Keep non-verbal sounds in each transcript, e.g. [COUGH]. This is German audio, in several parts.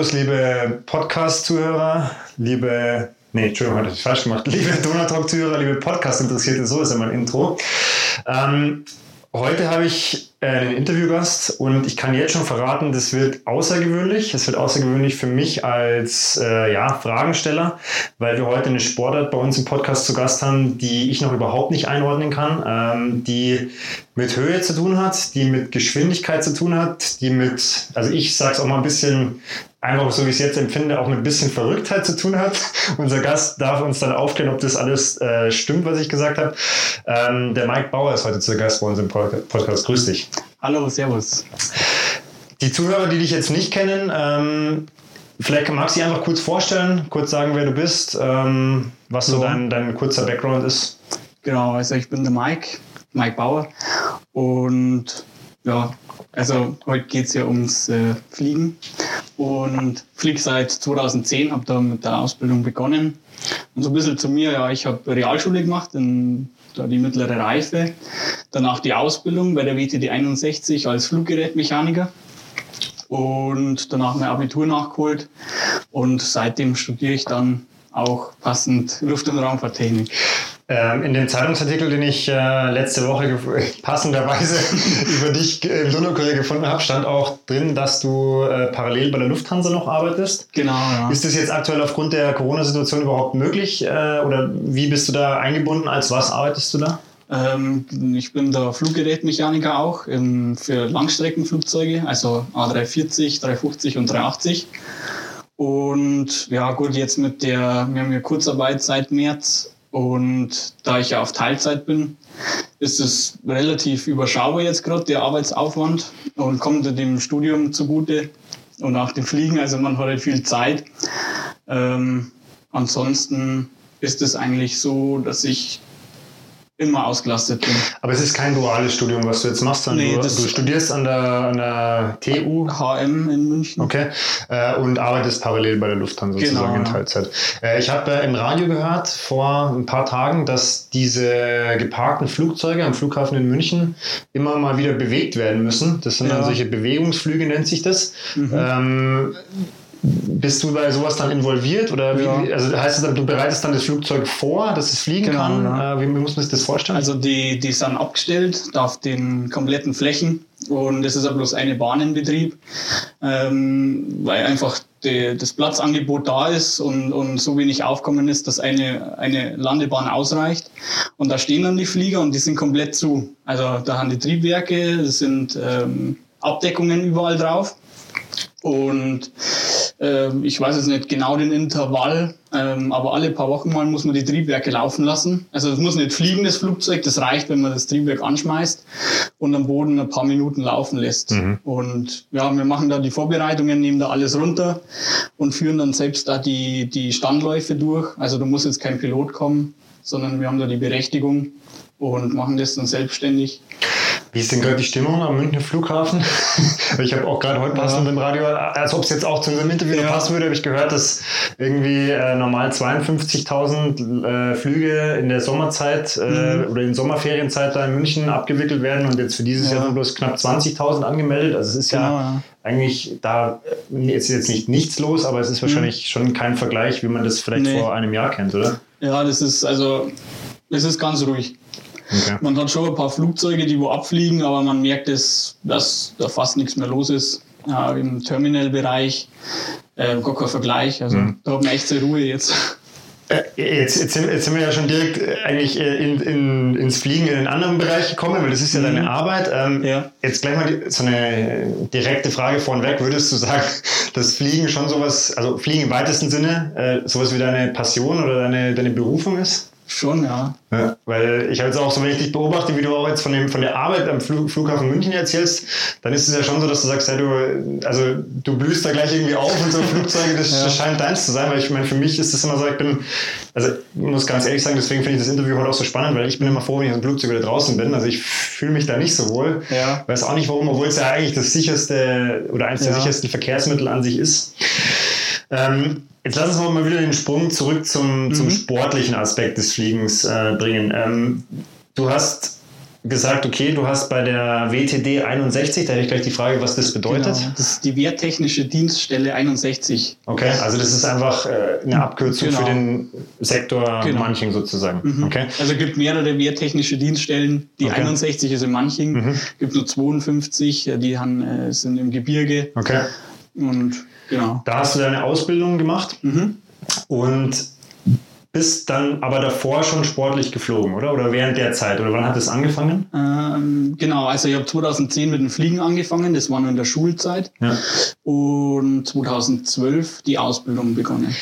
Servus, liebe Podcast-Zuhörer, liebe, nee, Entschuldigung, hatte ich falsch gemacht, [LAUGHS] liebe Donautalk-Zuhörer, liebe Podcast-Interessierte, so ist ja mein Intro. Ähm, heute habe ich einen Interviewgast und ich kann jetzt schon verraten, das wird außergewöhnlich. Es wird außergewöhnlich für mich als äh, ja, Fragensteller, weil wir heute eine Sportart bei uns im Podcast zu Gast haben, die ich noch überhaupt nicht einordnen kann, ähm, die mit Höhe zu tun hat, die mit Geschwindigkeit zu tun hat, die mit, also ich sage es auch mal ein bisschen einfach so wie ich es jetzt empfinde, auch mit ein bisschen Verrücktheit zu tun hat. [LAUGHS] Unser Gast darf uns dann aufklären, ob das alles äh, stimmt, was ich gesagt habe. Ähm, der Mike Bauer ist heute zu Gast bei uns im Podcast. Grüß dich. Hallo, Servus. Die Zuhörer, die dich jetzt nicht kennen, ähm, vielleicht magst du dich einfach kurz vorstellen, kurz sagen, wer du bist, ähm, was so dein, dein kurzer Background ist. Genau, also ich bin der Mike, Mike Bauer und ja, also heute geht es ja ums äh, Fliegen und fliege seit 2010, habe da mit der Ausbildung begonnen. Und so ein bisschen zu mir, ja, ich habe Realschule gemacht, in, da die mittlere Reife, danach die Ausbildung bei der WTD 61 als Fluggerätmechaniker und danach mein Abitur nachgeholt und seitdem studiere ich dann auch passend Luft- und Raumfahrttechnik. Ähm, in dem Zeitungsartikel, den ich äh, letzte Woche [LAUGHS] passenderweise [LAUGHS] über dich im Sonderkurier gefunden habe, stand auch drin, dass du äh, parallel bei der Lufthansa noch arbeitest. Genau. Ja. Ist das jetzt aktuell aufgrund der Corona-Situation überhaupt möglich? Äh, oder wie bist du da eingebunden? Als was arbeitest du da? Ähm, ich bin der Fluggerätmechaniker auch ähm, für Langstreckenflugzeuge, also A340, 350 und 380. Und ja, gut, jetzt mit der, wir haben ja Kurzarbeit seit März und da ich ja auf Teilzeit bin, ist es relativ überschaubar jetzt gerade, der Arbeitsaufwand und kommt dem Studium zugute und auch dem Fliegen. Also man hat halt viel Zeit. Ähm, ansonsten ist es eigentlich so, dass ich immer ausgelastet bin. Aber es ist kein duales Studium, was du jetzt machst, sondern nee, du, du, studierst an der, an der TU. HM in München. Okay. Äh, und arbeitest parallel bei der Lufthansa sozusagen genau, in Teilzeit. Äh, ich habe äh, im Radio gehört vor ein paar Tagen, dass diese geparkten Flugzeuge am Flughafen in München immer mal wieder bewegt werden müssen. Das sind ja. dann solche Bewegungsflüge, nennt sich das. Mhm. Ähm, bist du bei sowas dann involviert oder wie, ja. also heißt es dann, du bereitest dann das Flugzeug vor, dass es fliegen genau, kann? Ja. Äh, wie, wie, muss man sich das vorstellen? Also die, die sind abgestellt auf den kompletten Flächen und es ist ja bloß eine Bahn in Betrieb, ähm, weil einfach die, das Platzangebot da ist und, und so wenig Aufkommen ist, dass eine, eine Landebahn ausreicht. Und da stehen dann die Flieger und die sind komplett zu. Also da haben die Triebwerke, das sind ähm, Abdeckungen überall drauf. Und ich weiß jetzt nicht genau den Intervall, ähm, aber alle paar Wochen mal muss man die Triebwerke laufen lassen. Also es muss nicht fliegen, das Flugzeug, das reicht, wenn man das Triebwerk anschmeißt und am Boden ein paar Minuten laufen lässt. Mhm. Und ja, wir machen da die Vorbereitungen, nehmen da alles runter und führen dann selbst da die, die Standläufe durch. Also da muss jetzt kein Pilot kommen, sondern wir haben da die Berechtigung und machen das dann selbstständig. Wie ist denn gerade die Stimmung am Münchner Flughafen? [LAUGHS] ich habe auch gerade heute passend ja. im Radio, als ob es jetzt auch zu unserem Interview ja. passen würde, habe ich gehört, dass irgendwie äh, normal 52.000 äh, Flüge in der Sommerzeit äh, mhm. oder in Sommerferienzeit da in München abgewickelt werden und jetzt für dieses ja. Jahr sind bloß knapp 20.000 angemeldet. Also es ist genau, ja, eigentlich da ist jetzt nicht nichts los, aber es ist wahrscheinlich mhm. schon kein Vergleich, wie man das vielleicht nee. vor einem Jahr kennt, oder? Ja, das ist also es ist ganz ruhig. Okay. Man hat schon ein paar Flugzeuge, die wo abfliegen, aber man merkt, es, dass da fast nichts mehr los ist. Ja, Im Terminalbereich äh, gar kein Vergleich. Also mhm. da hat man echt sehr Ruhe jetzt. Äh, jetzt, jetzt, sind, jetzt sind wir ja schon direkt äh, eigentlich äh, in, in, ins Fliegen in einen anderen Bereich gekommen, weil das ist ja deine mhm. Arbeit. Ähm, ja. Jetzt gleich mal die, so eine direkte Frage vorneweg. Würdest du sagen, [LAUGHS] dass Fliegen schon sowas, also Fliegen im weitesten Sinne, äh, sowas wie deine Passion oder deine, deine Berufung ist? Schon, ja. ja. Weil ich halt auch so, wenn ich dich beobachte, wie du auch jetzt von, dem, von der Arbeit am Flug, Flughafen München erzählst, dann ist es ja schon so, dass du sagst, ja, du, also du blühst da gleich irgendwie auf und so Flugzeuge, das, [LAUGHS] ja. das scheint deins zu sein, weil ich meine, für mich ist es immer so, ich bin, also ich muss ganz ehrlich sagen, deswegen finde ich das Interview heute auch so spannend, weil ich bin immer froh, wenn ich aus dem Flugzeug wieder draußen bin. Also ich fühle mich da nicht so wohl. Ja. Weiß auch nicht warum, obwohl es ja eigentlich das sicherste oder eines der sichersten Verkehrsmittel an sich ist. Ähm, Jetzt lass uns mal wieder den Sprung zurück zum, mhm. zum sportlichen Aspekt des Fliegens äh, bringen. Ähm, du hast gesagt, okay, du hast bei der WTD 61, da hätte ich gleich die Frage, was das bedeutet. Genau, das ist die Wehrtechnische Dienststelle 61. Okay, also das ist einfach äh, eine Abkürzung Genau. für den Sektor Genau. Manching sozusagen. Okay. Also es gibt mehrere wehrtechnische Dienststellen. Die Okay. Mhm. 61 ist in Manching, gibt nur 52, äh, die haben, äh, sind im Gebirge. Okay. Und genau. Da hast du deine Ausbildung gemacht Mhm. und bist dann aber davor schon sportlich geflogen, oder? Oder während der Zeit? Oder wann hat es angefangen? Ähm, genau, also ich habe 2010 mit dem Fliegen angefangen, das war noch in der Schulzeit. Ja. Und 2012 die Ausbildung begonnen.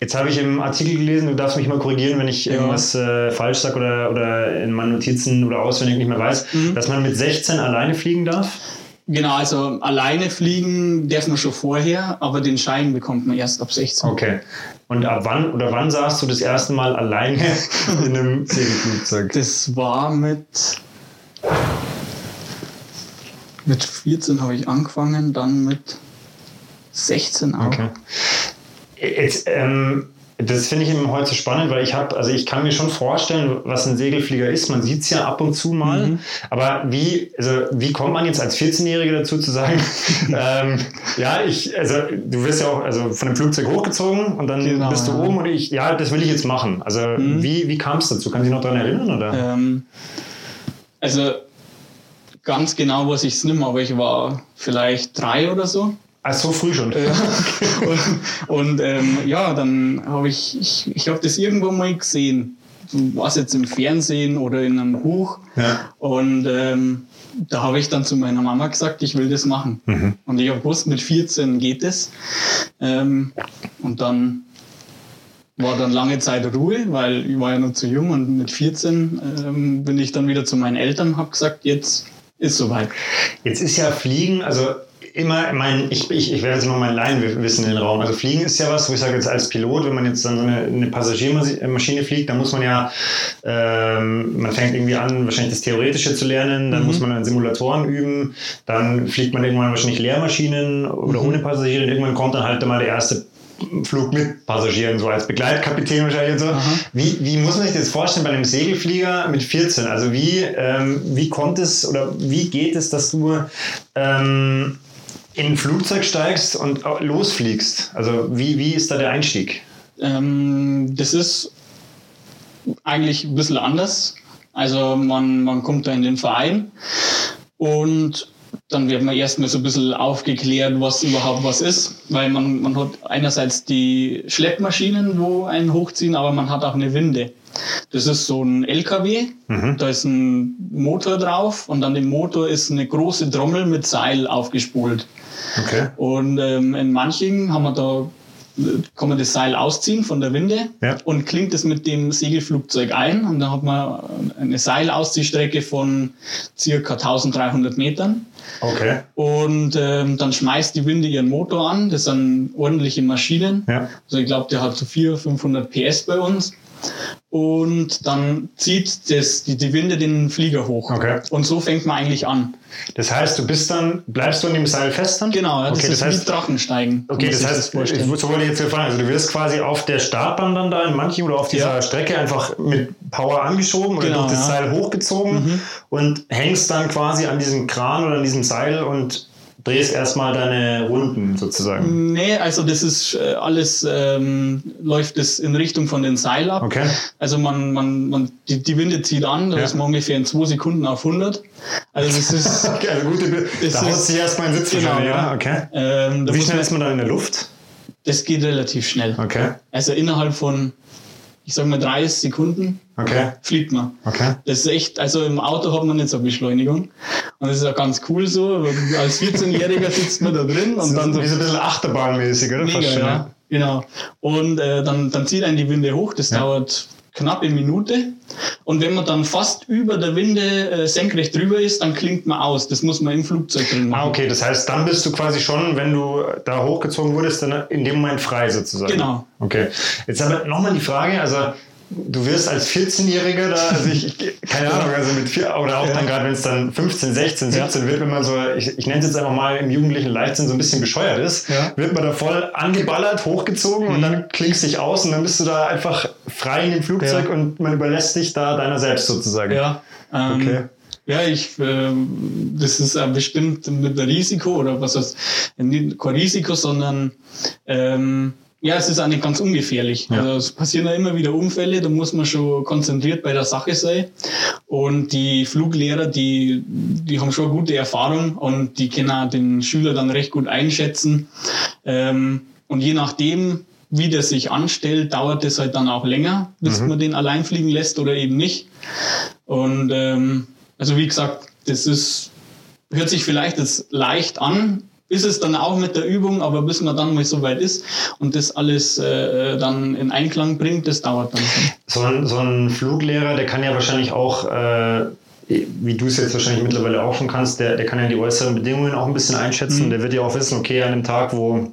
Jetzt habe ich im Artikel gelesen, du darfst mich mal korrigieren, wenn ich irgendwas äh, falsch sage oder, oder in meinen Notizen oder auswendig nicht mehr weiß, Mhm. dass man mit 16 alleine fliegen darf. Genau, also alleine fliegen darf man schon vorher, aber den Schein bekommt man erst ab 16. Okay. Und ab wann oder wann saßt du das erste Mal alleine [LAUGHS] in einem Segelflugzeug? Das war mit. Mit 14 habe ich angefangen, dann mit 16 auch. Okay. Jetzt, ähm, das finde ich eben heute so spannend, weil ich habe, also ich kann mir schon vorstellen, was ein Segelflieger ist. Man sieht es ja ab und zu mal. Mhm. Aber wie, also wie kommt man jetzt als 14-Jähriger dazu zu sagen, [LAUGHS] ähm, ja, ich, also du wirst ja auch also von dem Flugzeug hochgezogen und dann Genau, bist du ja. oben und ich, ja, das will ich jetzt machen. Also wie, wie kam es dazu? Kann sich noch daran erinnern? Oder? Ähm, also ganz genau weiß ich es nicht mehr, aber ich war vielleicht drei oder so. Ah, so früh schon. [LAUGHS] und und ähm, ja, dann habe ich, ich, ich habe das irgendwo mal gesehen. Was jetzt im Fernsehen oder in einem Buch. Ja. Und ähm, da habe ich dann zu meiner Mama gesagt, ich will das machen. Mhm. Und ich habe gewusst, mit 14 geht es. Ähm, und dann war dann lange Zeit Ruhe, weil ich war ja noch zu jung und mit 14 ähm, bin ich dann wieder zu meinen Eltern, habe gesagt, jetzt ist soweit. Jetzt ist ja Fliegen, also immer, mein, ich, ich, ich werde jetzt noch mein Laienwissen in den Raum. Also Fliegen ist ja was, wo ich sage jetzt als Pilot, wenn man jetzt dann so eine, eine Passagiermaschine fliegt, dann muss man ja, ähm, man fängt irgendwie an, wahrscheinlich das Theoretische zu lernen, dann muss man an Simulatoren üben, dann fliegt man irgendwann wahrscheinlich Leermaschinen oder ohne Passagiere und irgendwann kommt dann halt mal der erste Flug mit Passagieren, so als Begleitkapitän wahrscheinlich und so. Wie, wie muss man sich das vorstellen bei einem Segelflieger mit 14? Also wie, ähm, wie kommt es oder wie geht es, dass du ähm, in ein Flugzeug steigst und losfliegst? Also wie, wie ist da der Einstieg? Ähm, das ist eigentlich ein bisschen anders. Also man, man kommt da in den Verein und dann wird man erstmal so ein bisschen aufgeklärt, was überhaupt was ist, weil man, man hat einerseits die Schleppmaschinen, wo einen hochziehen, aber man hat auch eine Winde. Das ist so ein LKW, da ist ein Motor drauf und an dem Motor ist eine große Trommel mit Seil aufgespult. Okay. Und ähm, in manchen haben wir da kann man das Seil ausziehen von der Winde Ja. und klingt es mit dem Segelflugzeug ein und dann hat man eine Seilausziehstrecke von circa 1300 Metern Okay. und ähm, dann schmeißt die Winde ihren Motor an, das sind ordentliche Maschinen, Ja. also ich glaube der hat so 400, 500 PS bei uns und dann zieht das, die, die Winde den Flieger hoch Okay. und so fängt man eigentlich an. Das heißt, du bist dann, bleibst du an dem Seil fest dann? Genau, ja, das okay, ist das heißt, wie Drachensteigen. Okay, das heißt, vorstellen. ich, so wollte ich jetzt fragen, also du wirst quasi auf der Startbahn dann da in manchen oder auf dieser Ja. Strecke einfach mit Power angeschoben oder Genau, durch das ja. Seil hochgezogen und hängst dann quasi an diesem Kran oder an diesem Seil und drehst erstmal deine Runden sozusagen. Nee, also das ist äh, alles, ähm, läuft das in Richtung von den Seil ab. Okay. Also man, man, man, die, die Winde zieht an, da Ja. ist man ungefähr in zwei Sekunden auf 100. Also das ist, [LAUGHS] Okay, also gute, Das da haut ist- sich erstmal ein Sitz Genau, ja. Okay. ähm, da Wie schnell man, ist man dann in der Luft? das geht relativ schnell. Okay. Also innerhalb von, ich sag mal 30 Sekunden Okay. fliegt man. Okay. Das ist echt, also im Auto hat man nicht so Beschleunigung. Und das ist auch ganz cool so. Als 14-Jähriger sitzt man da drin und dann so so ein bisschen Achterbahnmäßig, oder? Mega, Fast schon, ja. Genau. Und äh, dann, dann zieht einen die Winde hoch. Das Ja. dauert knapp eine Minute. Und wenn man dann fast über der Winde äh, senkrecht drüber ist, dann klingt man aus. Das muss man im Flugzeug drin machen. Ah, okay, das heißt, dann bist du quasi schon, wenn du da hochgezogen wurdest, dann in dem Moment frei sozusagen. Genau. Okay. Jetzt aber nochmal die Frage, also du wirst als 14-Jähriger da, also ich, [LAUGHS] keine Ahnung, also mit vier, oder auch Ja. dann gerade, wenn es dann 15, 16, 17 wird, wenn man so, ich, ich nenne es jetzt einfach mal im jugendlichen Leichtsinn so ein bisschen bescheuert ist, Ja. wird man da voll angeballert, hochgezogen und dann klingst dich aus und dann bist du da einfach frei in dem Flugzeug Ja. und man überlässt dich da deiner selbst sozusagen. Ja. Ähm, Okay. Ja, ich, äh, das ist äh, bestimmt mit einem Risiko oder was heißt, nicht kein Risiko, sondern ähm, ja, es ist auch nicht ganz ungefährlich. Ja. Also es passieren ja immer wieder Unfälle, da muss man schon konzentriert bei der Sache sein. Und die Fluglehrer, die, die haben schon gute Erfahrung und die können auch den Schüler dann recht gut einschätzen. Ähm, und je nachdem, wie der sich anstellt, dauert es halt dann auch länger, bis man den allein fliegen lässt oder eben nicht. Und ähm, also wie gesagt, das ist, hört sich vielleicht jetzt leicht an, ist es dann auch mit der Übung, aber bis man dann mal so weit ist und das alles äh, dann in Einklang bringt, das dauert dann. So ein, so ein Fluglehrer, der kann ja wahrscheinlich auch, äh, wie du es jetzt wahrscheinlich mittlerweile auch schon kannst, der, der kann ja die äußeren Bedingungen auch ein bisschen einschätzen. Der wird ja auch wissen, okay, an einem Tag, wo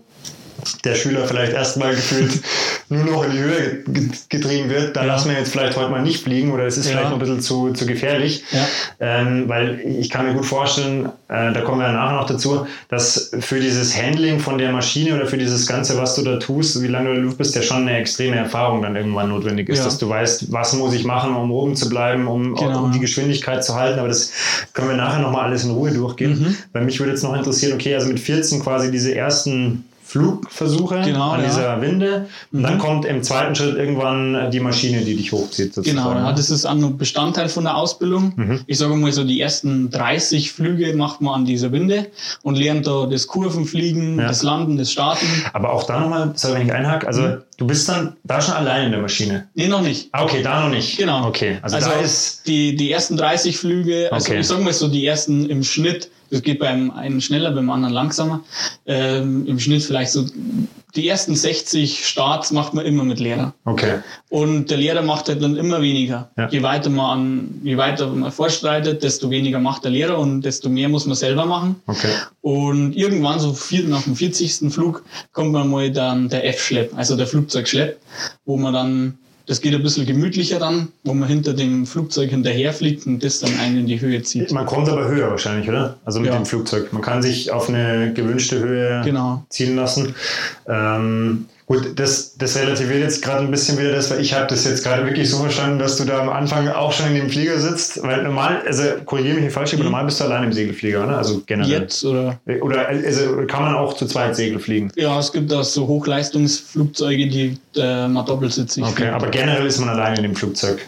der Schüler vielleicht erstmal gefühlt [LAUGHS] nur noch in die Höhe ge- getrieben wird, da Ja. lassen wir jetzt vielleicht heute mal nicht fliegen oder es ist Ja. vielleicht noch ein bisschen zu, zu gefährlich. Ja. Ähm, weil ich kann mir gut vorstellen, äh, da kommen wir ja nachher noch dazu, dass für dieses Handling von der Maschine oder für dieses Ganze, was du da tust, wie lange du in der Luft bist, ja schon eine extreme Erfahrung dann irgendwann notwendig ist, dass du weißt, was muss ich machen, um oben zu bleiben, um, Genau. um die Geschwindigkeit zu halten. Aber das können wir nachher nochmal alles in Ruhe durchgehen. Mhm. Weil mich würde jetzt noch interessieren, okay, also mit 14 quasi diese ersten Flugversuche Genau, an ja. dieser Winde. Und dann Mhm. kommt im zweiten Schritt irgendwann äh, die Maschine, die dich hochzieht. Sozusagen. Genau, ja, das ist auch noch Bestandteil von der Ausbildung. Mhm. Ich sage mal so, die ersten 30 Flüge macht man an dieser Winde und lernt da das Kurvenfliegen, Ja. das Landen, das Starten. Aber auch da nochmal, sorry, wenn ich einhake, also Mhm. Du bist dann da schon allein in der Maschine. Nee, noch nicht. Ah, okay, da noch nicht. Genau. Okay, also, da ist. die, die ersten 30 Flüge, also Okay. ich sage mal so, die ersten im Schnitt, das geht beim einen schneller, beim anderen langsamer, ähm, im Schnitt vielleicht so, die ersten 60 Starts macht man immer mit Lehrer. Okay. Und der Lehrer macht halt dann immer weniger. Ja. Je weiter man an, je weiter man vorschreitet, desto weniger macht der Lehrer und desto mehr muss man selber machen. Okay. Und irgendwann, so vier, nach dem 40. Flug, kommt man mal dann der F-Schlepp, also der Flugzeugschlepp, wo man dann, das geht ein bisschen gemütlicher dann, wo man hinter dem Flugzeug hinterherfliegt und das dann einen in die Höhe zieht. Man kommt aber höher wahrscheinlich, oder? Also mit Ja. dem Flugzeug. Man kann sich auf eine gewünschte Höhe Genau. ziehen lassen. Ähm, gut, das, das relativiert jetzt gerade ein bisschen wieder das, weil ich habe das jetzt gerade wirklich so verstanden, dass du da am Anfang auch schon in dem Flieger sitzt. Weil normal, also korrigiere mich nicht falsch, aber normal bist du allein im Segelflieger, oder? Also generell. Jetzt oder? Oder also kann man auch zu zweit Segel fliegen? Ja, es gibt auch so Hochleistungsflugzeuge, die äh, mal doppelsitzig Okay, fliegen. aber generell ist man allein in dem Flugzeug.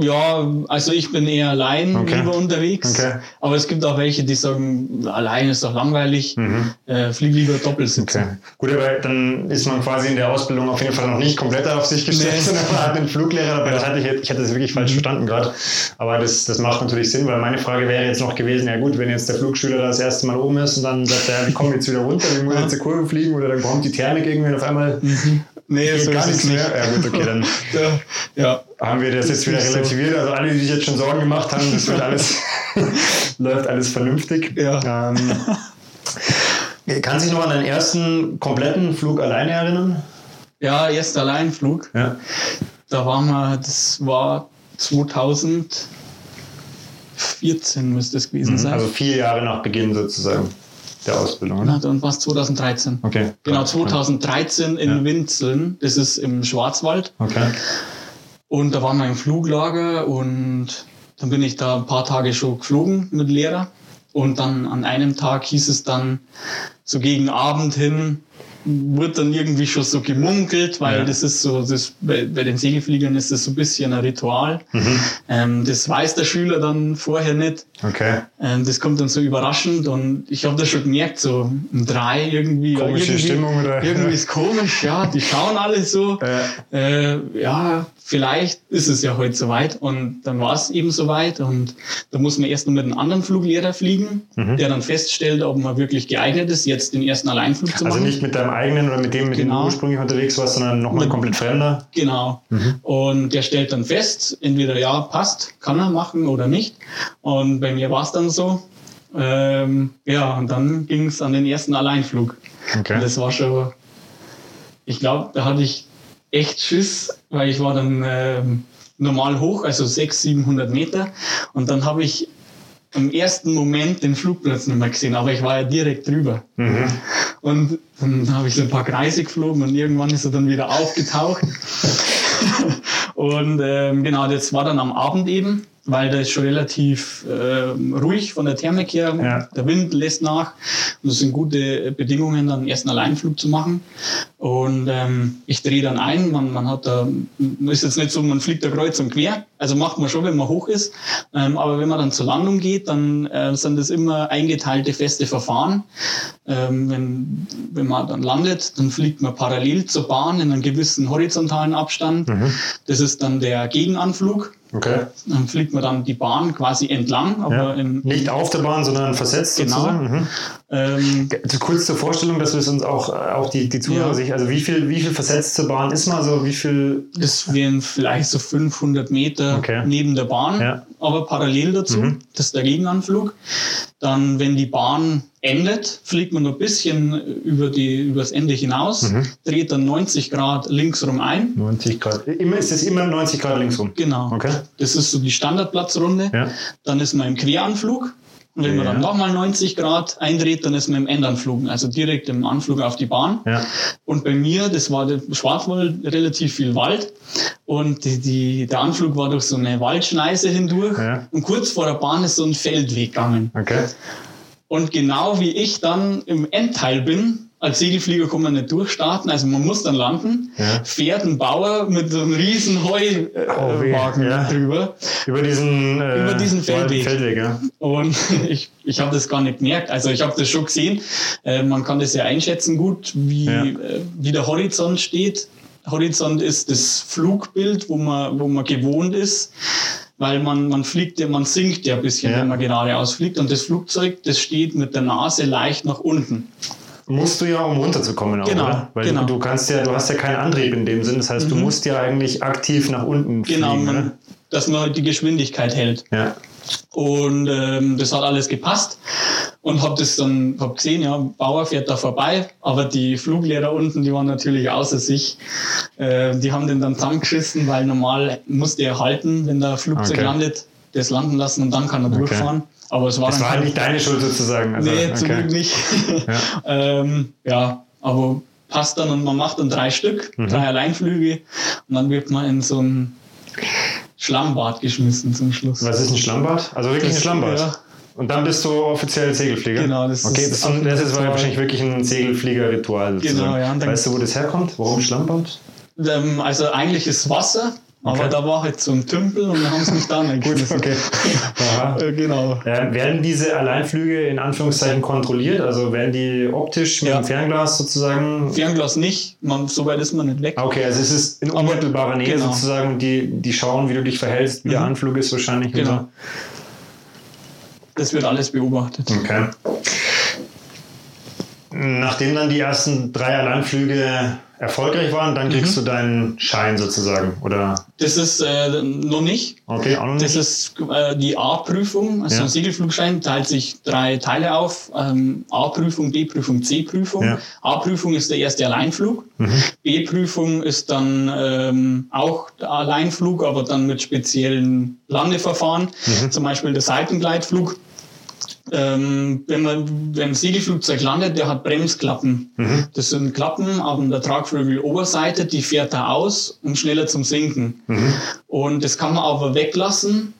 Ja, also ich bin eher allein Okay. lieber unterwegs. Okay. Aber es gibt auch welche, die sagen, allein ist doch langweilig, äh, flieg lieber Doppelsitz. Mhm. Okay. Gut, aber dann ist man quasi in der Ausbildung auf jeden Fall noch nicht komplett auf sich gestellt, Nee. sondern man hat einen Fluglehrer. Aber das hatte ich, ich hatte das wirklich falsch verstanden gerade. Aber das, das macht natürlich Sinn, weil meine Frage wäre jetzt noch gewesen, ja gut, wenn jetzt der Flugschüler das erste Mal oben ist und dann sagt er, wir kommen jetzt wieder runter, wir müssen jetzt eine Kurve fliegen oder dann kommt die Thermik irgendwie und auf einmal Nee, so gar ist nichts es mehr. nicht. Ja gut, okay, dann [LAUGHS] Ja, ja. haben wir das Das jetzt wieder so. relativiert. Also alle, die sich jetzt schon Sorgen gemacht haben, das wird alles, [LAUGHS] läuft alles vernünftig. Ja. Ähm, kannst du dich noch an deinen ersten kompletten Flug alleine erinnern? ja, erst Alleinflug. Ja. Da waren wir, das war 2014 müsste es gewesen sein. Also vier Jahre nach Beginn sozusagen der Ausbildung, oder? dann war es 2013. Okay. Genau, Ja. 2013 in Ja. Winzeln, das ist im Schwarzwald. Okay. Und da waren wir im Fluglager und dann bin ich da ein paar Tage schon geflogen mit Lehrer. Und dann an einem Tag hieß es dann so gegen Abend hin, wird dann irgendwie schon so gemunkelt, weil Ja. das ist so, das, bei, bei den Segelfliegern ist das so ein bisschen ein Ritual. Mhm. Ähm, das weiß der Schüler dann vorher nicht. Okay. Ähm, das kommt dann so überraschend und ich habe das schon gemerkt, so um drei irgendwie. ja, Komische irgendwie, Stimmung, oder? Irgendwie ist komisch, ja, die schauen alle so. Ja. Äh, ja, vielleicht ist es ja heute soweit und dann war es eben soweit und da muss man erst noch mit einem anderen Fluglehrer fliegen, Mhm. der dann feststellt, ob man wirklich geeignet ist, jetzt den ersten Alleinflug zu Also machen. nicht mit deinem eigenen oder mit dem, mit dem Genau. du ursprünglich unterwegs warst, sondern nochmal komplett fremder. Genau. Und der stellt dann fest, entweder ja, passt, kann er machen oder nicht. Und bei mir war es dann so. Ähm, ja, und dann ging es an den ersten Alleinflug. Okay. Und das war schon, ich glaube, da hatte ich echt Schiss, weil ich war dann ähm, normal hoch, also 600, 700 Meter. Und dann habe ich im ersten Moment den Flugplatz nicht mehr gesehen, aber ich war ja direkt drüber. Mhm. Und dann habe ich so ein paar Kreise geflogen und irgendwann ist er dann wieder aufgetaucht. [LAUGHS] und ähm, genau, das war dann am Abend eben. Weil da ist schon relativ äh, ruhig von der Thermik her. Ja. Der Wind lässt nach. Und es sind gute Bedingungen, dann erst einen Alleinflug zu machen. Und ähm, ich drehe dann ein. Man, man hat da, ist jetzt nicht so, man fliegt da kreuz und quer. Also macht man schon, wenn man hoch ist. Ähm, aber wenn man dann zur Landung geht, dann äh, sind das immer eingeteilte feste Verfahren. Ähm, wenn, wenn man dann landet, dann fliegt man parallel zur Bahn in einem gewissen horizontalen Abstand. Das ist dann der Gegenanflug. Okay. Dann fliegt man dann die Bahn quasi entlang, aber Ja. Nicht auf der Bahn, sondern versetzt Genau. sozusagen. Mhm. Ähm, Kurz zur Vorstellung, dass wir es uns auch, äh, auch die, die Zuhörer Ja. sich, also wie viel, wie viel versetzt zur Bahn ist man, also wie viel, das wären vielleicht so 500 Meter Okay. neben der Bahn, Ja. aber parallel dazu. Mhm. Das ist der Gegenanflug. Dann, wenn die Bahn endet, fliegt man noch ein bisschen über, die, über das Ende hinaus, Mhm. dreht dann 90 Grad linksrum ein. 90 Grad, immer, ist es immer 90 Grad links rum? Genau. Okay. Das ist so die Standardplatzrunde. Ja. Dann ist man im Queranflug. Und wenn man Ja. dann nochmal 90 Grad eindreht, dann ist man im Endanflug, also direkt im Anflug auf die Bahn. Ja. Und bei mir, das war der Schwarzwald, relativ viel Wald. Und die, die, der Anflug war durch so eine Waldschneise hindurch. Ja. Und kurz vor der Bahn ist so ein Feldweg gegangen. Okay. Und genau wie ich dann im Endteil bin, als Segelflieger kann man nicht durchstarten, also man muss dann landen, Ja. fährt ein Bauer mit so einem riesen Oh, weh. Heuwagen Ja. drüber. Über diesen, äh, Über diesen Feldweg. Feldweg ja. Und [LAUGHS] ich, ich habe das gar nicht gemerkt. Also ich habe das schon gesehen. Äh, man kann das ja einschätzen gut, wie, Ja. äh, wie der Horizont steht. Horizont ist das Flugbild, wo man, wo man gewohnt ist. Weil man, man fliegt ja, man sinkt ja ein bisschen, Ja. wenn man geradeaus fliegt. Und das Flugzeug, das steht mit der Nase leicht nach unten. Musst du ja, um runterzukommen, auch, Genau, oder? Weil genau. du, du kannst ja, du hast ja keinen Antrieb in dem Sinn. Das heißt, du musst ja eigentlich aktiv nach unten Genau, fliegen. man, oder? dass man halt die Geschwindigkeit hält. Ja. Und ähm, das hat alles gepasst und habe das dann hab gesehen, ja, Bauer fährt da vorbei, aber die Fluglehrer unten, die waren natürlich außer sich. Äh, die haben den dann zusammengeschissen, weil normal musste er halten, wenn der Flugzeug Okay. landet, das landen lassen und dann kann er durchfahren. Aber es war Das dann war kein- nicht deine Schuld sozusagen. Also, nee, zum Glück nicht. Ja. [LAUGHS] ähm, ja, aber passt dann und man macht dann drei Stück, Mhm. drei Alleinflüge und dann wird man in so ein Schlammbad geschmissen zum Schluss. Was ist ein Schlammbad? Also wirklich ein Das- Schlammbad? ja. Und dann bist du offiziell Segelflieger? Genau, das okay, ist ist, ein das ist wahrscheinlich wirklich ein Segelflieger-Ritual sozusagen. Genau, ja, weißt du, wo das herkommt? Warum Schlammbad? Ähm, also eigentlich ist Wasser, aber Okay. da war halt so ein Tümpel und dann haben sie mich da [LAUGHS] Gut, okay. [LAUGHS] Äh, genau. Ähm, werden diese Alleinflüge in Anführungszeichen kontrolliert? Also werden die optisch mit Ja. dem Fernglas sozusagen? Fernglas nicht, man, so weit ist man nicht weg. Okay, also es ist in unmittelbarer Nähe genau. sozusagen und die, die schauen, wie du dich verhältst, wie der Mhm. Anflug ist wahrscheinlich. Genau. Das wird alles beobachtet. Okay. Nachdem dann die ersten drei Alleinflüge erfolgreich waren, dann kriegst Mhm. du deinen Schein sozusagen, oder? Das ist äh, noch nicht. Okay, auch noch nicht? Das ist äh, die A-Prüfung. Also Ja. ein Segelflugschein teilt sich drei Teile auf. Ähm, A-Prüfung, B-Prüfung, C-Prüfung. Ja. A-Prüfung ist der erste Alleinflug. Mhm. B-Prüfung ist dann ähm, auch der Alleinflug, aber dann mit speziellen Landeverfahren. Mhm. Zum Beispiel der Seitengleitflug. Ähm, wenn man wenn ein Segelflugzeug landet, der hat Bremsklappen. Mhm. Das sind Klappen an der Tragflügeloberseite, die fährt er aus, um schneller zum Sinken. Mhm. Und das kann man aber weglassen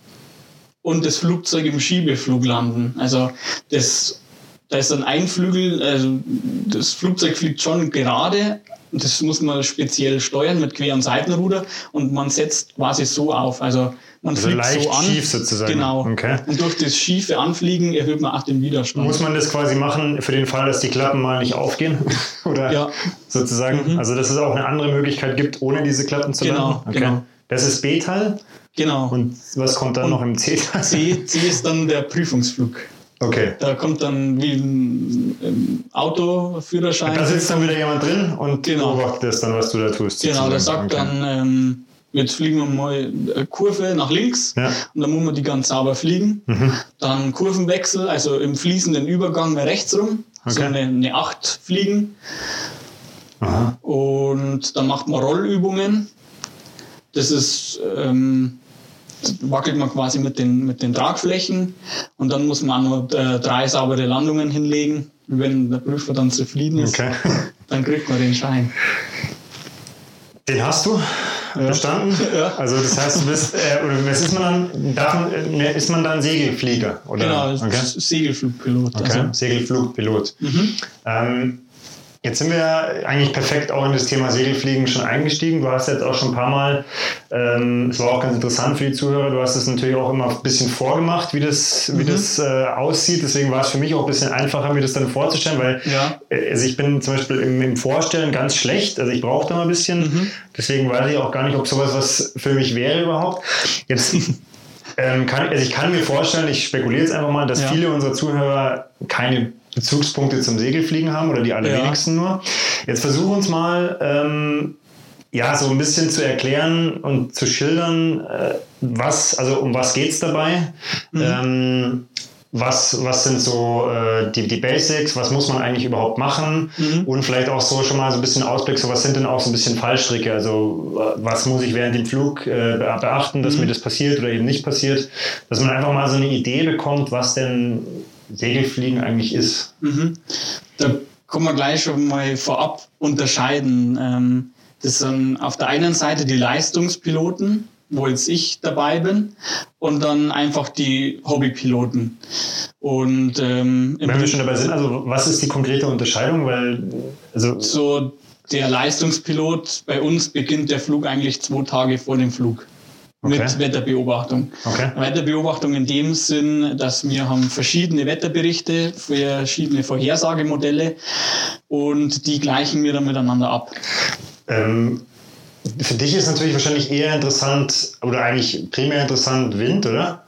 und das Flugzeug im Schiebeflug landen. Also das, da ist dann ein Flügel, also das Flugzeug fliegt schon gerade. Das muss man speziell steuern mit Quer- und Seitenruder und man setzt quasi so auf. Also man Also fliegt leicht so an. schief sozusagen. Genau. Okay. Und durch das schiefe Anfliegen erhöht man auch den Widerstand. Muss man das quasi machen für den Fall, dass die Klappen mal nicht aufgehen? [LAUGHS] Oder Ja. sozusagen? Also, dass es auch eine andere Möglichkeit gibt, ohne diese Klappen zu Genau, landen? Okay. genau. Das ist B-Teil. Genau. Und was kommt dann Und noch im C-Teil? C, C ist dann der Prüfungsflug. Okay. Da kommt dann wie ein Autoführerschein. Da sitzt dann wieder jemand drin und Genau. beobachtet das dann, was du da tust. Genau, der sagt Okay. dann, ähm, jetzt fliegen wir mal eine Kurve nach links Ja. und dann muss man die ganz sauber fliegen. Mhm. Dann Kurvenwechsel, also im fließenden Übergang mal rechts rum, so Okay. eine, eine 8 fliegen. Aha. Und dann macht man Rollübungen. Das ist, ähm, da wackelt man quasi mit den, mit den Tragflächen und dann muss man auch noch äh, drei saubere Landungen hinlegen. Wenn der Prüfer dann zufrieden ist, Okay. dann kriegt man den Schein. Den hast du. Bestanden. [LAUGHS] Ja. Also das heißt, du bist, äh, oder was ist man dann? Darf man, äh, ist man dann Segelflieger? Oder? Genau, Okay. Segelflugpilot. Okay. Also, Segelflugpilot. Ähm, jetzt sind wir ja eigentlich perfekt auch in das Thema Segelfliegen schon eingestiegen. Du hast jetzt auch schon ein paar Mal, ähm, es war auch ganz interessant für die Zuhörer, du hast es natürlich auch immer ein bisschen vorgemacht, wie das, wie das äh, aussieht. Deswegen war es für mich auch ein bisschen einfacher, mir das dann vorzustellen, weil Ja. äh, also ich bin zum Beispiel im, im Vorstellen ganz schlecht. Also ich brauche da mal ein bisschen. Deswegen weiß ich auch gar nicht, ob sowas was für mich wäre überhaupt. Jetzt [LAUGHS] ähm, kann, also ich kann mir vorstellen, ich spekuliere jetzt einfach mal, dass Ja. viele unserer Zuhörer keine Bezugspunkte zum Segelfliegen haben oder die allerwenigsten nur. Jetzt versuch uns mal ähm, ja so ein bisschen zu erklären und zu schildern, äh, was, also um was geht's dabei? Ähm, was, was sind so äh, die, die Basics, was muss man eigentlich überhaupt machen? Und vielleicht auch so schon mal so ein bisschen Ausblick, so was sind denn auch so ein bisschen Fallstricke, also was muss ich während dem Flug äh, be- beachten, dass mir das passiert oder eben nicht passiert, dass man einfach mal so eine Idee bekommt, was denn Segelfliegen eigentlich ist. Mhm. Da kann man gleich schon mal vorab unterscheiden. Ähm, das sind auf der einen Seite die Leistungspiloten, wo jetzt ich dabei bin, und dann einfach die Hobbypiloten. Und ähm, Wenn wir schon dabei sind, also was ist die konkrete Unterscheidung? Weil, also, so der Leistungspilot, bei uns beginnt der Flug eigentlich zwei Tage vor dem Flug. Okay. Mit Wetterbeobachtung. Okay. Wetterbeobachtung in dem Sinn, dass wir haben verschiedene Wetterberichte, verschiedene Vorhersagemodelle und die gleichen wir dann miteinander ab. ähm, für dich ist natürlich wahrscheinlich eher interessant oder eigentlich primär interessant Wind, oder?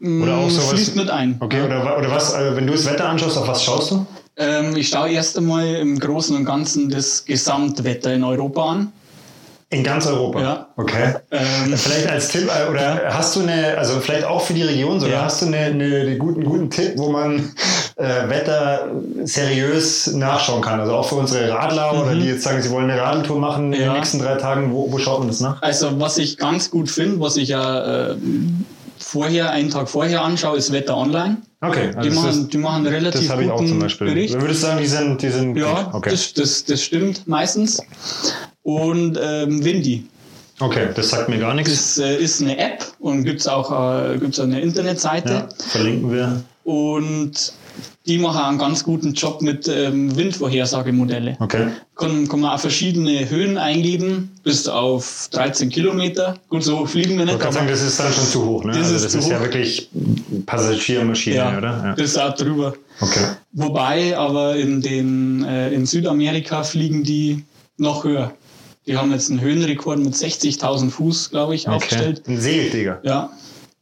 Oder auch Mm, sowas- Fließt mit ein. Okay, oder, oder was, äh, wenn du das Wetter anschaust, auf was schaust du? Ähm, ich schaue erst einmal im Großen und Ganzen das Gesamtwetter in Europa an. In ganz Europa? Ja. Okay. Ähm, Vielleicht als Tipp, äh, oder hast du eine, also vielleicht auch für die Region so, oder Ja. hast du eine, eine, einen guten, guten Tipp, wo man äh, Wetter seriös nachschauen kann? Also auch für unsere Radler oder die jetzt sagen, sie wollen eine Radeltour machen in den Mhm. Nächsten drei Tagen, wo, wo schaut man das nach? Also was ich ganz gut finde, was ich ja äh, vorher, einen Tag vorher anschaue, ist Wetter online. Okay, Die also das, machen, ist, die machen relativ das habe ich auch guten zum Beispiel. Bericht. Du würdest sagen, die sind, die sind Ja, okay. das, das, das stimmt meistens. Und ähm, Windy. okay, das sagt mir gar nichts. Das äh, ist eine App und gibt es auch äh, gibt's eine Internetseite. Ja, verlinken wir. Und die machen einen ganz guten Job mit ähm, Windvorhersagemodelle. Okay. Kann, kann man auch verschiedene Höhen eingeben, bis auf 13 Kilometer. Gut, so fliegen wir Ich nicht, wollte gerade sagen, das ist dann schon zu hoch, ne? Das also ist das zu ist ja hoch. wirklich Passagiermaschine, ja, oder? das ist auch drüber. Okay. Wobei aber in, den, äh, in Südamerika fliegen die noch höher. Die haben jetzt einen Höhenrekord mit 60.000 Fuß, glaube ich, okay. aufgestellt. Ein Segelflieger. Ja,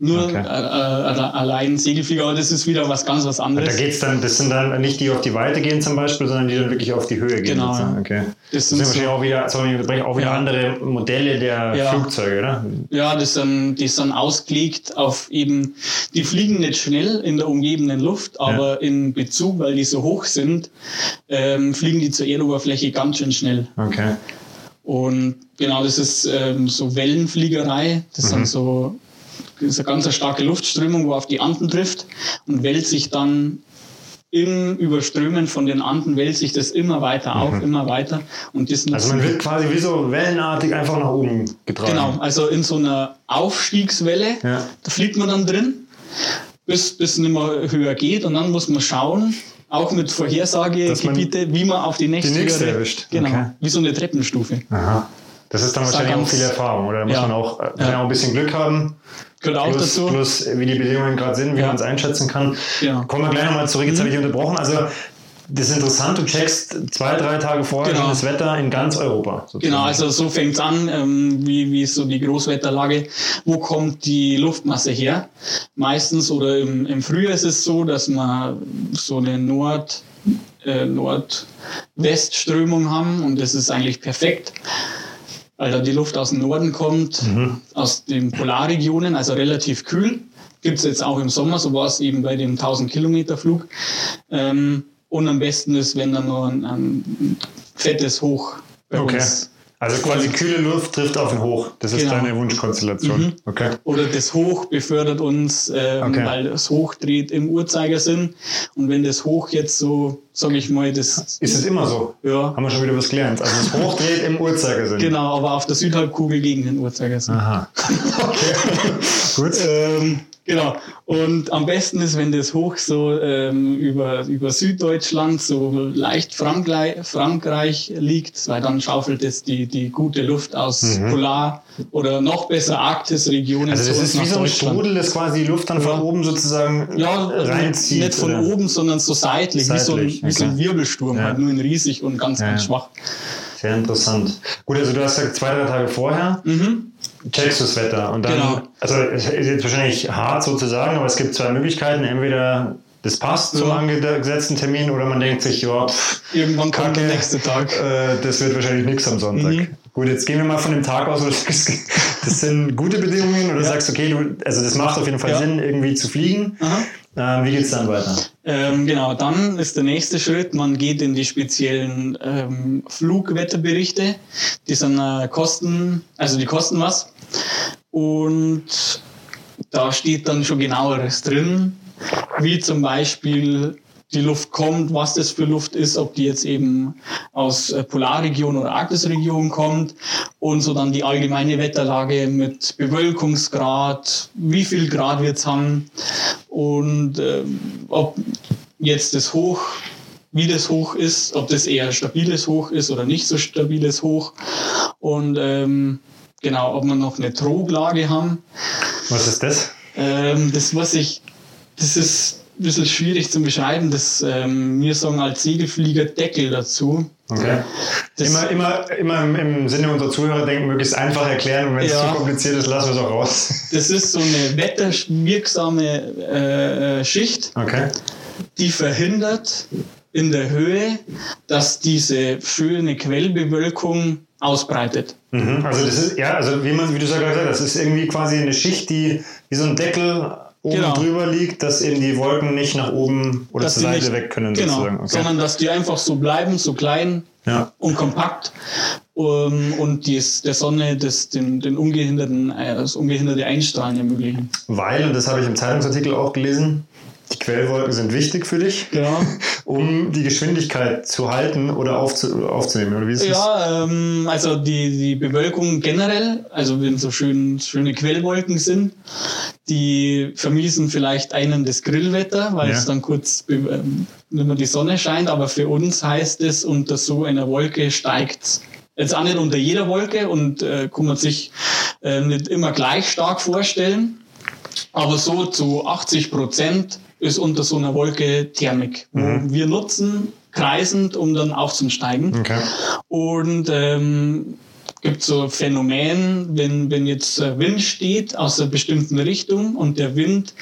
nur Okay. äh, äh, allein Segelflieger, aber das ist wieder was ganz was Da anderes. geht's dann, das sind dann nicht die, auf die Weite gehen zum Beispiel, sondern die dann wirklich auf die Höhe gehen. Genau, sozusagen. ja. Okay. Das Das sind sind so- wahrscheinlich auch wieder, sorry, auch wieder Ja. andere Modelle der Ja. Flugzeuge, oder? Ja, das sind, die sind ausgelegt auf eben, die fliegen nicht schnell in der umgebenden Luft, aber in Bezug, weil die so hoch sind, ähm, fliegen die zur Erdoberfläche ganz schön schnell. Okay. Und genau, das ist ähm, so Wellenfliegerei. Das Mhm. sind so das ist eine ganz starke Luftströmung, wo auf die Anden trifft und wälzt sich dann im Überströmen von den Anden wälzt sich das immer weiter auf, immer weiter. Und das Mhm. Also man wird quasi wie so wellenartig einfach nach oben getragen. Genau, also in so einer Aufstiegswelle, Ja. da fliegt man dann drin, bis bis es nicht mehr höher geht und dann muss man schauen, auch mit Vorhersagegebiete, wie man auf die nächste, die nächste erwischt. Genau, Okay. wie so eine Treppenstufe. Aha. Das ist dann Das wahrscheinlich auch ganz- viel Erfahrung, oder? Da muss Ja. man auch, äh, Ja. auch ein bisschen Glück haben. Gehört auch Plus, dazu. plus wie die Bedingungen gerade sind, wie Ja. man es einschätzen kann. Kommen wir gleich nochmal zurück, jetzt habe ich unterbrochen. Also das ist interessant, du checkst zwei, drei Tage vorher Genau. schon das Wetter in ganz Europa. sozusagen. Genau, also so fängt es an, ähm, wie, wie ist so die Großwetterlage. Wo kommt die Luftmasse her? Meistens oder im, im Frühjahr ist es so, dass man so eine Nord, äh, Nordwestströmung haben und das ist eigentlich perfekt, weil da die Luft aus dem Norden kommt, aus den Polarregionen, also relativ kühl. Gibt es jetzt auch im Sommer, so war es eben bei dem 1000 Kilometer Flug. Ähm, und am besten ist, wenn dann noch ein, ein fettes Hoch bei Okay. uns Also quasi kühle Luft trifft auf den Hoch. Das ist Genau. deine Wunschkonstellation. Mhm. Okay. Oder das Hoch befördert uns, ähm, Okay. weil das Hoch dreht im Uhrzeigersinn. Und wenn das Hoch jetzt so, sage ich mal, das Ist es immer so? ja, Haben wir schon wieder was gelernt. Also das Hochdreht im Uhrzeigersinn. genau, aber auf der Südhalbkugel gegen den Uhrzeigersinn. Aha. Okay. [LAUGHS] Gut. Ähm, genau. Und am besten ist, wenn das hoch so ähm, über, über Süddeutschland, so leicht Frankreich, Frankreich liegt, weil dann schaufelt es die, die gute Luft aus Polar- oder noch besser Arktisregionen Mhm. Also das ist wie so ein. Strudel, das quasi die Luft dann von Ja. oben sozusagen Ja, reinzieht. nicht von oder? oben, sondern so seitlich, wie, so ein, Seitlich, wie so ein. Wirbelsturm, Ja. halt nur in riesig und ganz, Ja, ganz ja. schwach. Sehr interessant. Gut, also du hast gesagt, zwei, drei Tage vorher Mhm. Checkst du das Wetter. Und dann, Genau. also es ist jetzt wahrscheinlich hart sozusagen, aber es gibt zwei Möglichkeiten. Entweder das passt zum Ja. angesetzten Termin oder man denkt sich, ja, pff, Irgendwann kommt der nächste Tag. äh, das wird wahrscheinlich nichts am Sonntag. Mhm. Gut, jetzt gehen wir mal von dem Tag aus, wo du sagst, das sind gute Bedingungen oder sagst, okay, du, also das macht auf jeden Fall Ja. Sinn, irgendwie zu fliegen. Aha. Ähm, wie geht's dann weiter? Ähm, genau, dann ist der nächste Schritt, man geht in die speziellen ähm, Flugwetterberichte. Die sind äh, Kosten, also die kosten was. Und da steht dann schon genaueres drin, wie zum Beispiel die Luft kommt, was das für Luft ist, ob die jetzt eben aus äh, Polarregion oder Arktisregion kommt und so dann die allgemeine Wetterlage mit Bewölkungsgrad, wie viel Grad wird's haben und ähm, ob jetzt das Hoch, wie das Hoch ist, ob das eher stabiles Hoch ist oder nicht so stabiles Hoch und ähm, genau, ob wir noch eine Troglage haben. Was ist das? Ähm, das, was ich, das ist ein bisschen schwierig zu beschreiben. Das, ähm, wir sagen als Segelflieger Deckel dazu. Okay. Das- immer, immer, immer im, Sinne unserer Zuhörer denken, möglichst einfach erklären und wenn es Ja. zu kompliziert ist, lassen wir es auch raus. Das ist so eine wetterwirksame äh, äh, Schicht, Okay. die verhindert in der Höhe, dass diese schöne Quellbewölkung ausbreitet. Mhm. Also das ist, ja, also wie man, wie du schon gesagt hast, das ist irgendwie quasi eine Schicht, die wie so ein Deckel oben Genau. drüber liegt, dass eben die Wolken nicht nach oben oder Dass zur Seite nicht- weg können Genau, sozusagen. Okay. sondern dass die einfach so bleiben, so klein Ja. und kompakt um, und dies, der Sonne das, den, den ungehinderten, äh, das ungehinderte Einstrahlen ermöglichen. Weil, und das habe ich im Zeitungsartikel auch gelesen, die Quellwolken sind wichtig für dich, Genau. [LAUGHS] um die Geschwindigkeit zu halten oder aufzu aufzunehmen. Oder wie ist? Ja, ähm, also die, die Bewölkung generell, also wenn so schön, schöne Quellwolken sind, die vermiesen vielleicht einen das Grillwetter, weil Ja. es dann kurz ähm, nicht mehr die Sonne scheint, aber für uns heißt es, unter so einer Wolke steigt Jetzt auch nicht unter jeder Wolke und äh, kann man sich äh, nicht immer gleich stark vorstellen, aber so zu 80 Prozent ist unter so einer Wolke Thermik, wo wir nutzen, kreisend, um dann aufzusteigen. Okay. Und ähm, gibt so ein Phänomen, wenn, wenn jetzt Wind steht aus einer bestimmten Richtung und der Wind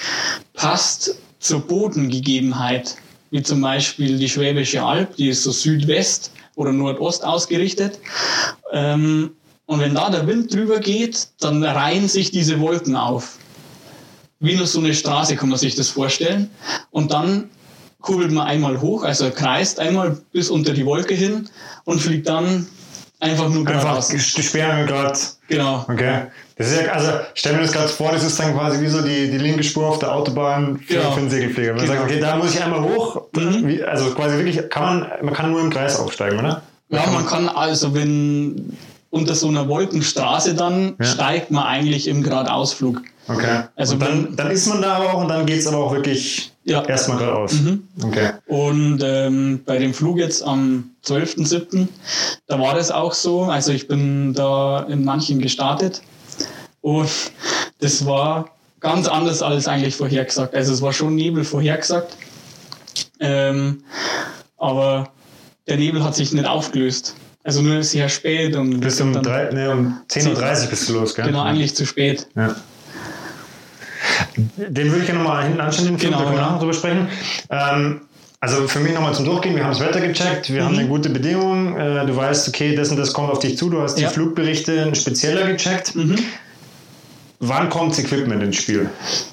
passt zur Bodengegebenheit, wie zum Beispiel die Schwäbische Alb, die ist so Südwest oder Nordost ausgerichtet. Ähm, und wenn da der Wind drüber geht, dann reihen sich diese Wolken auf. Wie nur so eine Straße kann man sich das vorstellen. Und dann kurbelt man einmal hoch, also kreist einmal bis unter die Wolke hin und fliegt dann einfach nur Einfach geradeaus. die Sperren gerade. Genau. Okay. Das ist ja, also ich stelle mir das gerade vor, das ist dann quasi wie so die, die linke Spur auf der Autobahn für, Genau. für einen Segelflieger. Man Genau. sagt, okay, da muss ich einmal hoch. Mhm. Wie, also quasi wirklich, kann man, man kann nur im Kreis aufsteigen, oder? Ja, man kann also, wenn unter so einer Wolkenstraße dann Ja. steigt man eigentlich im Geradeausflug. Okay. Also und dann, dann ist man da aber auch und dann geht es aber auch wirklich Ja. erstmal geradeaus. Mhm. Okay. Und ähm, bei dem Flug jetzt am 12.07., da war das auch so. Also ich bin da in manchen gestartet und das war ganz anders als eigentlich vorhergesagt. Also es war schon Nebel vorhergesagt, ähm, aber der Nebel hat sich nicht aufgelöst. Also nur sehr spät und Bis um, drei, nee, um 10.30 Uhr bist du los, gell? Genau, eigentlich zu spät. Ja. Den würde ich ja nochmal hinten Film, Genau, da können wir ja. nachher drüber sprechen. Ähm, also für mich nochmal zum Durchgehen, wir haben das Wetter gecheckt, wir haben Mhm. eine gute Bedingung, äh, du weißt, okay, das und das kommt auf dich zu, du hast die Ja. Flugberichte spezieller gecheckt. Mhm. wann kommt das Equipment ins Spiel?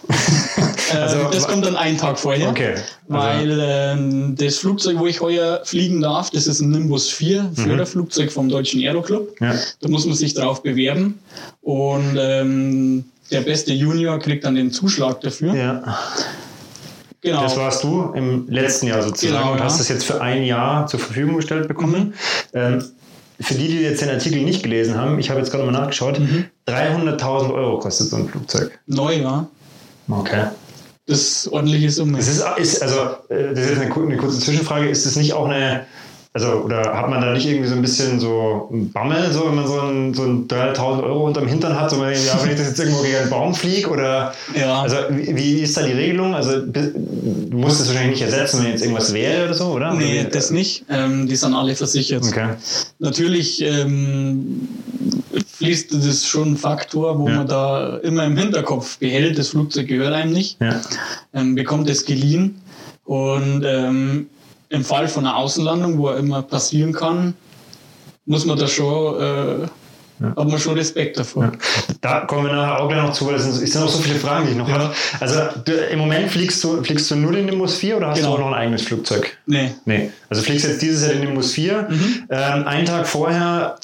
[LAUGHS] also, das kommt dann einen Tag vorher. Okay. Also, weil ähm, das Flugzeug, wo ich heuer fliegen darf, das ist ein Nimbus 4, Förderflugzeug vom Deutschen Aeroclub. Ja. Da muss man sich drauf bewerben. Und ähm, der beste Junior kriegt dann den Zuschlag dafür. ja. Genau. Das warst du im letzten Jahr sozusagen Genau, und ja. hast das jetzt für ein Jahr zur Verfügung gestellt bekommen. Ähm, für die, die jetzt den Artikel nicht gelesen haben, ich habe jetzt gerade mal nachgeschaut, Mhm. 300.000 Euro kostet so ein Flugzeug. Neu, ja. Okay. Das ist ordentliche Summe. Das ist, ist also, äh, das ist jetzt eine, eine kurze Zwischenfrage, ist das nicht auch eine, also, oder hat man da nicht irgendwie so ein bisschen so ein Bammel, so, wenn man so ein, so ein 300.000 Euro unterm Hintern hat, so, wenn ich, ja, wenn ich das jetzt irgendwo gegen einen Baum fliege, oder, Ja. also, wie, wie ist da die Regelung? Also, du musst es wahrscheinlich nicht ersetzen, wenn jetzt irgendwas wäre oder so, oder? Nee, Oder wie- das nicht. Ähm, die sind alle versichert. Okay. Natürlich ähm, fließt das schon ein Faktor, wo Ja. man da immer im Hinterkopf behält, das Flugzeug gehört einem nicht, Ja. ähm, bekommt es geliehen und ähm, im Fall von einer Außenlandung, wo er immer passieren kann, muss man da schon, äh, hat man schon Respekt davor. Da kommen wir nachher auch gleich noch zu, weil es sind, es noch so viele Fragen, die ich noch Ja. habe. Also du, im Moment fliegst du, fliegst du nur den Nimbus 4 oder hast Genau. du auch noch ein eigenes Flugzeug? Nee. Nee. Also fliegst jetzt dieses Jahr den Nimbus 4. Mhm. Ähm, einen Tag vorher,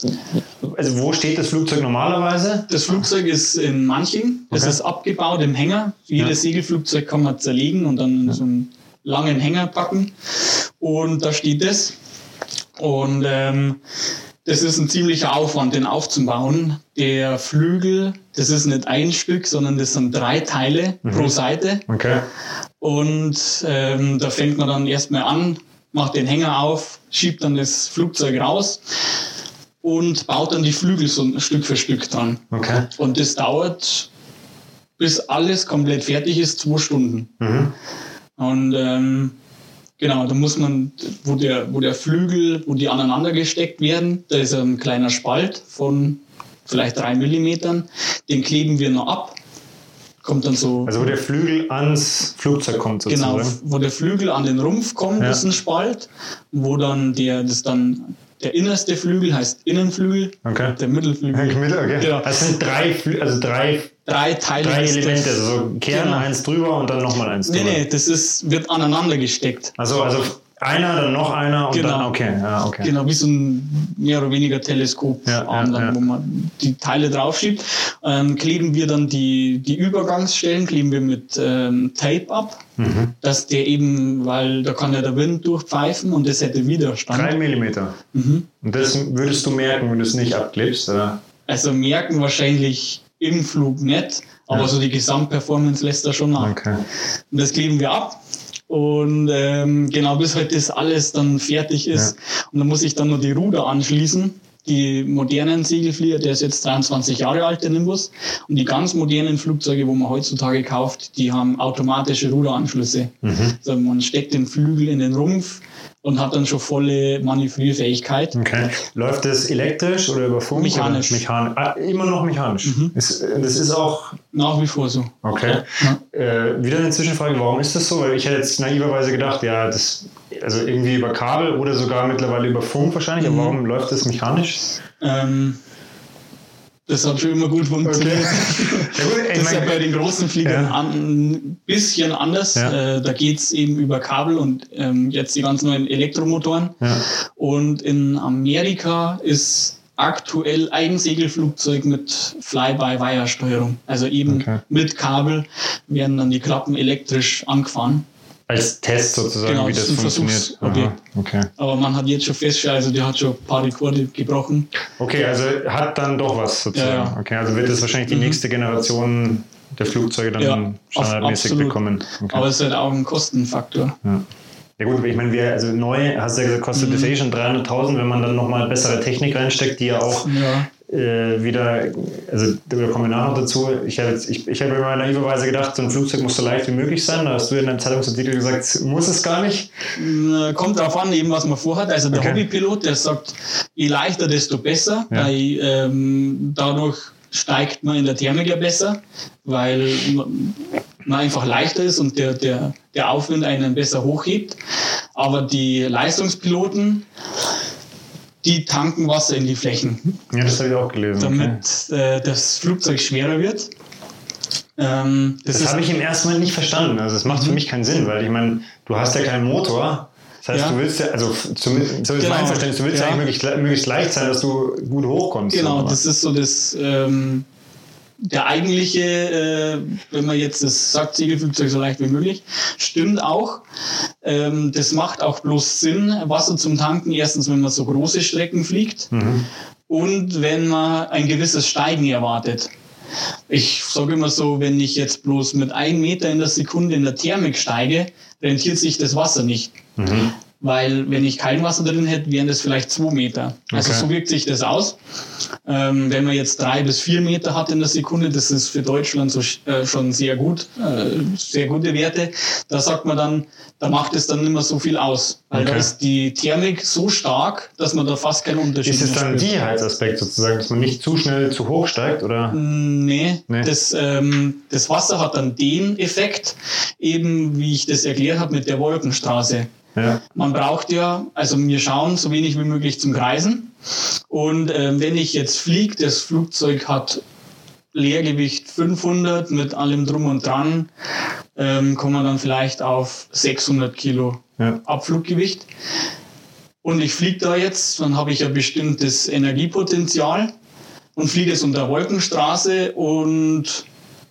also wo steht das Flugzeug normalerweise? Das Flugzeug ist in Manching. Okay. ist abgebaut im Hänger. Jedes Ja. Segelflugzeug kann man zerlegen und dann so einen langen Hänger packen. Und da steht das. Und ähm, das ist ein ziemlicher Aufwand, den aufzubauen. Der Flügel, das ist nicht ein Stück, sondern das sind drei Teile Mhm. pro Seite. Okay. Und ähm, da fängt man dann erstmal an, macht den Hänger auf, schiebt dann das Flugzeug raus und baut dann die Flügel so Stück für Stück dran. Okay. Und das dauert, bis alles komplett fertig ist, zwei Stunden. Mhm. Und ähm, genau, da muss man, wo der, wo der Flügel, wo die aneinander gesteckt werden, da ist ein kleiner Spalt von vielleicht drei Millimetern. Den kleben wir noch ab. Kommt dann so. Also wo der Flügel ans Flugzeug kommt Genau, sozusagen. wo der Flügel an den Rumpf kommt, Ja. ist ein Spalt, wo dann der, das dann der innerste Flügel heißt Innenflügel, Okay. der Mittelflügel. [LAUGHS] Okay. Genau. Das sind drei, Flü also drei, Drei Teile. drei das. Elemente, also so Kern, Genau. eins drüber und dann nochmal eins Nee, drüber. nee, das ist, wird aneinander gesteckt. Also, also einer, dann noch einer und Genau. dann, okay, ja, okay. Genau, wie so ein mehr oder weniger Teleskop, Ja, ja, dann, ja. wo man die Teile draufschiebt. Ähm, kleben wir dann die, die Übergangsstellen, kleben wir mit ähm, Tape ab, Mhm. dass der eben, weil da kann ja der Wind durchpfeifen und das hätte Widerstand. Drei Millimeter. Mhm. Und das würdest du merken, wenn du es nicht abklebst, oder? Also merken wahrscheinlich im Flug nicht, aber Ja. so die Gesamtperformance lässt da schon nach. Okay. Und das kleben wir ab. Und ähm, genau bis halt das alles dann fertig ist. Und dann muss ich dann nur die Ruder anschließen. Die modernen Segelflieger, der ist jetzt 23 Jahre alt, der Nimbus. Und die ganz modernen Flugzeuge, wo man heutzutage kauft, die haben automatische Ruderanschlüsse. Mhm. Also man steckt den Flügel in den Rumpf und hat dann schon volle Manövrierfähigkeit. Okay. Läuft das elektrisch oder über Funk? Mechanisch. Mechanisch. Ah, immer noch mechanisch. Ist, das ist auch. Nach wie vor so. Okay. Ja. Äh, wieder eine Zwischenfrage, warum ist das so? Weil ich hätte jetzt naiverweise gedacht, ja, das, also irgendwie über Kabel oder sogar mittlerweile über Funk wahrscheinlich, Mhm. aber warum läuft das mechanisch? Ähm, das hat schon immer gut funktioniert. Ich Das ist ja bei den großen Fliegern Ja. ein bisschen anders. Ja. Äh, da geht's eben über Kabel und ähm, jetzt die ganz neuen Elektromotoren. Ja. Und in Amerika ist aktuell ein Segelflugzeug mit Fly-by-Wire-Steuerung. Also eben Okay. mit Kabel werden dann die Klappen elektrisch angefahren. Als Test sozusagen, Genau, wie das funktioniert. Aha, okay. Aber man hat jetzt schon festgestellt, also die hat schon ein paar Rekorde gebrochen. okay, also hat dann doch was sozusagen. Ja, ja. Okay, also wird das wahrscheinlich die Mhm. nächste Generation der Flugzeuge dann Ja, standardmäßig absolut. bekommen. Okay. Aber es ist halt auch ein Kostenfaktor. Ja. Ja gut, ich meine, wir, also neu, hast du ja gesagt, kostet Mhm. das eh schon 300.000, wenn man dann nochmal bessere Technik reinsteckt, die ja auch Ja. Äh, wieder, also da kommen wir nachher noch dazu. Ich habe ich, ich habe immer naiverweise gedacht, so ein Flugzeug muss so leicht wie möglich sein. Da hast du in einem Zeitungsartikel gesagt, muss es gar nicht. Kommt darauf an, eben was man vorhat. Also der Okay. Hobbypilot, der sagt, je leichter, desto besser, Ja. weil ähm, dadurch steigt man in der Thermik ja besser, weil man man einfach leichter ist und der, der, der Aufwind einen besser hochhebt. Aber die Leistungspiloten, die tanken Wasser in die Flächen, Ja, das habe ich auch gelesen. Okay. damit äh, das Flugzeug schwerer wird. Ähm, das das habe ich im ersten Mal nicht verstanden. Also das macht mhm. für mich keinen Sinn, weil ich meine, du hast ja keinen Motor. Das heißt, ja. du willst ja, also zumindest so genau. mein Verständnis, du willst ja, ja möglichst, möglichst leicht sein, dass du gut hochkommst. Genau, das ist so das, ähm, der eigentliche, äh, wenn man jetzt das sagt, Segelflugzeug so leicht wie möglich, stimmt auch. Ähm, das macht auch bloß Sinn, Wasser zum Tanken, erstens, wenn man so große Strecken fliegt mhm. und wenn man ein gewisses Steigen erwartet. Ich sage immer so, wenn ich jetzt bloß mit einem Meter in der Sekunde in der Thermik steige, rentiert sich das Wasser nicht. Mhm weil wenn ich kein Wasser drin hätte, wären das vielleicht zwei Meter. Also okay. so wirkt sich das aus. Ähm, wenn man jetzt drei bis vier Meter hat in der Sekunde, das ist für Deutschland so, äh, schon sehr gut, äh, sehr gute Werte. Da sagt man dann, da macht es dann nicht mehr so viel aus, weil okay. da ist die Thermik so stark, dass man da fast keinen Unterschied Ist es dann die Sicherheitsaspekt sozusagen, dass man nicht zu schnell zu hoch steigt oder? Nee, nee. Das, ähm, das Wasser hat dann den Effekt, eben wie ich das erklärt habe mit der Wolkenstraße. Ja. Man braucht ja, also wir schauen so wenig wie möglich zum Kreisen. Und äh, wenn ich jetzt fliege, das Flugzeug hat Leergewicht 500 mit allem drum und dran, ähm, kommen wir dann vielleicht auf 600 Kilo ja. Abfluggewicht. Und ich fliege da jetzt, dann habe ich ein bestimmtes Energiepotenzial und fliege es unter Wolkenstraße und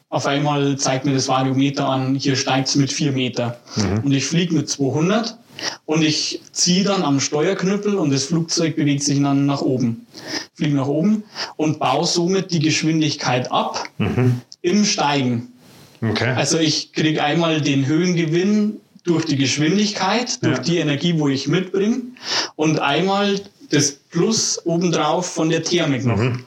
auf einmal zeigt mir das Variometer an, hier steigt es mit 4 Meter. Mhm. Und ich fliege mit 200 und ich ziehe dann am Steuerknüppel und das Flugzeug bewegt sich dann nach oben. Fliege nach oben und baue somit die Geschwindigkeit ab mhm. im Steigen. Okay. Also ich kriege einmal den Höhengewinn durch die Geschwindigkeit, durch ja. die Energie, wo ich mitbringe und einmal das Plus obendrauf von der Thermik noch. Mhm.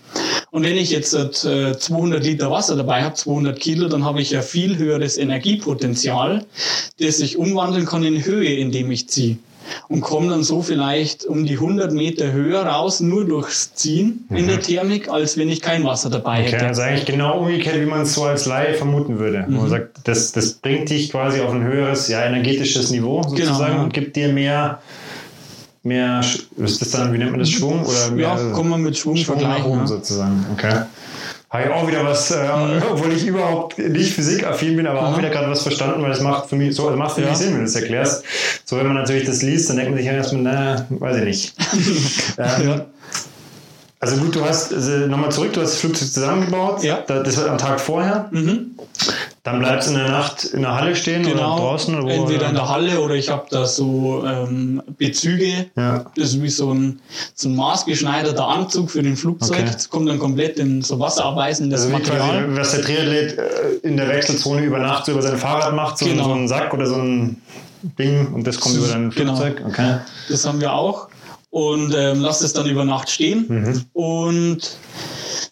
Und wenn ich jetzt äh, 200 Liter Wasser dabei habe, 200 Kilo, dann habe ich ja viel höheres Energiepotenzial, das ich umwandeln kann in Höhe, indem ich ziehe. Und komme dann so vielleicht um die 100 Meter höher raus, nur durchs Ziehen mhm. in der mhm. Thermik, als wenn ich kein Wasser dabei hätte. Okay, also eigentlich genau umgekehrt, wie man es so als Laie vermuten würde. Mhm. Man sagt, das, das bringt dich quasi auf ein höheres, ja, energetisches Niveau sozusagen genau, und gibt dir mehr mehr, ist das dann, wie nennt man das, Schwung? Oder mehr, ja, kann man mit Schwung, Schwung vergleichen. Nach oben ja. sozusagen, okay. Habe ich auch wieder was, äh, mhm. obwohl ich überhaupt nicht physikaffin bin, aber mhm. auch wieder gerade was verstanden, weil das macht für mich so, also macht für ja. mich Sinn, wenn du es erklärst. So, wenn man natürlich das liest, dann denkt man sich ja erstmal, na, weiß ich nicht. [LAUGHS] ähm, ja. Also gut, du hast, also nochmal zurück, du hast das Flugzeug zusammengebaut. Ja. Das war am Tag vorher. Mhm. Dann bleibst du in der Nacht in der Halle stehen genau. oder draußen? Oder wo, Entweder in der Halle oder ich habe da so ähm, Bezüge. Ja. Das ist wie so ein, so ein maßgeschneiderter Anzug für den Flugzeug. Okay. Das kommt dann komplett in so wasserabweisendes also Material. Quasi, was der Triathlet in der Wechselzone über Nacht so über sein Fahrrad macht, so, genau. so einen Sack oder so ein Ding und das kommt über dein genau. Flugzeug. Genau. Okay. Das haben wir auch und ähm, lasse es dann über Nacht stehen. Mhm. Und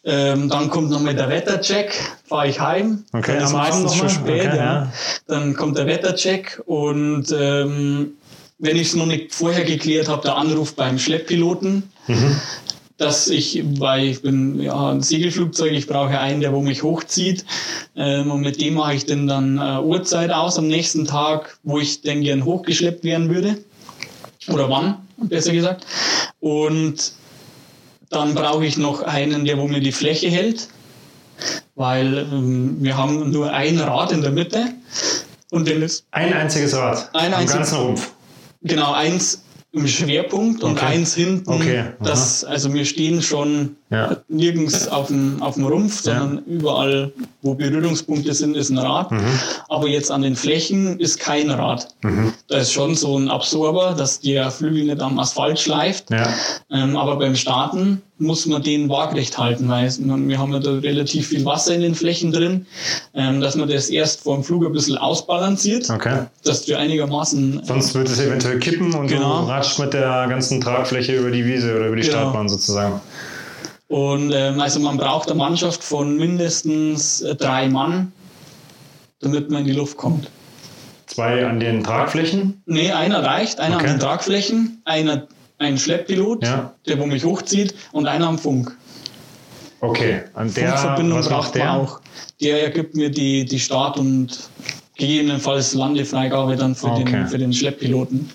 ähm, dann kommt nochmal der Wettercheck, fahre ich heim. Okay, dann ist meistens schon spät. Okay, ja. Dann kommt der Wettercheck und ähm, wenn ich es noch nicht vorher geklärt habe, der Anruf beim Schlepppiloten. Mhm. Dass ich, weil ich bin ja ein Segelflugzeug, ich brauche einen, der wo mich hochzieht. Ähm, und mit dem mache ich dann dann äh, Uhrzeit aus am nächsten Tag, wo ich denn gern hochgeschleppt werden würde. Oder wann? besser gesagt. Und dann brauche ich noch einen, der wo mir die Fläche hält, weil ähm, wir haben nur ein Rad in der Mitte und den ist ein einziges Rad ein am ganzen Rumpf. Genau, eins im Schwerpunkt und okay. eins hinten. Okay. Das, also wir stehen schon ja. nirgends auf dem, auf dem Rumpf, sondern ja. überall, wo Berührungspunkte sind, ist ein Rad. Mhm. Aber jetzt an den Flächen ist kein Rad. Mhm. Da ist schon so ein Absorber, dass der Flügel nicht am Asphalt schleift. Ja. Ähm, aber beim Starten muss man den waagrecht halten, weil wir haben ja da relativ viel Wasser in den Flächen drin, ähm, dass man das erst vor dem Flug ein bisschen ausbalanciert, okay. dass du einigermaßen... Äh, Sonst wird es eventuell kippen und genau. du ratscht mit der ganzen Tragfläche über die Wiese oder über die genau. Startbahn sozusagen. Und ähm, also man braucht eine Mannschaft von mindestens äh, drei Mann, damit man in die Luft kommt. Zwei an den Tragflächen? Nee, einer reicht, einer okay. an den Tragflächen, einer ein Schlepppilot, ja. der wo mich hochzieht, und einer am Funk. Okay, an der Funkverbindung braucht man auch. Der ergibt mir die, die Start- und gegebenenfalls Landefreigabe dann für, okay. den, für den Schlepppiloten.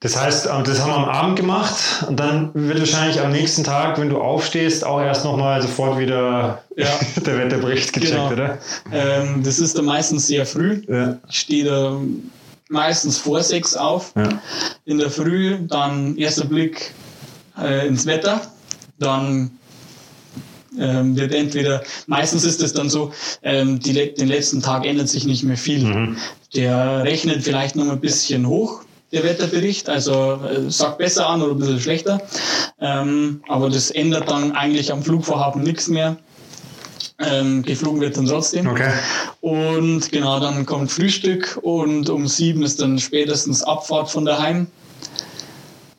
Das heißt, ähm, das haben wir am Abend gemacht und dann wird wahrscheinlich am nächsten Tag, wenn du aufstehst, auch erst nochmal sofort wieder ja. [LAUGHS] der Wetterbericht gecheckt, genau. oder? Ähm, das ist dann meistens sehr früh. Ja. Ich stehe da meistens vor sechs auf ja. in der Früh, dann erster Blick äh, ins Wetter, dann ähm, wird entweder, meistens ist es dann so, ähm, die, den letzten Tag ändert sich nicht mehr viel. Mhm. Der rechnet vielleicht noch ein bisschen hoch, der Wetterbericht, also äh, sagt besser an oder ein bisschen schlechter. Ähm, aber das ändert dann eigentlich am Flugvorhaben nichts mehr. Ähm, geflogen wird dann trotzdem. Okay. Und genau, dann kommt Frühstück und um sieben ist dann spätestens Abfahrt von daheim.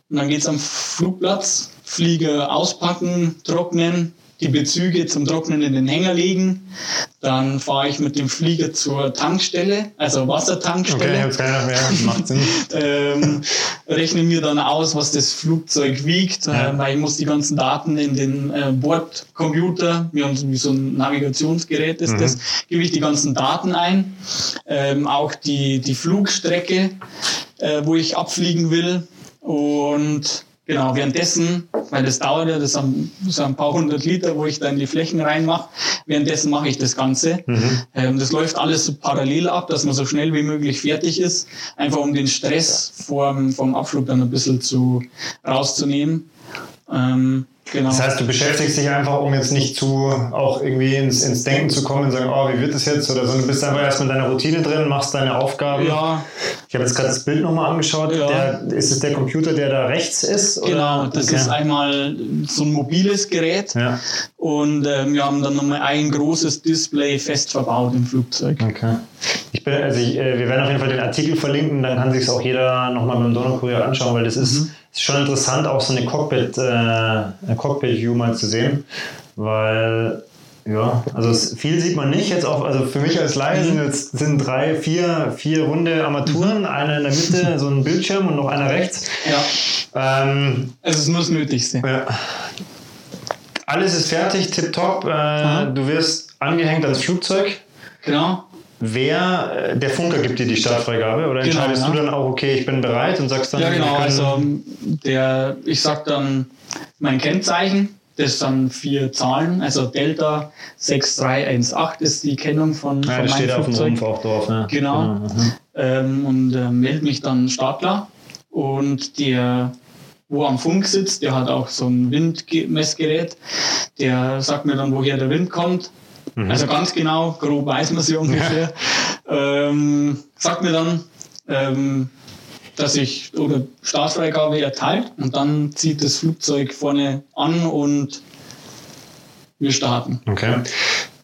Und dann geht's am Flugplatz, Flieger auspacken, trocknen, die Bezüge zum Trocknen in den Hänger legen. Dann fahre ich mit dem Flieger zur Tankstelle, also Wassertankstelle. Okay, keiner mehr, macht Sinn. [LAUGHS] ähm, rechne mir dann aus, was das Flugzeug wiegt, ja. äh, weil ich muss die ganzen Daten in den äh, Bordcomputer, wir haben wie so ein Navigationsgerät ist mhm. das, gebe ich die ganzen Daten ein, ähm, auch die, die Flugstrecke, äh, wo ich abfliegen will und Genau, währenddessen, weil das dauert ja, das sind, so ein paar hundert Liter, wo ich dann die Flächen reinmache. Währenddessen mache ich das Ganze. Mhm. Ähm, das läuft alles so parallel ab, dass man so schnell wie möglich fertig ist, einfach um den Stress vom, vom Abflug dann ein bisschen zu rauszunehmen. Ähm, Genau. Das heißt, du beschäftigst dich einfach, um jetzt nicht zu auch irgendwie ins, ins Denken zu kommen und sagen, oh, wie wird das jetzt? Oder so, du bist einfach erst mit deiner Routine drin, machst deine Aufgaben. Ja. Ich habe jetzt gerade das Bild nochmal angeschaut. Ja. Der, ist es der Computer, der da rechts ist? Oder? Genau, das okay. ist einmal so ein mobiles Gerät. Ja. Und äh, wir haben dann nochmal ein großes Display fest verbaut im Flugzeug. Okay. Ich bin, also ich, äh, wir werden auf jeden Fall den Artikel verlinken, dann kann sich es auch jeder nochmal beim Donaukurier anschauen, weil das ist. Mhm ist schon interessant, auch so eine Cockpit, äh, Cockpit-View mal zu sehen, weil ja, also viel sieht man nicht jetzt auch, also für mich als Laie sind jetzt sind drei, vier, vier runde Armaturen, mhm. eine in der Mitte, so ein Bildschirm und noch einer rechts. Ja. Ähm, es ist nur das Nötigste. Ja. Alles ist fertig, tipptopp. Äh, du wirst angehängt ans Flugzeug. Genau wer, äh, der Funker gibt dir die Startfreigabe oder genau, entscheidest genau, du dann auch, okay, ich bin bereit und sagst dann. Ja, genau, also der, ich sag dann mein Kennzeichen, das sind vier Zahlen, also Delta 6318 ist die Kennung von, ja, von meinem steht Flugzeug. auf dem Rumpf auch drauf. Ja. Genau. genau. Mhm. Ähm, und äh, melde mich dann startklar und der wo am Funk sitzt, der hat auch so ein Windmessgerät, der sagt mir dann, woher der Wind kommt Mhm. Also ganz genau, grob weiß man sie ungefähr. Ähm, sagt mir dann, ähm, dass ich oder Startfreigabe erteilt und dann zieht das Flugzeug vorne an und wir starten. Okay.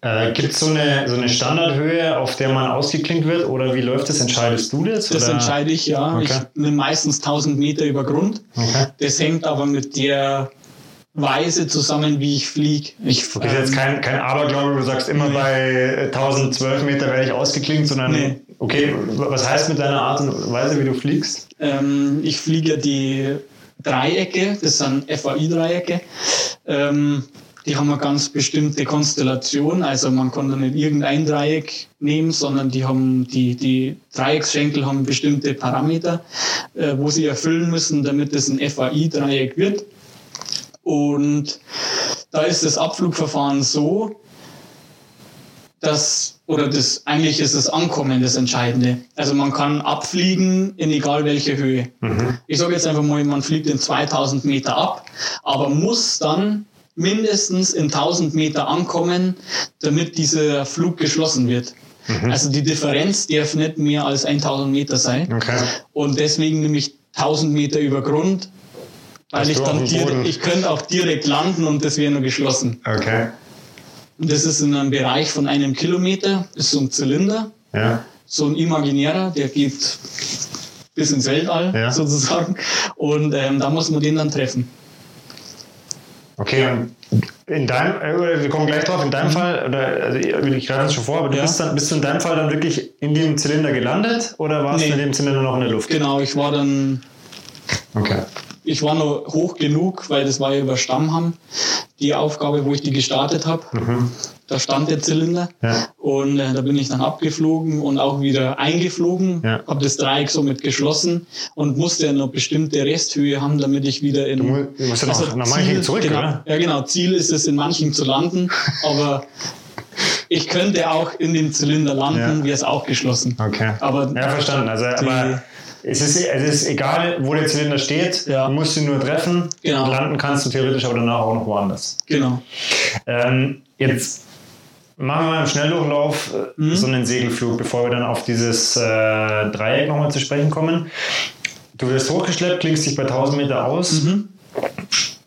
Äh, Gibt es so eine, so eine Standardhöhe, auf der man ausgeklinkt wird oder wie läuft das? Entscheidest du das? Das oder? entscheide ich, ja. Okay. Ich nehme meistens 1000 Meter über Grund. Okay. Das hängt aber mit der Weise zusammen, wie ich fliege. Ich, ähm, jetzt kein, kein Aberglaube, du sagst immer nee. bei 1012 Meter werde ich ausgeklingt, sondern nee. okay, was heißt mit deiner Art und Weise, wie du fliegst? Ähm, ich fliege die Dreiecke, das sind FAI-Dreiecke. Ähm, die haben eine ganz bestimmte Konstellation. Also man kann da nicht irgendein Dreieck nehmen, sondern die haben die, die Dreiecksschenkel haben bestimmte Parameter, äh, wo sie erfüllen müssen, damit es ein FAI-Dreieck wird. Und da ist das Abflugverfahren so, dass, oder das, eigentlich ist das Ankommen das Entscheidende. Also man kann abfliegen in egal welche Höhe. Mhm. Ich sage jetzt einfach mal, man fliegt in 2000 Meter ab, aber muss dann mindestens in 1000 Meter ankommen, damit dieser Flug geschlossen wird. Mhm. Also die Differenz darf nicht mehr als 1000 Meter sein. Okay. Und deswegen nehme ich 1000 Meter über Grund weil ich dann direkt, ich könnte auch direkt landen und das wäre nur geschlossen. Okay. Und das ist in einem Bereich von einem Kilometer, ist so ein Zylinder. Ja. So ein imaginärer, der geht bis ins Weltall ja. [LAUGHS] sozusagen. Und ähm, da muss man den dann treffen. Okay, in deinem, äh, wir kommen gleich drauf, in deinem mhm. Fall, oder also ich greife das schon vor, aber du ja. bist, dann, bist du in deinem Fall dann wirklich in dem Zylinder gelandet oder warst nee. du in dem Zylinder noch in der Luft? Genau, ich war dann okay ich war noch hoch genug, weil das war ja über Stammham, die Aufgabe, wo ich die gestartet habe. Mhm. da stand der Zylinder. Ja. Und äh, da bin ich dann abgeflogen und auch wieder eingeflogen. Ja. Habe das Dreieck somit geschlossen und musste noch bestimmte Resthöhe haben, damit ich wieder in. Du musst ja also nach, nach Manching zurück, genau, oder? Ja, genau. Ziel ist es, in Manching zu landen. [LAUGHS] aber ich könnte auch in dem Zylinder landen, ja. wäre es auch geschlossen. Okay. Aber ja, verstanden. Also, aber es ist, es ist egal, wo der Zylinder steht, ja. du musst ihn nur treffen. Genau. Und landen kannst du theoretisch aber danach auch noch woanders. Genau. Ähm, jetzt machen wir mal im Schnelldurchlauf äh, mhm. so einen Segelflug, bevor wir dann auf dieses äh, Dreieck nochmal zu sprechen kommen. Du wirst hochgeschleppt, klingst dich bei 1000 Meter aus. Mhm.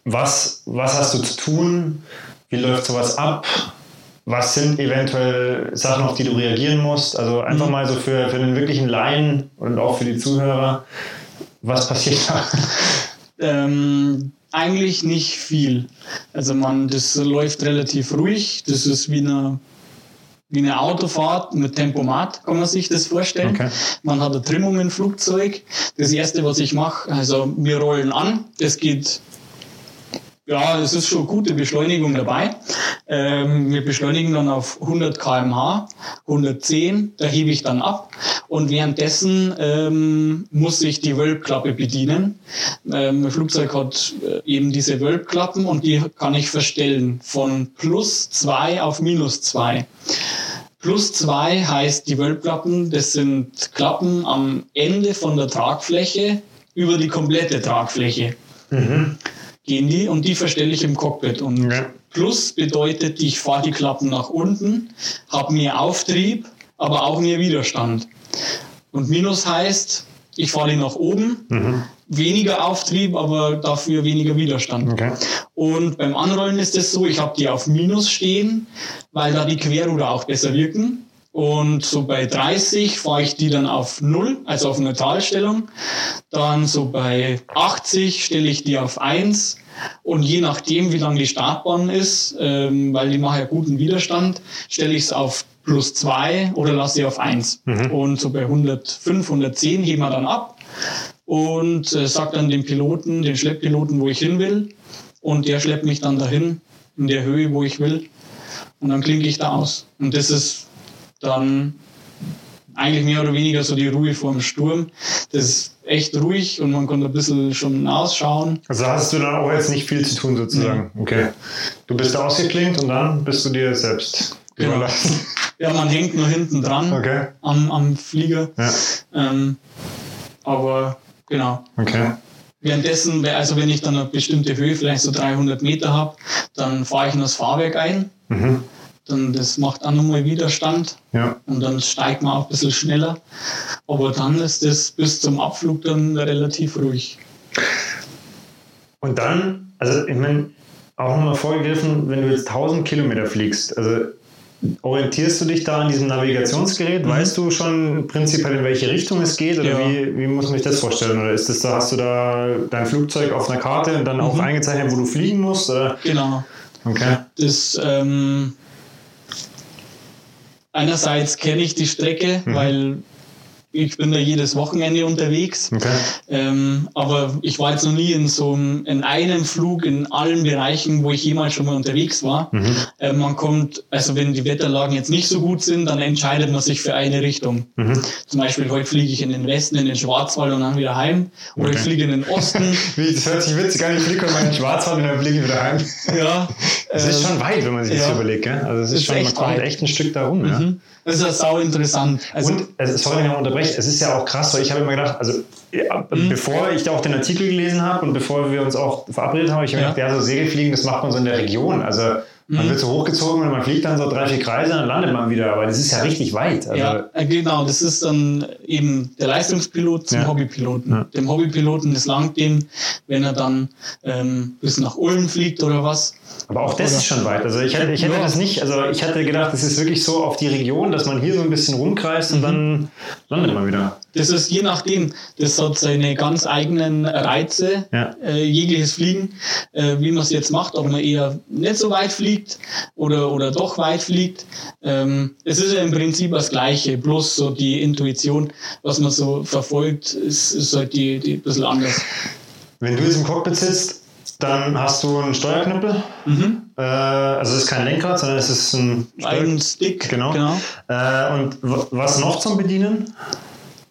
Was, was hast du zu tun? Wie läuft sowas ab? Was sind eventuell Sachen, auf die du reagieren musst? Also einfach mhm. mal so für, für den wirklichen Laien und auch für die Zuhörer, was passiert da? Ähm, eigentlich nicht viel. Also man, das läuft relativ ruhig. Das ist wie eine wie eine Autofahrt mit Tempomat, kann man sich das vorstellen. Okay. Man hat eine Trimmung im Flugzeug. Das erste, was ich mache, also wir rollen an. Das geht ja, es ist schon gute Beschleunigung dabei. Ähm, wir beschleunigen dann auf 100 km/h, 110, da hebe ich dann ab. Und währenddessen ähm, muss ich die Wölbklappe bedienen. Ähm, mein Flugzeug hat äh, eben diese Wölbklappen und die kann ich verstellen von plus 2 auf minus 2. Plus 2 heißt die Wölbklappen, das sind Klappen am Ende von der Tragfläche über die komplette Tragfläche. Mhm gehen die und die verstelle ich im Cockpit. Und ja. Plus bedeutet, ich fahre die Klappen nach unten, habe mehr Auftrieb, aber auch mehr Widerstand. Und Minus heißt, ich fahre die nach oben, mhm. weniger Auftrieb, aber dafür weniger Widerstand. Okay. Und beim Anrollen ist es so, ich habe die auf Minus stehen, weil da die Querruder auch besser wirken. Und so bei 30 fahre ich die dann auf 0, also auf Neutralstellung. Dann so bei 80 stelle ich die auf 1. Und je nachdem, wie lang die Startbahn ist, ähm, weil die machen ja guten Widerstand, stelle ich es auf plus 2 oder lasse sie auf 1. Mhm. Und so bei 105, 110 heben wir dann ab und äh, sag dann dem Piloten, den Schlepppiloten, wo ich hin will. Und der schleppt mich dann dahin, in der Höhe, wo ich will. Und dann klinke ich da aus. Und das ist dann eigentlich mehr oder weniger so die Ruhe vor dem Sturm. Das ist echt ruhig und man kann ein bisschen schon ausschauen. Also hast du dann auch jetzt nicht viel zu tun sozusagen. Nee. Okay. Du bist ausgeklingt und dann bist du dir selbst genau. überlassen. Ja, man hängt nur hinten dran okay. am, am Flieger. Ja. Ähm, aber genau. Okay. Währenddessen, also wenn ich dann eine bestimmte Höhe, vielleicht so 300 Meter habe, dann fahre ich in das Fahrwerk ein. Mhm dann das macht auch nochmal Widerstand ja. und dann steigt man auch ein bisschen schneller. Aber dann ist das bis zum Abflug dann relativ ruhig. Und dann, also ich meine, auch nochmal vorgegriffen, wenn du jetzt 1000 Kilometer fliegst, also orientierst du dich da an diesem Navigationsgerät? Mhm. Weißt du schon prinzipiell, in welche Richtung es geht? Oder ja. wie, wie muss man sich das vorstellen? Oder ist das da, hast du da dein Flugzeug auf einer Karte und dann auch mhm. eingezeichnet, wo du fliegen musst? Oder? Genau. Okay. Das ähm, einerseits kenne ich die Strecke, mhm. weil ich bin da jedes Wochenende unterwegs. Okay. Ähm, aber ich war jetzt noch nie in so einem, in einem Flug in allen Bereichen, wo ich jemals schon mal unterwegs war. Mhm. Äh, man kommt, also wenn die Wetterlagen jetzt nicht so gut sind, dann entscheidet man sich für eine Richtung. Mhm. Zum Beispiel heute fliege ich in den Westen, in den Schwarzwald und dann wieder heim. Oder okay. ich fliege in den Osten. [LAUGHS] Wie, das hört sich witzig an, ich fliege in den Schwarzwald und dann fliege ich wieder heim. Ja. Das ist schon weit, wenn man sich ja. das überlegt. Gell? Also es ist, ist schon, man kommt weit. echt ein Stück da rum. Mhm. Ja. Das ist ja sau interessant. Also, und, also, sorry, wenn ich unterbreche, es ist ja auch krass, weil ich habe immer gedacht, also mhm. bevor ich auch den Artikel gelesen habe und bevor wir uns auch verabredet haben, ich habe ja. gedacht, ja, so Segelfliegen, das macht man so in der Region. Also man mhm. wird so hochgezogen und man fliegt dann so drei, vier Kreise und dann landet man wieder. Aber das ist ja richtig weit. Also ja, äh, genau. Das ist dann eben der Leistungspilot zum ja. Hobbypiloten. Ja. Dem Hobbypiloten, das langt dem, wenn er dann ähm, bis nach Ulm fliegt oder was. Aber auch das oder? ist schon weit. Also ich hätte, ich hätte ja. das nicht, also ich hatte gedacht, das ist wirklich so auf die Region, dass man hier so ein bisschen rumkreist und mhm. dann landet man wieder. Das ist je nachdem. Das hat seine ganz eigenen Reize, äh, jegliches Fliegen, äh, wie man es jetzt macht, ob man eher nicht so weit fliegt oder, oder doch weit fliegt. Ähm, es ist ja im Prinzip das Gleiche, bloß so die Intuition, was man so verfolgt, ist, ist halt die, die ein bisschen anders. Wenn du jetzt im Cockpit sitzt, dann hast du einen Steuerknüppel. Mhm. Äh, also es ist kein Lenkrad, sondern es ist ein Ein Stick. Genau. genau. Äh, und was noch zum Bedienen?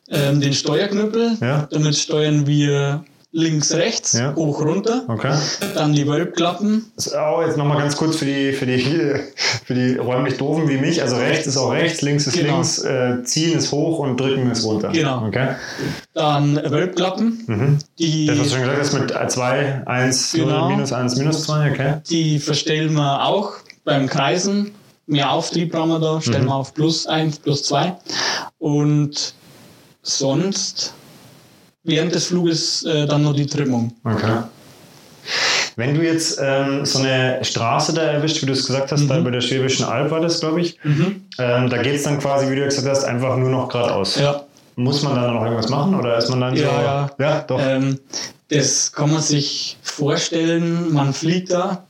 Ähm, den Steuerknüppel. Ja. Damit steuern wir links, rechts, Ja. hoch, runter. Okay. Dann die Wölbklappen. Auch jetzt nochmal ganz kurz für die, für, die, [LAUGHS] für die räumlich Doofen wie mich. Also rechts ist auch rechts, links ist Genau. links, äh, ziehen ist hoch und drücken ist runter. Genau. Okay. Dann Wölbklappen. Mhm. Die, Das, was du schon gesagt hast, mit 2, 1, 0, Genau. minus 1, minus 2, okay. die verstellen wir auch beim Kreisen. Mehr Auftrieb brauchen wir da, stellen Mhm. wir auf plus 1, plus 2. Und sonst während des Fluges äh, dann noch die Trimmung. Okay. Wenn du jetzt ähm, so eine Straße da erwischt, wie du es gesagt hast, da Mhm. über der Schwäbischen Alb war das, glaube ich, ähm, da geht es dann quasi, wie du gesagt hast, einfach nur noch geradeaus. Ja. Muss man dann noch irgendwas machen oder ist man dann so. Ja, ja. Ja, doch. Ähm, das kann man sich vorstellen, man fliegt da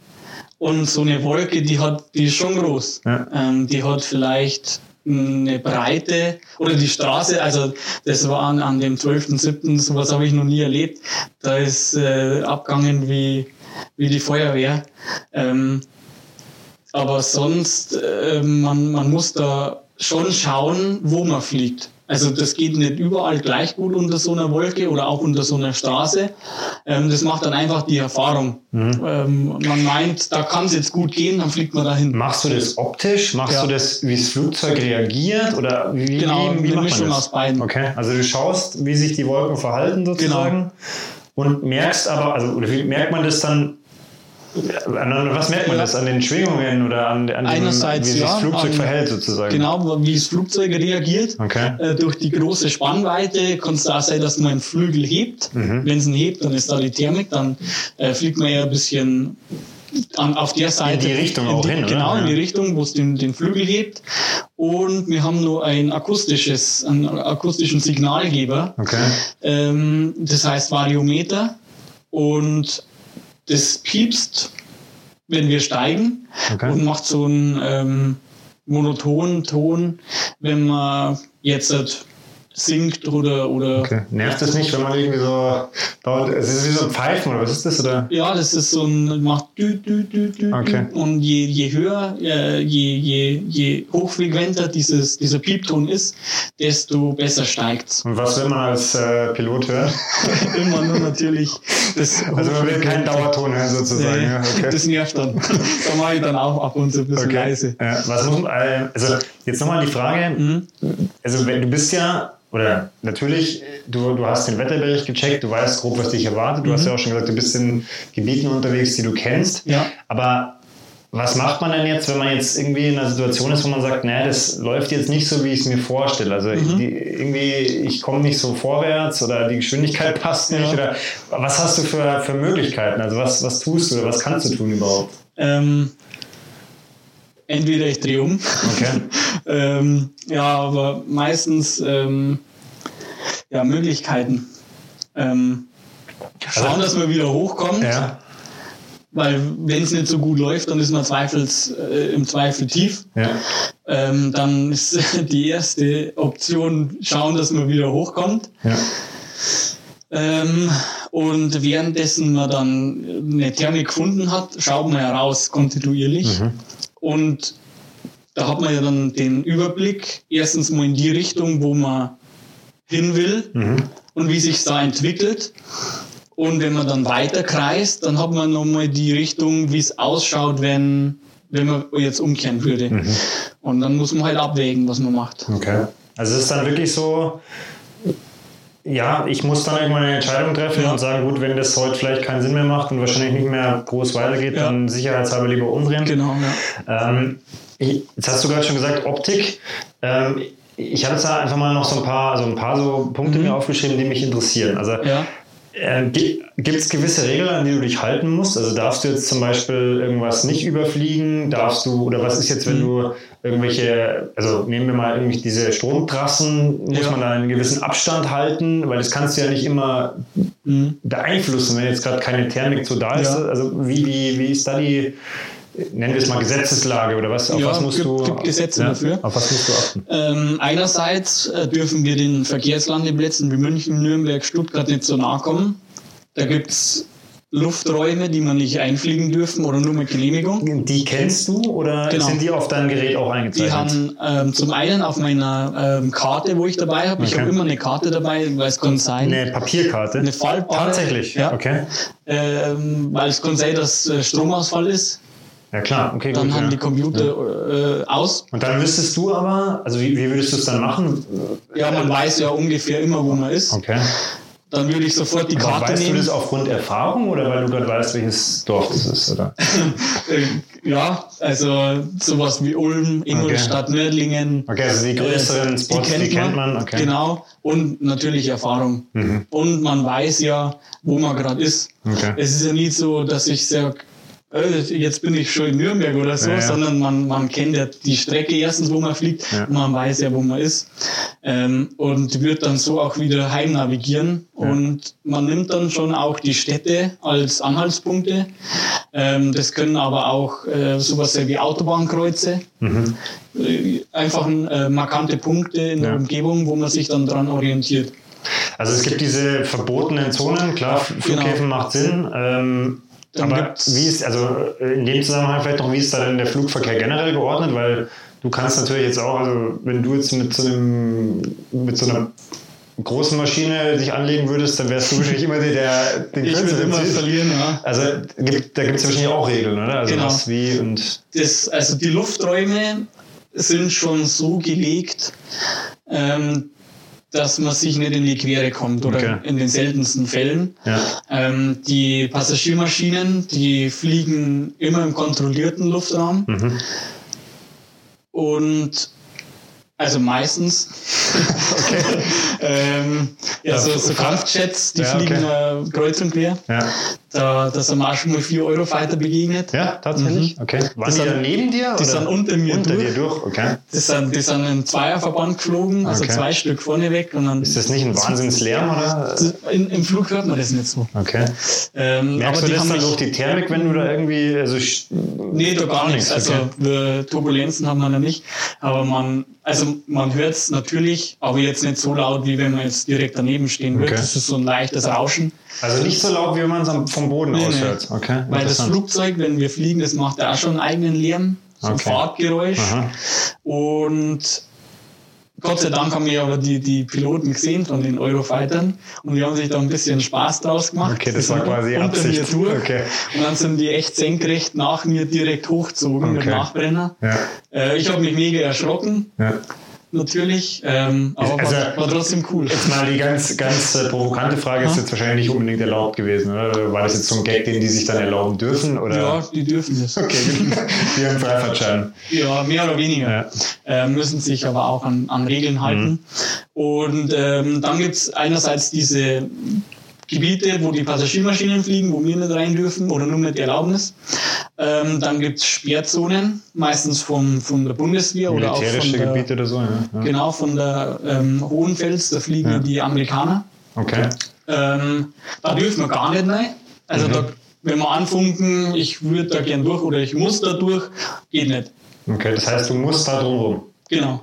und so eine Wolke, die hat, die ist schon groß. Ja. Ähm, die hat vielleicht eine Breite oder die Straße, also das war an, an dem 12.07., sowas habe ich noch nie erlebt. Da ist äh, abgegangen wie, wie die Feuerwehr. Ähm, aber sonst, äh, man, man muss da schon schauen, wo man fliegt. Also das geht nicht überall gleich gut unter so einer Wolke oder auch unter so einer Straße. Ähm, das macht dann einfach die Erfahrung. Ähm, man meint, da kann es jetzt gut gehen, dann fliegt man dahin. Machst du das optisch? Machst Ja. du das, wie das Flugzeug reagiert? Oder wie, Genau, wie, wie macht Mischung man das? aus beiden. Okay, also du schaust, wie sich die Wolken verhalten sozusagen Genau. und merkst aber, also oder wie merkt man das dann? Was merkt man Ja. das an den Schwingungen oder an, an dem, wie sich das ja, Flugzeug an- verhält sozusagen? Genau, wie das Flugzeug reagiert. Okay. Äh, durch die große Spannweite kann es da sein, dass man einen Flügel hebt. Mhm. Wenn es ihn hebt, dann ist da die Thermik, dann äh, fliegt man ja ein bisschen an, auf der Seite. die Richtung auch die, hin, oder? Genau, in die Ja. Richtung, wo es den, den Flügel hebt. Und wir haben nur ein akustisches, einen akustischen Signalgeber. Okay. Ähm, das heißt Variometer. Und das piepst, wenn wir steigen Okay. und macht so einen ähm, monotonen Ton, wenn man jetzt singt oder, oder okay. Nervt das nicht, wenn man irgendwie so dauert? Es ist wie so ein Pfeifen oder was ist das? Oder? ja, das ist so ein, macht dü, dü, dü, dü, Okay. und je, je höher, äh, je, je, je hochfrequenter dieses, dieser Piepton ist, desto besser steigt's. Und was will man als äh, Pilot hören? [LAUGHS] Immer nur natürlich das [LAUGHS] Also man will keinen Dauerton hören sozusagen. Nee, ja, okay. Das nervt dann. [LAUGHS] da mache ich dann auch ab und zu ein bisschen leise. Ja, was muss, äh, also jetzt nochmal die Frage, Mhm. Also wenn du bist ja, oder natürlich, du, du hast den Wetterbericht gecheckt, du weißt grob, was dich erwartet, du hast ja auch schon gesagt, du bist in Gebieten unterwegs, die du kennst, Mhm. Ja. aber was macht man denn jetzt, wenn man jetzt irgendwie in einer Situation ist, wo man sagt, naja, das läuft jetzt nicht so, wie ich es mir vorstelle. Also Mhm. die, irgendwie, ich komme nicht so vorwärts oder die Geschwindigkeit [LAUGHS] passt nicht. Ja. Oder was hast du für, für Möglichkeiten? Also was, was tust du oder was kannst du tun überhaupt? Ähm, entweder ich drehe um. Okay. [LAUGHS] ähm, ja, aber meistens ähm, ja, Möglichkeiten. Ähm, schauen, dass wir wieder hochkommen. Ja. Weil wenn es nicht so gut läuft, dann ist man zweifels, äh, im Zweifel tief. Ja. Ähm, dann ist [LAUGHS] die erste Option, schauen, dass man wieder hochkommt. Ja. Ähm, und währenddessen man dann eine Thermik gefunden hat, schaut man heraus kontinuierlich. Mhm. Und da hat man ja dann den Überblick, erstens mal in die Richtung, wo man hin will Mhm. und wie sich da entwickelt. Und wenn man dann weiter kreist, dann hat man nochmal die Richtung, wie es ausschaut, wenn, wenn man jetzt umkehren würde. Mhm. Und dann muss man halt abwägen, was man macht. Okay. Also es ist dann wirklich so, ja, ich muss dann irgendwann eine Entscheidung treffen Ja. und sagen, gut, wenn das heute vielleicht keinen Sinn mehr macht und wahrscheinlich nicht mehr groß weitergeht, Ja. dann sicherheitshalber lieber umdrehen. Genau, ja. Ähm, ich, jetzt hast du gerade schon gesagt, Optik. Ähm, ich habe jetzt da einfach mal noch so ein paar, so ein paar so Punkte mir aufgeschrieben, die mich interessieren. Also Mhm. Ja. Äh, Gibt es gewisse Regeln, an die du dich halten musst? Also darfst du jetzt zum Beispiel irgendwas nicht überfliegen? Darfst du, oder was ist jetzt, wenn du irgendwelche, also nehmen wir mal irgendwie diese Stromtrassen, muss Ja. man da einen gewissen Abstand halten? Weil das kannst du ja nicht immer Mhm. beeinflussen, wenn jetzt gerade keine Thermik so da ist. Ja. Also wie, wie, wie ist da die, nennen wir es mal Gesetzeslage oder was? Auf Ja, was musst gibt- du? gibt Gesetze dafür. Auf was musst du achten? Ähm, einerseits äh, dürfen wir den Verkehrslandeplätzen wie München, Nürnberg, Stuttgart nicht so nahe kommen. Da gibt's Lufträume, die man nicht einfliegen dürfen oder nur mit Genehmigung. Die kennst du oder Genau. sind die auf deinem Gerät auch Die eingezeichnet? haben ähm, zum einen auf meiner ähm, Karte, wo ich dabei habe, ich Okay. habe immer eine Karte dabei, weil es kann sein, eine Papierkarte? eine faltbare. Tatsächlich? Ja. Okay. Ähm, weil es kann sein, dass äh, Stromausfall ist. Ja klar, okay, Dann gut. haben ja. die Computer äh, aus. Und dann müsstest du aber, also wie, wie würdest du es dann machen? Ja, man weiß ja ungefähr immer, wo man ist. Okay. Dann würde ich sofort die Aber Karte weißt du nehmen. das aufgrund Erfahrung oder weil du gerade weißt, welches Dorf das ist? Oder? [LAUGHS] Ja, also sowas wie Ulm, Ingolstadt, Nördlingen. Okay, also die größeren Äh, Spots, die kennt man. Okay. Mhm. Genau. Und natürlich Erfahrung. Und man weiß ja, wo man gerade ist. Okay. Es ist ja nicht so, dass ich sage, äh, jetzt bin ich schon in Nürnberg oder so, Ja, sondern man, man kennt ja die Strecke erstens, wo man fliegt, Ja. man weiß ja, wo man ist ähm, und wird dann so auch wieder heim navigieren und man nimmt dann schon auch die Städte als Anhaltspunkte. Ähm, das können aber auch äh, sowas wie Autobahnkreuze, Mhm. äh, einfach äh, markante Punkte in der. Umgebung, wo man sich dann dran orientiert. Also es gibt diese verbotenen Zonen, klar, Flughäfen Genau. macht Sinn. Ähm, Dann aber wie ist, also in dem Zusammenhang vielleicht noch, wie ist da denn der Flugverkehr generell geordnet? Weil du kannst natürlich jetzt auch, also wenn du jetzt mit so einem, mit so einer großen Maschine dich anlegen würdest, dann wärst du wahrscheinlich immer der, der [LAUGHS] den Ich würde immer verlieren, ja. Also gibt, da gibt es wahrscheinlich auch Regeln, oder? Also Genau. was, wie und das, also die Lufträume sind schon so gelegt, ähm, dass man sich nicht in die Quere kommt oder Okay. in den seltensten Fällen. ja. Ähm, die Passagiermaschinen, die fliegen immer im kontrollierten Luftraum Mhm. und also meistens. [LAUGHS] [LAUGHS] ähm, ja, so, so Kampfjets, die Ja, okay. fliegen äh, kreuz und quer. Ja. Da, da sind auch schon mal vier Eurofighter begegnet. ja, tatsächlich. Okay. Waren Mhm. Die die, sind- dann neben dir? die oder? sind unter mir Unter durch. dir durch, okay. Die sind, die sind in Zweierverband geflogen, also Okay. zwei Stück vorne weg. Und dann Ist das nicht ein Wahnsinnslärm, oder? in, Im Flug hört man das nicht so. Okay. Ähm, Merkst aber du die das haben dann durch die Thermik, wenn du da irgendwie, also Nee, da gar nichts. Also okay. Turbulenzen haben wir da nicht. Aber man, also man hört es natürlich, aber jetzt nicht so laut, wie wenn man jetzt direkt daneben stehen würde. Okay. Das ist so ein leichtes Rauschen. Also nicht so laut, wie man es vom Boden Nee, aus hört. Okay. Weil das. Flugzeug, wenn wir fliegen, das macht ja auch schon einen eigenen Lärm. So ein Okay. Fahrtgeräusch. Aha. Und Gott sei Dank haben wir aber die, die Piloten gesehen von den Eurofightern und die haben sich da ein bisschen Spaß draus gemacht. Okay, das war quasi Absicht. Durch. Okay. Und dann sind die echt senkrecht nach mir direkt hochgezogen mit Okay. Nachbrenner. Ja. Äh, ich habe mich mega erschrocken, ja. Natürlich, ähm, aber Also- war, war trotzdem cool. Jetzt mal die ganz, ganz äh, provokante Frage ist jetzt wahrscheinlich nicht unbedingt erlaubt gewesen, oder? War das jetzt so ein Gag, den die sich dann erlauben dürfen? Oder? Ja, die dürfen das. Okay, [LAUGHS] die haben Freifahrtschein. Ja, mehr oder weniger. Ja. Äh, müssen sich aber auch an, an Regeln halten. Und ähm, dann gibt's einerseits diese Gebiete, wo die Passagiermaschinen fliegen, wo wir nicht rein dürfen oder nur mit Erlaubnis. Ähm, dann gibt's Sperrzonen, meistens vom, von der Bundeswehr oder auch von der, Gebiete oder so, ja. ja. genau von der ähm, Hohenfels, da fliegen Ja. die Amerikaner. Okay. Ähm, da dürfen wir gar nicht rein. Also Mhm. da, wenn wir anfunken, ich würde da gern durch oder ich muss da durch, geht nicht. Okay, das heißt, du musst da drumherum. Genau.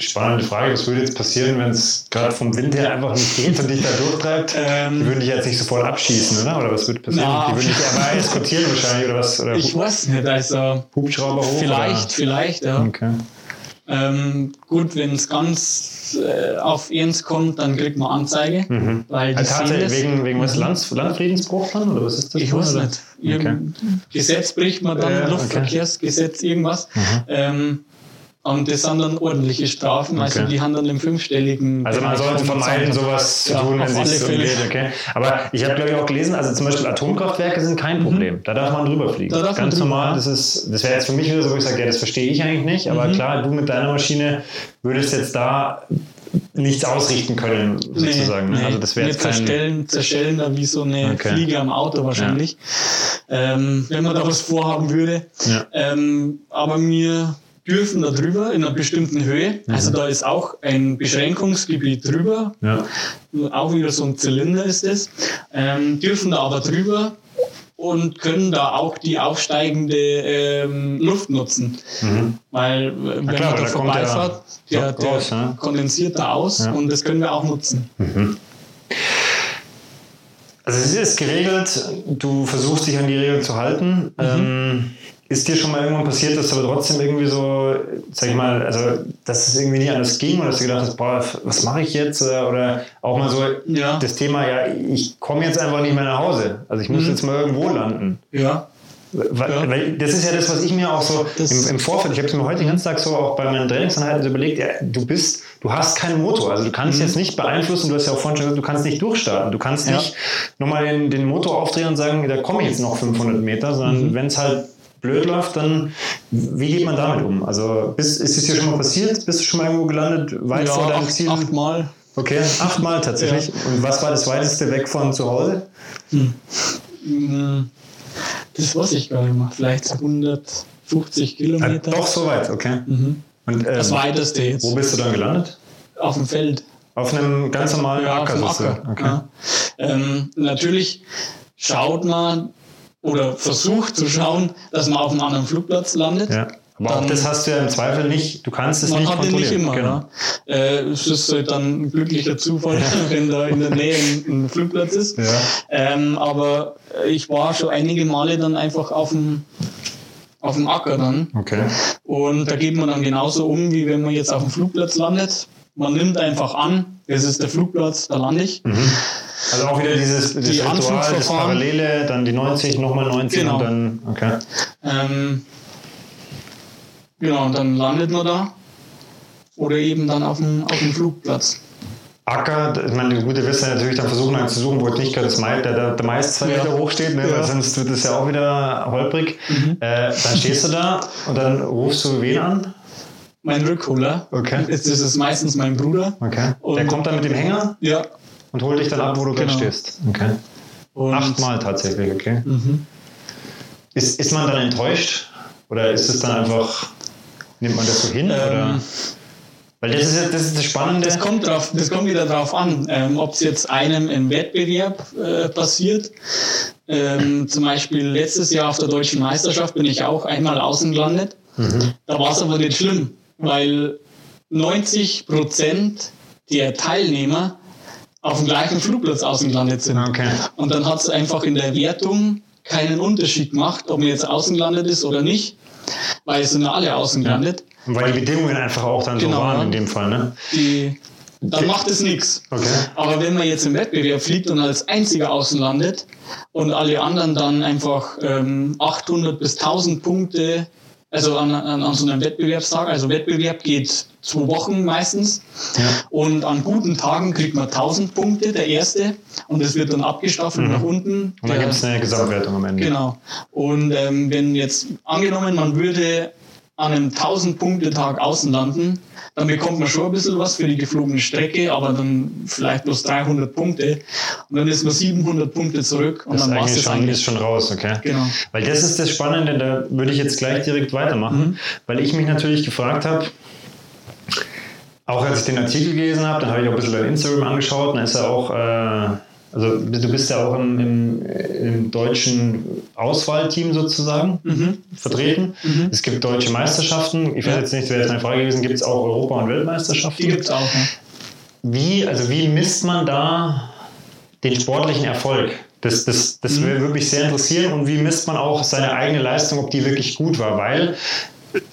Spannende Frage, was würde jetzt passieren, wenn es gerade vom Wind her einfach nicht geht und dich da durchtreibt? Ähm, die würden dich jetzt nicht sofort abschießen, oder? Oder was würde passieren? Na. die würden dich aber eskortieren wahrscheinlich, oder was? Oder Ich weiß nicht, also Hubschrauber hoch? vielleicht, vielleicht, ja. Oder? Okay. Ähm, gut, wenn es ganz äh, auf ernst kommt, dann kriegt man Anzeige, weil die Also das. wegen, wegen was? Land, Landfriedensbruch dann? Oder was ist das? Ich dann, weiß oder? nicht. Irgend Gesetz bricht man dann, okay. Luftverkehrsgesetz, irgendwas. Ähm, und das sind dann ordentliche Strafen, also Okay. die haben dann im fünfstelligen. Also man sollte man vermeiden, sowas zu Ja, tun, wenn es sich so umgeht. Okay? Aber ich habe, glaube ich, auch gelesen, also zum Beispiel Atomkraftwerke sind kein Problem. Da darf man drüber fliegen. Da darf man Ganz drüber, normal. ja. Das, ist, das wäre jetzt für mich wieder so, wo ich sage, ja, das verstehe ich eigentlich nicht. Mhm. Aber klar, du mit deiner Maschine würdest jetzt da nichts ausrichten können, sozusagen. ne? Also das wäre jetzt kein... zerstellen, zerstellen da wie so eine Okay. Fliege am Auto wahrscheinlich, ähm, wenn man da was vorhaben würde. Ja. Ähm, aber wir dürfen da drüber in einer bestimmten Höhe. Mhm. Also da ist auch ein Beschränkungsgebiet drüber. Ja. Auch wieder so ein Zylinder ist es. Ähm, dürfen da aber drüber und können da auch die aufsteigende ähm, Luft nutzen. Weil äh, wenn Mhm. klar, man da der vorbeifährt, der, Druck der raus, ja. kondensiert da aus Ja. und das können wir auch nutzen. Also es ist geregelt, du versuchst dich an die Regeln zu halten. Ähm, ist dir schon mal irgendwann passiert, dass du aber trotzdem irgendwie so, sag ich mal, also dass es irgendwie nicht anders ging oder dass du gedacht hast, boah, was mache ich jetzt? Oder auch mal so Ja. das Thema, ja, ich komme jetzt einfach nicht mehr nach Hause. Also ich muss jetzt mal irgendwo landen. Ja. Weil, Ja. weil das ist ja das, was ich mir auch so im, im Vorfeld, ich habe es mir heute den ganzen Tag so auch bei meinen Trainingseinheiten so überlegt, ja, du bist, du hast keinen Motor, also du kannst jetzt nicht beeinflussen, du hast ja auch vorhin schon gesagt, du kannst nicht durchstarten, du kannst Ja. nicht nochmal den, den Motor aufdrehen und sagen, da komme ich jetzt noch 500 Meter, sondern wenn es halt blöd läuft, dann wie geht man damit um? Also bist, ist es dir schon mal passiert? Bist du schon mal irgendwo gelandet? Weißt du ja, dein acht, Ziel? achtmal. Okay, achtmal tatsächlich. Und was war das weiteste weg von zu Hause? Mm, Das weiß ich gar nicht mehr. Vielleicht so 150 Ah, Kilometer. doch, so weit, okay. Mhm. Und, ähm, Das weiteste jetzt. wo bist du dann gelandet? Auf dem Feld. Auf einem ganz normalen Ja, Acker. Acker. Okay. Ja. Ähm, natürlich schaut man oder versucht zu schauen, dass man auf einem anderen Flugplatz landet. Ja. Aber auch das hast du ja im Zweifel nicht, du kannst es Man nicht hat den kontrollieren. nicht immer. Genau. Ja. Äh, es ist halt dann ein glücklicher Zufall, [LAUGHS] wenn da in der Nähe ein, ein Flugplatz ist. Ja. Ähm, aber ich war schon einige Male dann einfach auf dem, auf dem Acker dann. Okay. Und da geht man dann genauso um, wie wenn man jetzt auf dem Flugplatz landet. Man nimmt einfach an, das ist der Flugplatz, da lande ich. Also auch wieder dieses das Die Ritual, das. Parallele, dann die 90, nochmal 90 Genau. und dann, okay. Ähm, genau, und dann landet man da. Oder eben dann auf dem, auf dem Flugplatz. Acker, ich meine, die gute wirst du natürlich dann versuchen, einen zu suchen, wo jetzt nicht gerade der, der, der Mais zwei Ja. Meter hoch steht, ne? Ja. Mhm. weil sonst wird es ja auch wieder holprig. Äh, dann stehst du da und dann rufst du wen an? Mein Rückholer. Okay. Das das ist meistens mein Bruder. Okay. Und- der kommt dann mit dem Hänger Ja. Und holt dich dann ab, wo du gerade Genau. stehst. Okay. Und Achtmal tatsächlich, okay. Mhm. Ist, ist man dann enttäuscht? Oder ist es dann einfach, nimmt man das so hin? oder? Ähm, Weil das ist, ja- das ist das Spannende. Das kommt, drauf, das kommt wieder darauf an, ähm, ob es jetzt einem im Wettbewerb äh, passiert. Ähm, zum Beispiel letztes Jahr auf der deutschen Meisterschaft bin ich auch einmal außen gelandet. Da war es aber nicht schlimm, weil 90 Prozent der Teilnehmer auf dem gleichen Flugplatz außen gelandet sind. Okay. Und dann hat es einfach in der Wertung keinen Unterschied gemacht, ob man jetzt außen gelandet ist oder nicht, weil es sind alle außen gelandet. Und weil die Bedingungen einfach auch dann so Genau, waren ja. in dem Fall, ne? Die, dann macht es nichts. Okay. Aber wenn man jetzt im Wettbewerb fliegt und als einziger außen landet und alle anderen dann einfach ähm, 800 bis 1000 Punkte, also an, an, an so einem Wettbewerbstag, also Wettbewerb geht zwei Wochen meistens Ja. und an guten Tagen kriegt man 1000 Punkte, der erste, und es wird dann abgestaffelt nach unten. Mhm. Und dann gibt es eine Gesamtwertung am Ende. Genau. Und ähm, wenn jetzt angenommen, man würde an einem 1000-Punkte-Tag außen landen, dann bekommt man schon ein bisschen was für die geflogene Strecke, aber dann vielleicht bloß 300 Punkte. Und dann ist man 700 Punkte zurück und Das ist dann war es schon, ist eigentlich. schon raus, okay? Genau. Weil das ist das Spannende, da würde ich jetzt gleich direkt weitermachen, weil ich mich natürlich gefragt habe, auch als ich den Artikel gelesen habe, dann habe ich auch ein bisschen dein Instagram angeschaut, dann ist er auch, äh, also du bist ja auch im, im, im deutschen Auswahlteam sozusagen vertreten. Es gibt deutsche Meisterschaften, ich weiß jetzt nicht, wäre jetzt eine Frage gewesen, gibt es auch Europa- und Weltmeisterschaften? Die gibt es auch. Ne? Wie, also wie misst man da den sportlichen Erfolg? Das, das, das Mhm. würde mich sehr interessieren. Und wie misst man auch seine eigene Leistung, ob die wirklich gut war? Weil,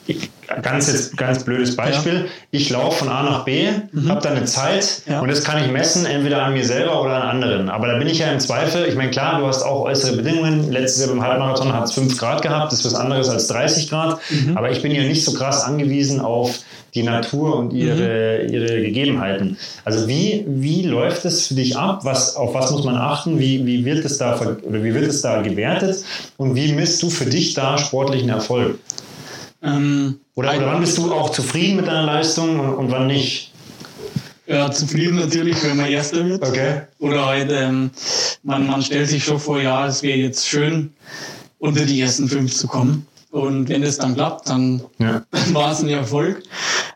ich, ganz jetzt ganz blödes Beispiel, ich laufe von A nach B, habe da eine Zeit Mhm. Ja. und das kann ich messen, entweder an mir selber oder an anderen. Aber da bin ich ja im Zweifel, ich meine, klar, du hast auch äußere Bedingungen. Letztes Jahr beim Halbmarathon hat es 5 Grad gehabt, das ist was anderes als 30 Grad. Mhm. Aber ich bin ja nicht so krass angewiesen auf die Natur und ihre, ihre Gegebenheiten. Also wie, wie läuft es für dich ab? Was, auf was muss man achten? Wie, wie, wird es da, oder wie wird es da gewertet? Und wie misst du für dich da sportlichen Erfolg? Ähm, Oder, oder wann bist du auch zufrieden mit deiner Leistung und, und wann nicht? ja, zufrieden natürlich, wenn man Erster wird. Okay. Oder halt, ähm, man, man stellt sich schon vor, ja, es wäre jetzt schön, unter die ersten fünf zu kommen. Und wenn es dann klappt, dann Ja. [LAUGHS] war es ein Erfolg.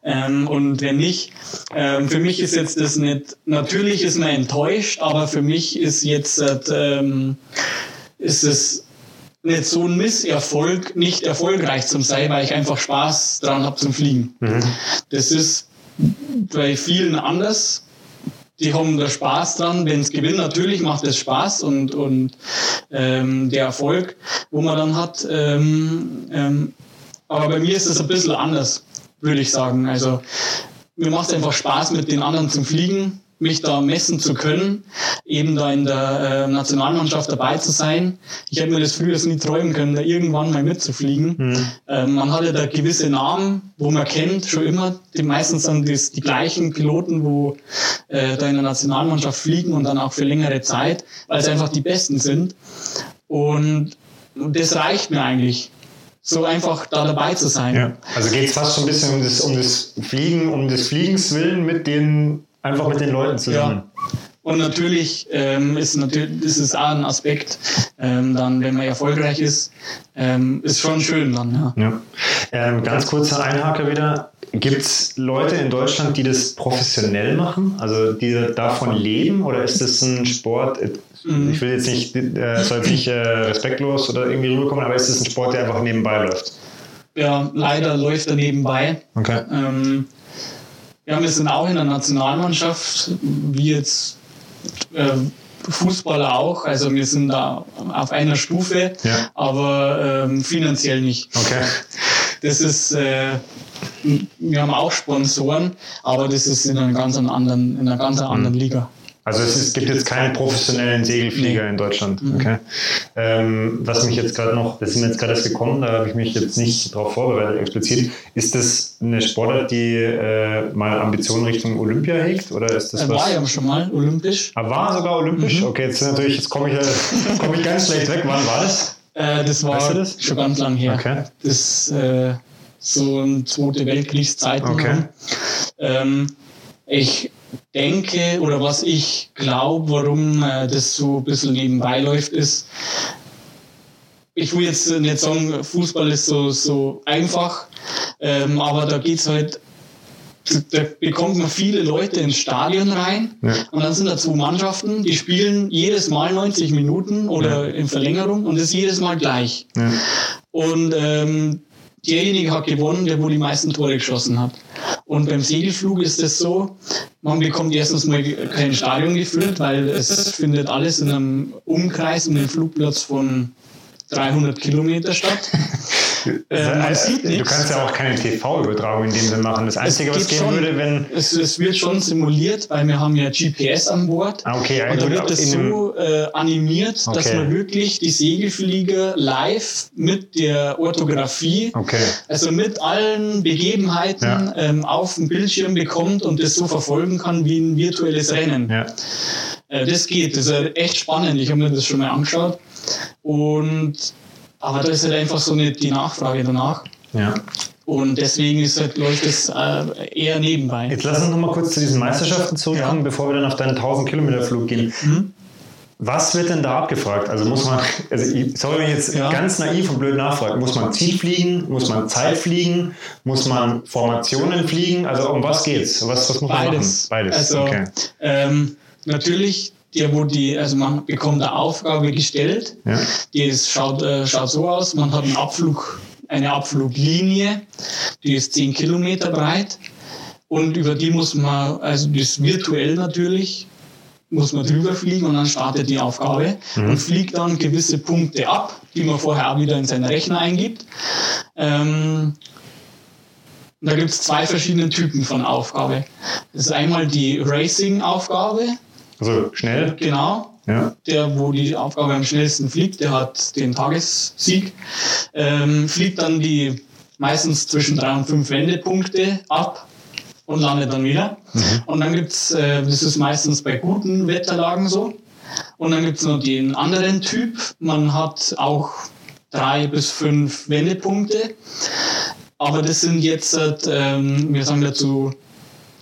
Ähm, und wenn nicht, ähm, für mich ist jetzt das nicht, natürlich ist man enttäuscht, aber für mich ist jetzt, ähm, ist es nicht so ein Misserfolg, nicht erfolgreich zu sein, weil ich einfach Spaß dran habe zum Fliegen. Das ist bei vielen anders. die haben da Spaß dran, wenn es gewinnt. Natürlich macht es Spaß und, und ähm, der Erfolg, wo man dann hat. Ähm, ähm, aber bei mir ist es ein bisschen anders, würde ich sagen. Also mir macht es einfach Spaß, mit den anderen zu fliegen mich da messen zu können, eben da in der äh, Nationalmannschaft dabei zu sein. Ich hätte mir das früher nie träumen können, da irgendwann mal mitzufliegen. Mhm. Ähm, man hatte da gewisse Namen, wo man kennt, schon immer. Die meistens sind das die gleichen Piloten, wo äh, da in der Nationalmannschaft fliegen und dann auch für längere Zeit, weil es einfach die Besten sind. Und das reicht mir eigentlich so einfach da dabei zu sein. Ja. Also geht es fast schon ein bisschen um das, um das Fliegen, um des Fliegens willen mit den Einfach mit den Leuten zusammen. Ja. Und natürlich ähm, ist natürlich ist es auch ein Aspekt, ähm, dann, wenn man erfolgreich ist, ähm, ist schon schön dann. Ja. ja. Ähm, ganz kurzer Einhaker wieder. Gibt es Leute in Deutschland, die das professionell machen, also die davon leben, oder ist das ein Sport? Mhm. Ich will jetzt nicht, äh, soll nicht äh, respektlos oder irgendwie rüberkommen, aber ist das ein Sport, der einfach nebenbei läuft? Ja, leider läuft er nebenbei. Okay. Ähm, ja, wir sind auch in der Nationalmannschaft, wie jetzt äh, Fußballer auch. Also wir sind da auf einer Stufe, ja. aber ähm, finanziell nicht. Okay. Das ist, äh, wir haben auch Sponsoren, aber das ist in einer ganz anderen, in einer ganz anderen Liga. Also es, ist, gibt jetzt keine professionellen Segelflieger in Deutschland. Mhm. Okay. Ähm, was mich jetzt gerade noch, das sind jetzt gerade erst gekommen, da habe ich mich jetzt nicht darauf vorbereitet explizit. Ist das eine Sportart, die äh, mal Ambitionen Richtung Olympia hegt? Oder ist das er was? War ja schon mal olympisch. Ah, war sogar olympisch? Mhm. Okay, jetzt natürlich, jetzt komme ich, komm ich ganz schlecht weg. Wann war das? Äh, das war weißt du das? schon ganz lang her. Okay. Das äh, so ein Zweite Weltkriegszeiten. Okay. Ähm, ich denke oder was ich glaube, warum äh, das so ein bisschen nebenbei läuft, ist, ich will jetzt nicht sagen, Fußball ist so, so einfach, ähm, aber da geht es halt, da bekommt man viele Leute ins Stadion rein ja. und dann sind da zwei Mannschaften, die spielen jedes Mal 90 Minuten oder ja. in Verlängerung und das ist jedes Mal gleich. Ja. Und ähm, derjenige hat gewonnen, der wo die meisten Tore geschossen hat. Und beim Segelflug ist es so, man bekommt erstens mal kein Stadion gefüllt, weil es findet alles in einem Umkreis um den Flugplatz von 300 Kilometer statt. [LAUGHS] Äh, man sieht du kannst ja auch keine TV-Übertragung in dem Sinne machen. Das Einzige, was gehen schon, würde, wenn. Es, es, wird schon simuliert, weil wir haben ja GPS an Bord. Ah, okay, und da wird es so äh, animiert, okay. dass man wirklich die Segelflieger live mit der Orthographie, okay. also mit allen Begebenheiten ja. ähm, auf dem Bildschirm bekommt und das so verfolgen kann wie ein virtuelles Rennen. Ja. Äh, das geht, das ist echt spannend. Ich habe mir das schon mal angeschaut. Und aber da ist halt einfach so eine, die Nachfrage danach. Ja. Und deswegen ist halt, läuft es äh, eher nebenbei. Jetzt lass uns noch mal kurz zu diesen Meisterschaften zurückkommen, ja. bevor wir dann auf deinen 1000 Kilometer Flug gehen. Mhm. Was wird denn da abgefragt? Also muss man, also sorry, wenn ich jetzt ja. ganz naiv und blöd nachfrage, muss man Ziel fliegen, muss man Zeit fliegen, muss man Formationen fliegen? Also um was geht's? Was, was muss man Beides. machen? Beides. Also, okay. ähm, natürlich der wo die, also man bekommt eine Aufgabe gestellt, ja. die ist, schaut, äh, schaut so aus, man hat einen Abflug, eine Abfluglinie, die ist 10 Kilometer breit und über die muss man, also das ist virtuell natürlich, muss man drüber fliegen und dann startet die Aufgabe mhm. und fliegt dann gewisse Punkte ab, die man vorher auch wieder in seinen Rechner eingibt. Ähm, da gibt es zwei verschiedene Typen von Aufgabe. Das ist einmal die Racing-Aufgabe. Also schnell? Genau. Ja. Der, wo die Aufgabe am schnellsten fliegt, der hat den Tagessieg. Ähm, fliegt dann die meistens zwischen drei und fünf Wendepunkte ab und landet dann wieder. Mhm. Und dann gibt's, äh, das ist meistens bei guten Wetterlagen so. Und dann gibt's noch den anderen Typ. Man hat auch drei bis fünf Wendepunkte. Aber das sind jetzt, ähm, wir sagen dazu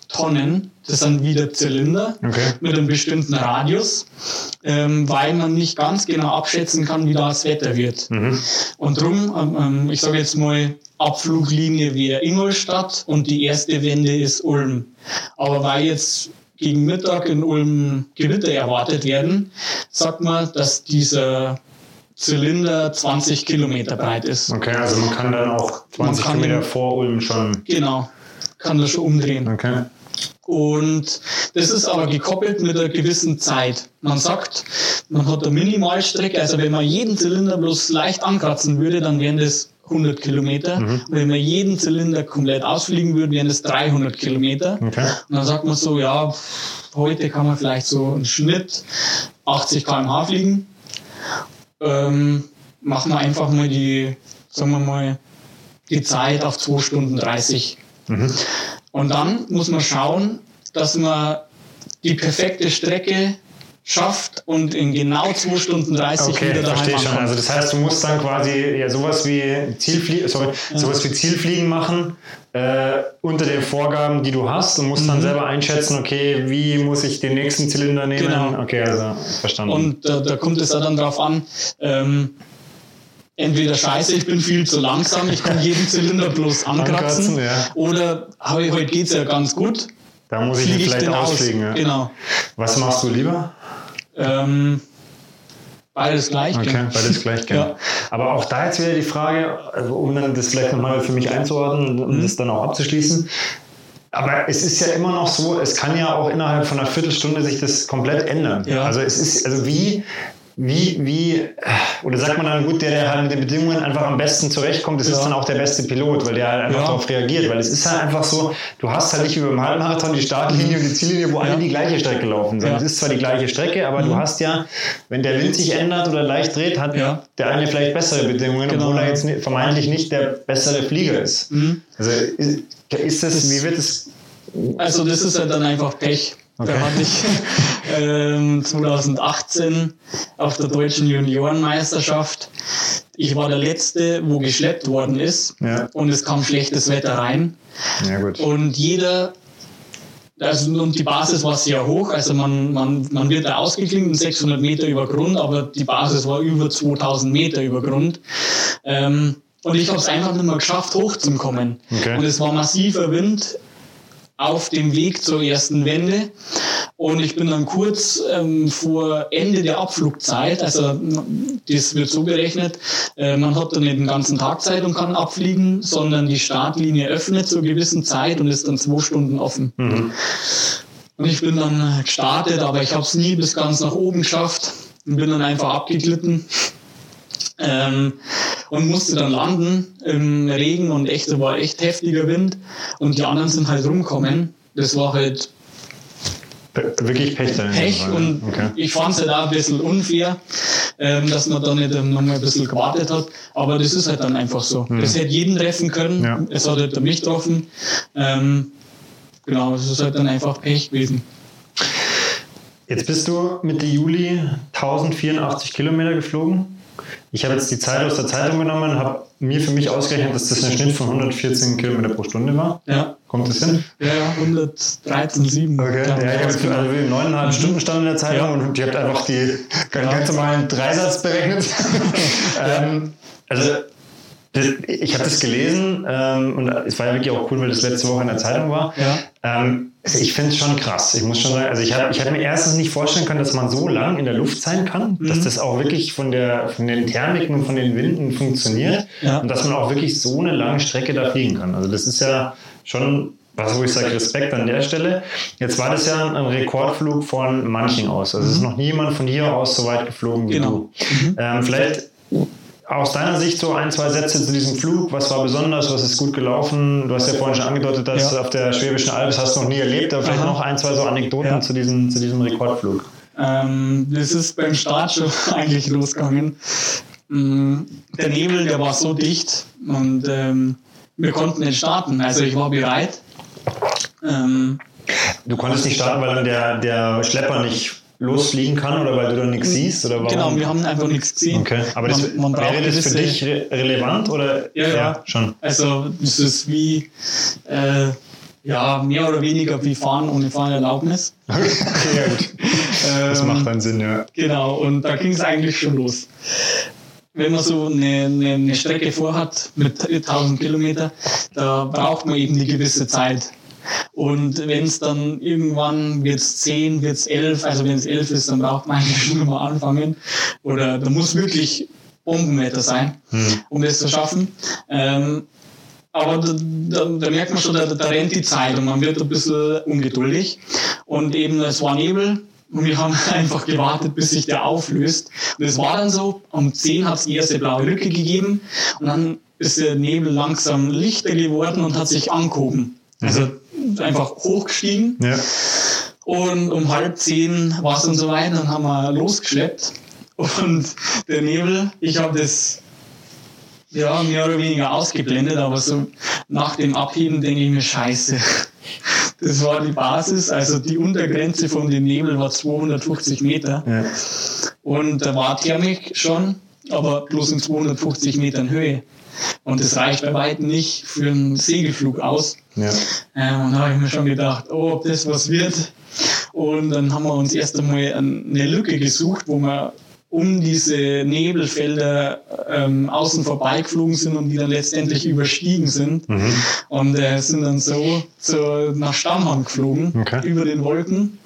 Tonnen. Das sind wieder Zylinder okay. mit einem bestimmten Radius, ähm, weil man nicht ganz genau abschätzen kann, wie das Wetter wird. Mhm. Und drum, ähm, ähm ich sage jetzt mal, Abfluglinie wäre Ingolstadt und die erste Wende ist Ulm. Aber weil jetzt gegen Mittag in Ulm Gewitter erwartet werden, sagt man, dass dieser Zylinder 20 Kilometer breit ist. Okay, also man kann dann auch 20 Kilometer vor Ulm schon. Genau, kann das schon umdrehen. Okay. Und das ist aber gekoppelt mit einer gewissen Zeit. Man sagt, man hat eine Minimalstrecke, also wenn man jeden Zylinder bloß leicht ankratzen würde, dann wären das 100 Kilometer. Mhm. Wenn man jeden Zylinder komplett ausfliegen würde, wären das 300 Kilometer. Okay. Und dann sagt man so, ja, heute kann man vielleicht so einen Schnitt 80 km/h fliegen. Ähm, machen wir einfach mal die, sagen wir mal, die Zeit auf 2 Stunden 30. Mhm. Und dann muss man schauen, dass man die perfekte Strecke schafft und in genau 2 Stunden 30 okay, wieder daheim verstehe schon. Also das heißt, du musst dann quasi ja, sowas wie Zielfliegen, sorry, ja. sowas wie Zielfliegen machen äh, unter den Vorgaben, die du hast und musst mhm. dann selber einschätzen, okay, wie muss ich den nächsten Zylinder nehmen? Genau. Okay, also verstanden. Und äh, da kommt es dann drauf an, ähm, entweder scheiße, ich bin viel zu langsam, ich kann jeden [LAUGHS] Zylinder bloß ankratzen, ankratzen ja. oder heute geht es ja ganz gut. Da muss ich ihn vielleicht ich ausfliegen. Aus. Ja. Genau. Was machst du lieber? Ähm, beides gleich. Okay, beides gleich. [LAUGHS] Ja. Aber auch da jetzt wieder die Frage, also um dann das vielleicht nochmal für mich einzuordnen, um mhm. das dann auch abzuschließen. Aber es ist ja immer noch so, es kann ja auch innerhalb von einer Viertelstunde sich das komplett ändern. Ja. Also es ist, also wie, wie, wie, oder sagt man dann, gut, der, der halt mit den Bedingungen einfach am besten zurechtkommt, das ja. ist dann auch der beste Pilot, weil der halt einfach ja. darauf reagiert. Weil es ist halt einfach so, du hast halt nicht über den Halbmarathon die Startlinie und die Ziellinie, wo ja. alle die gleiche Strecke laufen. Ja. Es ist zwar die gleiche Strecke, aber mhm. du hast ja, wenn der Wind sich ändert oder leicht dreht, hat der eine vielleicht bessere Bedingungen, genau. obwohl er jetzt vermeintlich nicht der bessere Flieger ist. Mhm. Also ist, ist das, wie wird es also das ist halt dann einfach Pech. Okay. Da hatte ich [LAUGHS] ähm, 2018 auf der deutschen Juniorenmeisterschaft. Ich war der Letzte, wo geschleppt worden ist. Ja. Und es kam schlechtes Wetter rein. Ja, gut. Und jeder, also und die Basis war sehr hoch, also man, man, man wird da ausgeklingt, 600 Meter über Grund, aber die Basis war über 2000 Meter über Grund. Ähm, und ich habe es einfach nicht mehr geschafft, hochzukommen. Okay. Und es war massiver Wind auf dem Weg zur ersten Wende. Und ich bin dann kurz ähm, vor Ende der Abflugzeit, also das wird so gerechnet, äh, man hat dann nicht den ganzen Tag Zeit und kann abfliegen, sondern die Startlinie öffnet zur gewissen Zeit und ist dann zwei Stunden offen. Mhm. Und ich bin dann gestartet, aber ich habe es nie bis ganz nach oben geschafft und bin dann einfach abgeglitten. Ähm, und musste dann landen im Regen und echt, war echt heftiger Wind und die anderen sind halt rumkommen. Das war halt wirklich Pech. Pech und okay. ich fand es halt auch ein bisschen unfair, ähm, dass man da nicht ähm, nochmal ein bisschen gewartet hat. Aber das ist halt dann einfach so. Mhm. Das hätte jeden treffen können. Ja. Es hat halt mich getroffen. Ähm, genau, es ist halt dann einfach Pech gewesen. Jetzt bist du Mitte Juli 1084 Kilometer geflogen. Ich habe jetzt die Zeit aus der Zeitung genommen, habe mir für mich ausgerechnet, dass das ein Schnitt von 114 Kilometer pro Stunde war. Ja. Kommt das hin? Ja, 113,7. Okay, ja, ich habe jetzt also neuneinhalb Stunden stand in der Zeitung ja. und ihr habt einfach die ganz normalen Dreisatz berechnet. [LAUGHS] ähm, also ich habe das gelesen ähm, und es war ja wirklich auch cool, weil das letzte Woche in der Zeitung war. Ja. Ähm, also ich finde es schon krass. Ich muss schon sagen, also ich habe ich hab mir erstens nicht vorstellen können, dass man so lang in der Luft sein kann, mhm. dass das auch wirklich von, der, von den Thermiken und von den Winden funktioniert ja. und dass man auch wirklich so eine lange Strecke da fliegen kann. Also das ist ja schon was, wo ich sage, Respekt an der Stelle. Jetzt war das ja ein Rekordflug von manchen aus. Also es ist mhm. noch niemand von hier aus so weit geflogen wie genau. du. Mhm. Ähm, vielleicht aus deiner Sicht so ein, zwei Sätze zu diesem Flug. Was war besonders? Was ist gut gelaufen? Du hast ja vorhin schon angedeutet, dass ja. auf der Schwäbischen Alb hast du noch nie erlebt, aber vielleicht Aha. noch ein, zwei so Anekdoten ja. zu, diesem, zu diesem Rekordflug. Ähm, das ist beim Start schon [LAUGHS] eigentlich losgegangen. Mm, der Nebel, der war so dicht und ähm, wir konnten nicht starten. Also ich war bereit. Ähm, du konntest nicht starten, weil dann der, der Schlepper nicht losfliegen kann oder weil du da nichts siehst? Oder warum? Genau, wir haben einfach nichts gesehen. Okay. Aber das, man, man wäre das für dich re relevant oder? Ja, ja, ja, schon. Also das ist wie äh, ja, mehr oder weniger wie Fahren ohne Fahrenerlaubnis. [LAUGHS] Okay, ja gut. das macht dann Sinn, ja. Genau, und da ging es eigentlich schon los. Wenn man so eine, eine, eine Strecke vorhat mit 1000 Kilometer, da braucht man eben eine gewisse Zeit. Und wenn es dann irgendwann wird es 10, wird es 11, also wenn es 11 ist, dann braucht man [LAUGHS] eigentlich schon mal anfangen. Oder da muss wirklich Bombenwetter sein, hm. um das zu schaffen. Ähm, aber da, da, da, merkt man schon, da, da rennt die Zeit und man wird ein bisschen ungeduldig. Und eben, es war Nebel und wir haben [LAUGHS] einfach gewartet, bis sich der auflöst. Und es war dann so, um 10 hat es die erste blaue Lücke gegeben und dann ist der Nebel langsam lichter geworden und hat sich angehoben. Also einfach hochgestiegen. Ja. Und um halb zehn war es dann soweit, dann haben wir losgeschleppt. Und der Nebel, ich habe das ja, mehr oder weniger ausgeblendet, aber so nach dem Abheben denke ich mir, scheiße. Das war die Basis, also die Untergrenze von dem Nebel war 250 Meter. Ja. Und da war Thermik schon, aber bloß in 250 Metern Höhe. Und das reicht bei weitem nicht für einen Segelflug aus. Ja. Ähm, und da habe ich mir schon gedacht, oh, ob das was wird. Und dann haben wir uns erst einmal eine Lücke gesucht, wo wir um diese Nebelfelder ähm, außen vorbeigeflogen sind und die dann letztendlich überstiegen sind. Mhm. Und äh, sind dann so, so nach Stammhang geflogen, okay. über den Wolken.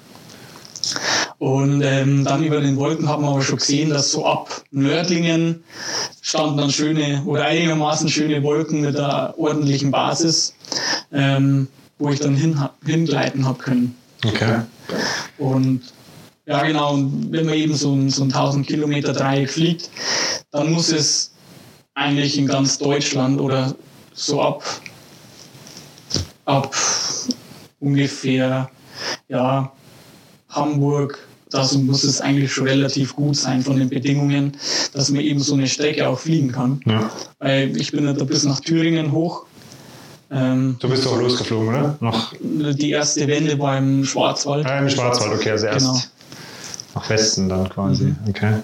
Und ähm, dann über den Wolken haben wir aber schon gesehen, dass so ab Nördlingen standen dann schöne oder einigermaßen schöne Wolken mit einer ordentlichen Basis, ähm, wo ich dann hin, hingleiten habe können. Okay. Und ja, genau. Und wenn man eben so ein, so ein 1000 Kilometer Dreieck fliegt, dann muss es eigentlich in ganz Deutschland oder so ab, ab ungefähr ja, Hamburg, da muss es eigentlich schon relativ gut sein von den Bedingungen, dass man eben so eine Strecke auch fliegen kann. Ja. Weil ich bin da bis nach Thüringen hoch. Ähm, du bist doch losgeflogen, oder? Noch? Die erste Wende war im Schwarzwald. Ah, im Schwarzwald, okay, also erst. Genau. Nach Westen dann quasi. Mhm. Okay.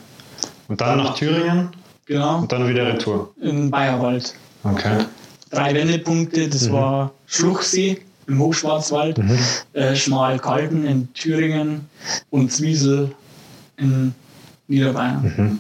Und dann nach Thüringen? Genau. Und dann wieder Retour? In Bayerwald. Okay. Drei Wendepunkte, das mhm. war Schluchsee im Hochschwarzwald, mhm. äh, Schmalkalden in Thüringen und Zwiesel in Niederbayern. Mhm.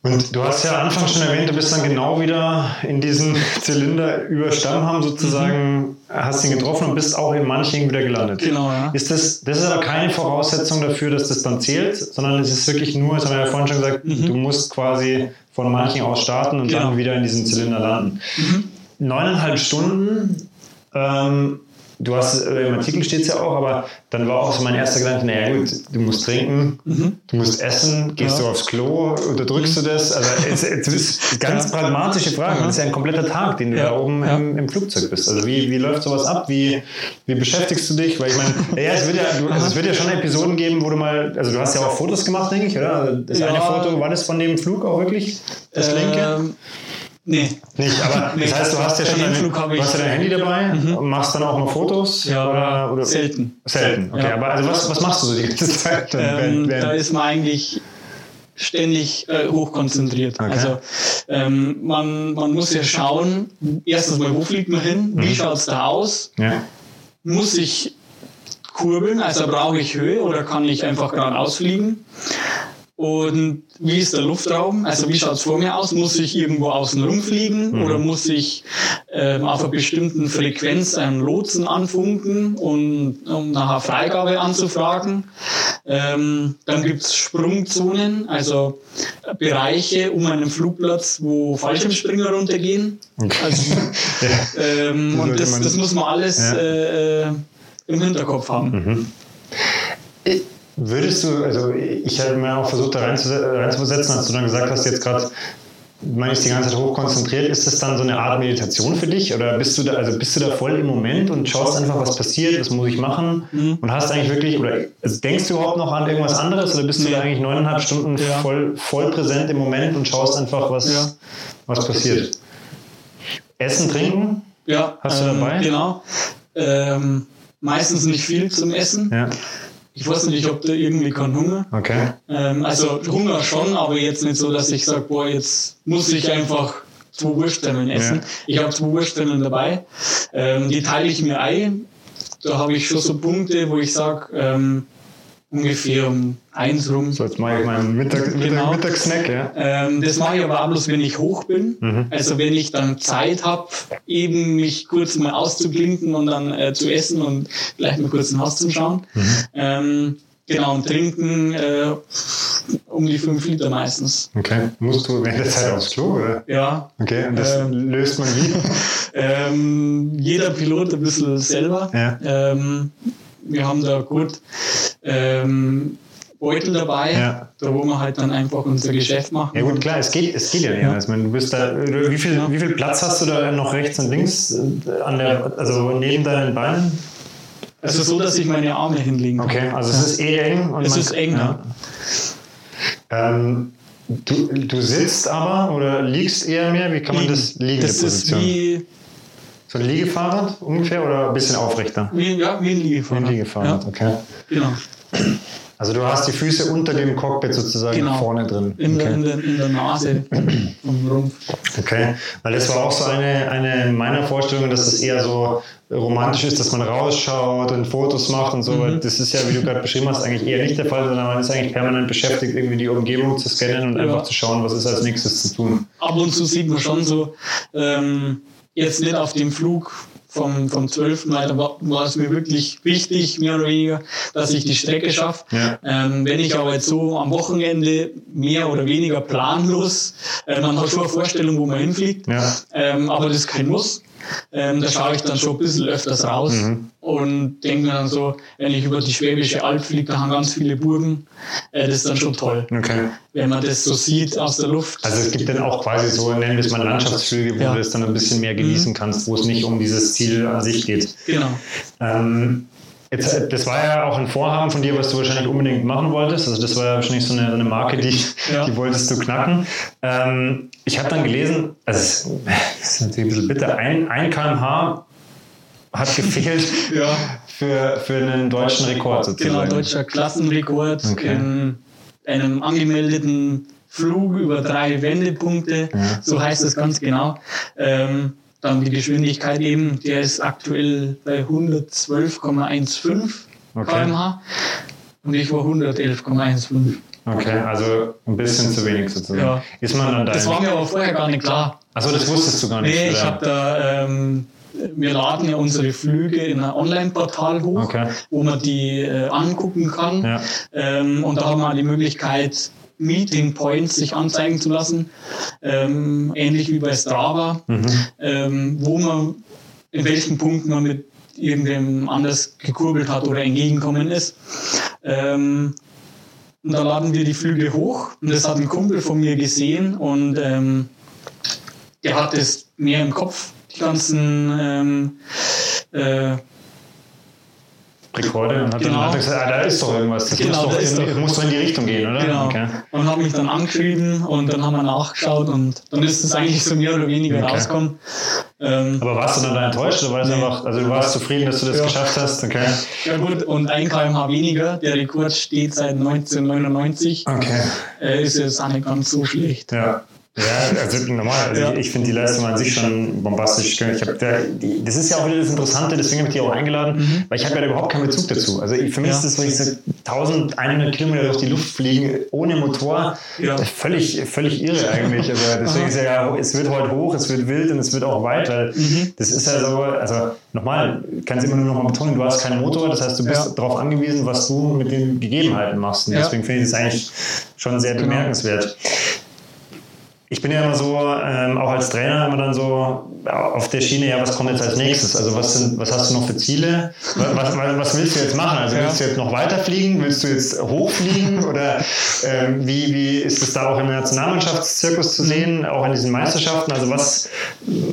Und du hast ja anfangs schon erwähnt, du bist dann genau wieder in diesen [LAUGHS] Zylinder über Stammham sozusagen, mhm. hast ihn getroffen und bist auch in Manching wieder gelandet. Genau, ja. Ist das, das ist aber keine Voraussetzung dafür, dass das dann zählt, sondern es ist wirklich nur, das haben wir ja vorhin schon gesagt, mhm. du musst quasi von Manching aus starten und genau. dann wieder in diesen Zylinder landen. Mhm. Neuneinhalb Stunden ähm, Du hast, äh, im Artikel steht es ja auch, aber dann war auch so mein erster Gedanke, naja gut, du musst trinken, mhm. du musst essen, gehst ja. du aufs Klo, unterdrückst mhm. du das? Also es, es [LAUGHS] ist ganz ja. pragmatische Frage. Das ist ja ein kompletter Tag, den du ja. da oben im, im, Flugzeug bist. Also wie, wie läuft sowas ab? Wie, wie beschäftigst du dich? Weil ich meine, [LAUGHS] ja, es wird ja, du, also es wird ja schon Episoden geben, wo du mal, also du hast ja auch Fotos gemacht, denke ich, oder? Also das eine Foto, war das von dem Flug auch wirklich? Das linke? Ähm, Nee. Nicht, aber [LAUGHS] nee, das heißt, du hast ja schon dein, du hast ja dein Handy dabei mhm. und machst dann auch mal Fotos? Ja, oder, oder selten. Selten, okay. Ja. Aber also was, was machst du so die ganze [LAUGHS] Zeit? Ähm, wenn, da ist man eigentlich ständig äh, hochkonzentriert. Okay. Also ähm, man, man muss ja schauen, erstens mal, wo fliegt man hin, wie mhm. schaut es da aus, ja. muss ich kurbeln, also brauche ich Höhe oder kann ich einfach geradeaus fliegen. Und wie ist der Luftraum? Also wie schaut es vor mir aus? Muss ich irgendwo außen rumfliegen mhm. oder muss ich ähm, auf einer bestimmten Frequenz einen Lotsen anfunken, und, um nachher Freigabe anzufragen? Ähm, dann gibt's Sprungzonen, also Bereiche um einen Flugplatz, wo Fallschirmspringer runtergehen. Okay. Also, [LAUGHS] ähm, und das, das, muss man alles ja. äh, äh im Hinterkopf haben. Mhm. Würdest du, also ich habe mir auch versucht, da reinzuversetzen, als du dann gesagt hast, jetzt gerade, man ist die ganze Zeit hochkonzentriert, ist das dann so eine Art Meditation für dich? Oder bist du da, also bist du da voll im Moment und schaust einfach, was passiert, was muss ich machen? Mhm. Und hast eigentlich wirklich, oder also denkst du überhaupt noch an irgendwas anderes oder bist du da eigentlich neuneinhalb Stunden ja. voll, voll präsent im Moment und schaust einfach, was, ja. was passiert? Essen, trinken? Ja. Hast du dabei? Ähm, genau. Ähm, meistens nicht viel zum Essen. Ja. Ich weiß nicht, ob da irgendwie kein Hunger. Okay. Ähm, also Hunger schon, aber jetzt nicht so, dass ich sage, boah, jetzt muss ich einfach zwei Wurststemmeln essen. Ja. Ich habe zwei Wurststemmeln dabei. Ähm, die teile ich mir ein. Da habe ich schon so Punkte, wo ich sage, ähm, ungefähr um eins rum. So, jetzt mache ich meinen Mittag, genau. Mittagssnack, ja. Ähm, das mache ich aber auch bloß, wenn ich hoch bin. Mhm. Also wenn ich dann Zeit habe, eben mich kurz mal auszuklinken und dann äh, zu essen und vielleicht mal kurz ein Haus zu schauen. Mhm. Ähm, Genau, und trinken äh, um die fünf Liter meistens. Okay. Musst du während der Zeit aufs Klo, oder? Ja. Okay, und das Ähm, löst man wie? [LAUGHS] Ähm, jeder Pilot ein bisschen selber. Ja. Wir haben da gut ähm, Beutel dabei, Ja. da wo wir halt dann einfach unser Geschäft machen. Ja gut, klar, es geht, es geht ja nicht. anders. Meine, du bist da, wie viel, wie viel Platz hast du da noch rechts und links äh, an der, also neben deinen Beinen? Also so, dass ich meine Arme hinlegen kann. Okay, also es ist eh eng. Und Es man- ist eng, ja. Ähm, du, du sitzt aber oder liegst eher mehr? Wie kann man das liegende Das ist Position? wie, so ein Liegefahrrad ungefähr oder ein bisschen aufrechter? wie, ja, wie ein Wie Liegefahrrad. ein Liegefahrrad, Ja, okay. genau. Also du hast die Füße unter dem Cockpit sozusagen Genau. vorne drin. In, der, in, Okay. der, in der Nase vom Rumpf. okay. Weil das war auch so eine, eine meiner Vorstellungen, dass es eher so romantisch ist, dass man rausschaut und Fotos macht und so. Mhm. Das ist ja, wie du gerade beschrieben hast, eigentlich eher nicht der Fall, sondern man ist eigentlich permanent beschäftigt, irgendwie die Umgebung zu scannen und Ja. einfach zu schauen, was ist als nächstes zu tun. Ab und zu sieht man schon so, ähm, jetzt nicht auf dem Flug vom, vom 12. Weil da war, war es mir wirklich wichtig, mehr oder weniger, dass ich die Strecke schaffe. Ja. Ähm, wenn ich aber jetzt so am Wochenende mehr oder weniger planlos, äh, man hat schon eine Vorstellung, wo man hinfliegt, Ja. ähm, aber das ist kein Muss. Ähm, da schaue ich dann schon ein bisschen öfters raus Mhm. und denke mir dann so, wenn ich über die Schwäbische Alb fliege, da haben ganz viele Burgen, äh, das ist dann schon toll, Okay. wenn man das so sieht aus der Luft. Also es gibt dann auch quasi so, nennen wir es mal Landschaftsflüge, wo Ja. du das dann ein bisschen mehr genießen kannst, wo es nicht um dieses Ziel an sich geht. Genau. Ähm, jetzt, das war ja auch ein Vorhaben von dir, was du wahrscheinlich unbedingt machen wolltest. Also das war ja wahrscheinlich so eine, so eine Marke, die, Ja. die wolltest du knacken. Ähm, ich habe dann gelesen, also das ist natürlich ein bisschen bitter, ein, ein kmh hat gefehlt [LAUGHS] Ja. für, für einen deutschen Rekord Genau, sozusagen. deutscher Klassenrekord Okay. in einem angemeldeten Flug über drei Wendepunkte, Ja. so heißt es ganz genau. Ähm, dann die Geschwindigkeit eben, der ist aktuell bei 112,15 Okay. km/h und ich war 111,15. Okay, also ein bisschen zu wenig sozusagen. Ja. Ist man dann Das war mir aber vorher gar nicht klar. Achso, das wusstest du gar nicht. Nee, ich habe da, ähm, wir laden ja unsere Flüge in ein Online-Portal hoch, Okay. wo man die äh, angucken kann. Ja. Ähm, und da haben wir die Möglichkeit, Meeting Points sich anzeigen zu lassen, ähm, ähnlich wie bei Strava, Mhm. ähm, wo man in welchen Punkten man mit irgendwem anders gekurbelt hat oder entgegenkommen ist. Ähm, und da laden wir die Flüge hoch und das hat ein Kumpel von mir gesehen und ähm, der hat es mehr im Kopf, die ganzen ähm, äh, Rekorde und hat Genau. dann gesagt, ah, da ist doch irgendwas. Das Genau, muss, doch in, doch- muss doch in die Richtung gehen, oder? Genau. Okay. Und habe mich dann angeschrieben und dann haben wir nachgeschaut und dann ist es eigentlich so mehr oder weniger Okay. rausgekommen. Ähm, Aber warst du dann da enttäuscht oder war das Nee. einfach, also du warst zufrieden, dass du das Ja. geschafft hast? Okay. ja gut, und ein kmh weniger, der Rekord steht seit 1999, Okay. äh, ist jetzt auch nicht ganz so schlecht. Ja. Ja, also normal. Also Ja. ich, ich finde die Leistung an sich schon bombastisch. Ich hab da, das ist ja auch wieder das Interessante, deswegen habe ich die auch eingeladen, weil ich habe ja da überhaupt keinen Bezug dazu. Also für mich Mhm. Ja. ist das, wenn ich so 1100 Kilometer durch die Luft fliegen, ohne Motor, Ja. völlig, völlig irre eigentlich. Also deswegen ist ja, es wird heute hoch, es wird wild und es wird auch weit, weil Mhm. das ist ja so, also nochmal, kann es immer nur noch mal betonen, du hast keinen Motor, das heißt, du bist Ja. darauf angewiesen, was du mit den Gegebenheiten machst. Und deswegen finde ich das eigentlich schon sehr Genau. Ich bin ja immer so, ähm, auch als Trainer immer dann so auf der Schiene, ja, was kommt jetzt als nächstes? Also was, sind, was hast du noch für Ziele? Was, was, was willst du jetzt machen? Also willst du jetzt noch weiterfliegen? Willst du jetzt hochfliegen? [LAUGHS] Oder ähm, wie, wie ist es da auch im Nationalmannschaftszirkus zu sehen, auch an diesen Meisterschaften? Also was,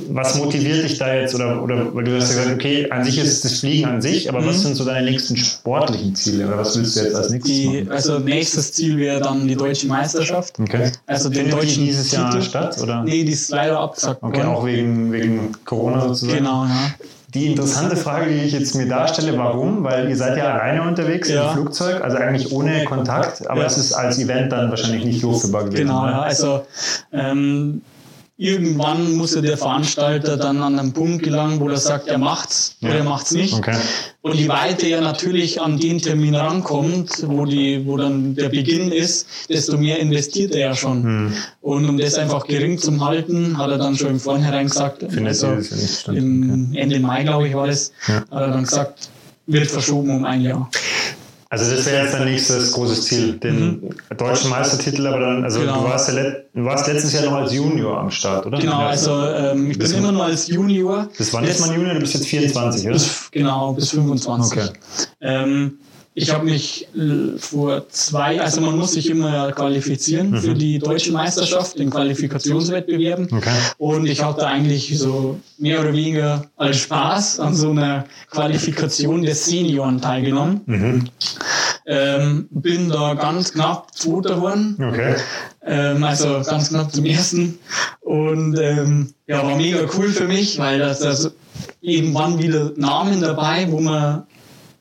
was motiviert dich da jetzt? Oder, oder weil du hast ja gesagt, okay, an sich ist das Fliegen an sich, aber was sind so deine nächsten sportlichen Ziele? Oder was willst du jetzt als nächstes Die, machen? also nächstes Ziel wäre dann die deutsche Meisterschaft. Okay. Also den die deutschen dieses Jahr Titel. statt? Oder? Nee, die ist leider abgesagt Okay, worden. auch wegen, wegen Corona sozusagen. Genau, ja. Die interessante Frage, die ich jetzt mir darstelle, warum? Weil ihr seid ja alleine unterwegs Ja. im Flugzeug, also eigentlich ohne Kontakt, aber Ja. es ist als Event dann wahrscheinlich nicht durchführbar gewesen. Genau, ja. Also ähm, irgendwann muss ja der Veranstalter dann an einen Punkt gelangen, wo er sagt, er macht's oder Ja. er macht's nicht. Okay. Und je weiter er natürlich an den Termin rankommt, wo, die, wo dann der Beginn ist, desto mehr investiert er ja schon. Hm. Und um das einfach gering zu halten, hat er dann schon im Vornherein gesagt, also im Ende Mai, glaube ich, war das, Ja. hat er dann gesagt, wird verschoben um ein Jahr. Also das wäre jetzt dein nächstes großes Ziel, den mhm. deutschen Meistertitel, aber dann, also genau. du, warst ja du warst letztes Jahr noch als Junior am Start, oder? Genau, also ähm, ich bin immer noch als Junior. Bis wann ist man Junior? Du bist jetzt 24, oder? Bis, genau, bis 25. Okay. Ähm, ich habe mich äh, vor zwei, also man muss sich immer qualifizieren mhm. für die deutsche Meisterschaft, den Qualifikationswettbewerben. Okay. Und ich habe da eigentlich so mehr oder weniger als Spaß an so einer Qualifikation der Senioren teilgenommen. Mhm. Ähm, bin da ganz knapp Zweiter geworden. Okay. Ähm, also ganz knapp zum ersten. Und ähm, ja, war mega cool für mich, weil das, das eben waren wieder Namen dabei, wo man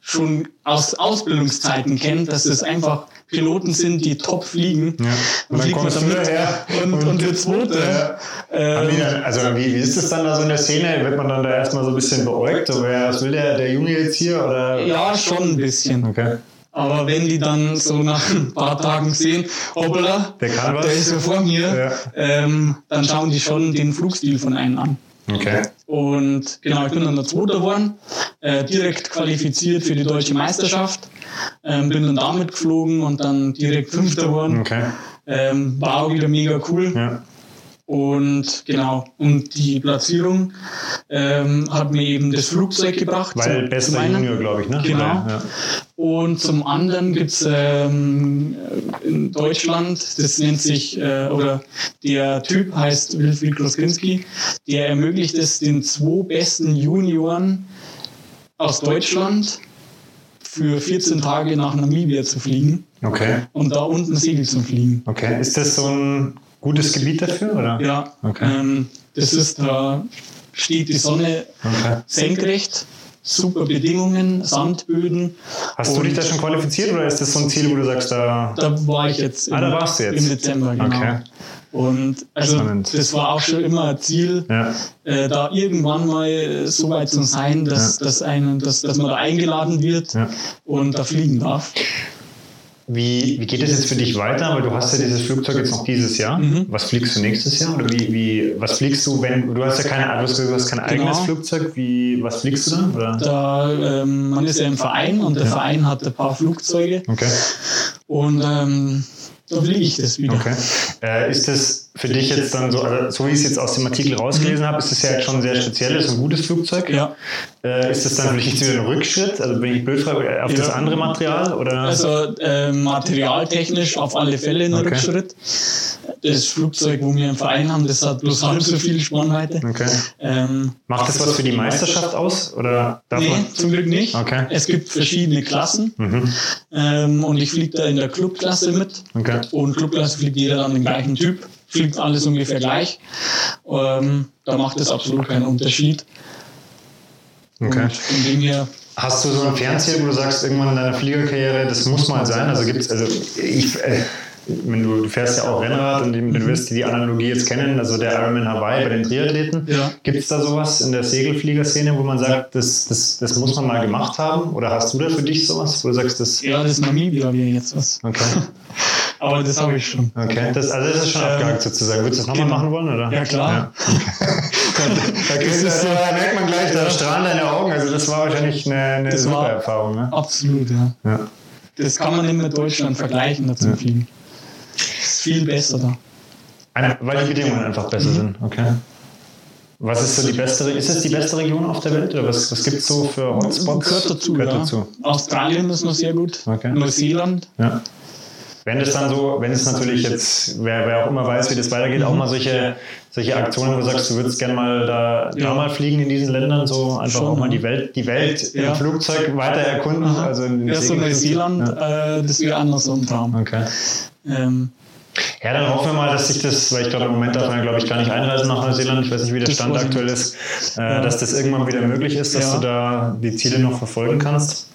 schon aus Ausbildungszeiten kennt, dass es einfach Piloten sind, die top fliegen. Ja. Und, dann fliegt man damit her und, und, und der zweite. Ähm, also wie, wie ist das dann da so in der Szene? Wird man dann da erstmal so ein bisschen beäugt? So, was will der, der Junge jetzt hier? Oder? Ja, schon ein bisschen. Okay. Aber wenn die dann so nach ein paar Tagen sehen, hoppala, der, kann was. der ist ja vor mir, ja. Ähm, dann schauen die schon den Flugstil von einem an. Okay. Und genau, ich bin dann der Zweite geworden, äh, direkt qualifiziert für die deutsche Meisterschaft. Ähm, bin dann damit geflogen und dann direkt Fünfter geworden. Okay. Ähm, war auch wieder mega cool. Ja. Und genau, und die Platzierung ähm, hat mir eben das Flugzeug gebracht. Weil bester Junior, glaube ich, ne? Genau. Ja. Und zum anderen gibt es ähm, in Deutschland, das nennt sich, äh, oder der Typ heißt Wilfried Kloskinski, der ermöglicht es den zwei besten Junioren aus Deutschland für 14 Tage nach Namibia zu fliegen. Okay. Und da unten Segel zu fliegen. Okay. Ist das so ein gutes Gebiet dafür, oder? Ja. Okay. Ähm, das ist, da steht die Sonne okay. senkrecht, super Bedingungen, Sandböden. Hast du dich da schon qualifiziert oder ist das so ein Ziel, wo du sagst, da. Da war ich jetzt, im, ah, da warst du jetzt. im Dezember, genau. Okay. Und also Spannend. das war auch schon immer ein Ziel, ja. äh, da irgendwann mal so weit zu sein, dass, ja. dass, einen, dass, dass man da eingeladen wird ja. und da fliegen darf. Wie, wie geht es jetzt für dich weiter? Weil du hast ja dieses Flugzeug jetzt noch dieses Jahr. Mhm. Was fliegst du nächstes Jahr? Oder wie, wie, was fliegst du, wenn du hast ja keine, du hast kein eigenes genau. Flugzeug? Wie, was fliegst du dann? Oder? Da, ähm, man ist ja im Verein und der ja. Verein hat ein paar Flugzeuge. Okay. Und ähm, da fliege ich das wieder. Okay. Äh, ist das für dich jetzt dann so, also so wie ich es jetzt aus dem Artikel rausgelesen habe, ist das ja jetzt schon ein sehr spezielles und gutes Flugzeug. Ja. Äh, ist das dann für dich jetzt wieder ein Rückschritt? Also bin ich blöd frage, auf ja. das andere Material? Oder? Also äh, materialtechnisch auf alle Fälle ein okay. Rückschritt. Das Flugzeug, wo wir im Verein haben, das hat bloß halb so viel Spannweite. Okay. Ähm, Macht das was für die Meisterschaft aus? Oder nee, zum Glück nicht. Okay. Es gibt verschiedene Klassen mhm. ähm, und ich fliege da in der Clubklasse mit. Okay. Und Clubklasse fliegt jeder dann den gleichen Typ fliegt alles ungefähr gleich. Ähm, da macht es absolut keinen Unterschied. Okay. von dem her Hast du so ein Fernziel, wo du sagst, irgendwann in deiner Fliegerkarriere, das muss mal sein? Also gibt's, also ich, äh, du, du fährst ja auch Rennrad und du wirst die Analogie jetzt kennen, also der Ironman Hawaii bei den Triathleten. Ja. Gibt es da sowas in der Segelfliegerszene, wo man sagt, das, das, das muss man mal gemacht haben? Oder hast du da für dich sowas, wo du sagst, das. Ja, das ist Namibia wäre jetzt was. Okay. [LAUGHS] Aber das habe ich schon. Okay, das, also das ist schon ähm, abgehakt sozusagen. Würdest du das nochmal genau. machen wollen, oder? Ja, klar. Ja. [LAUGHS] da, so, da, merkt man gleich, da strahlen deine Augen. Also das war wahrscheinlich eine, eine super Erfahrung. Ne? Absolut, ja. ja. Das kann man nicht mit Deutschland vergleichen, da zum ja. Fliegen. Ist viel besser da. Eine, weil die Bedingungen einfach besser mhm. sind, okay. Was ist so die beste, ist es die beste Region auf der Welt oder was, was gibt es so für Hotspots? Gehört dazu, Gehört ja. dazu. Australien ist noch sehr gut, okay. Neuseeland. Ja. Wenn es dann so, wenn es natürlich jetzt, wer, wer auch immer weiß, wie das weitergeht, auch mal solche, solche Aktionen, wo du sagst, du würdest gerne mal da, ja. da mal fliegen in diesen Ländern, so einfach Schon, auch mal die Welt, die Welt ja. im Flugzeug weiter erkunden. Also in ja, so Neuseeland, ja. äh, das wäre anders so ein Traum. Okay. Ähm, ja, dann hoffen wir mal, dass sich das, weil ich glaube, im Moment darf man, glaube ich, gar nicht einreisen nach Neuseeland. Ich weiß nicht, wie der Stand aktuell ist, äh, dass das irgendwann wieder möglich ist, dass du da die Ziele noch verfolgen kannst.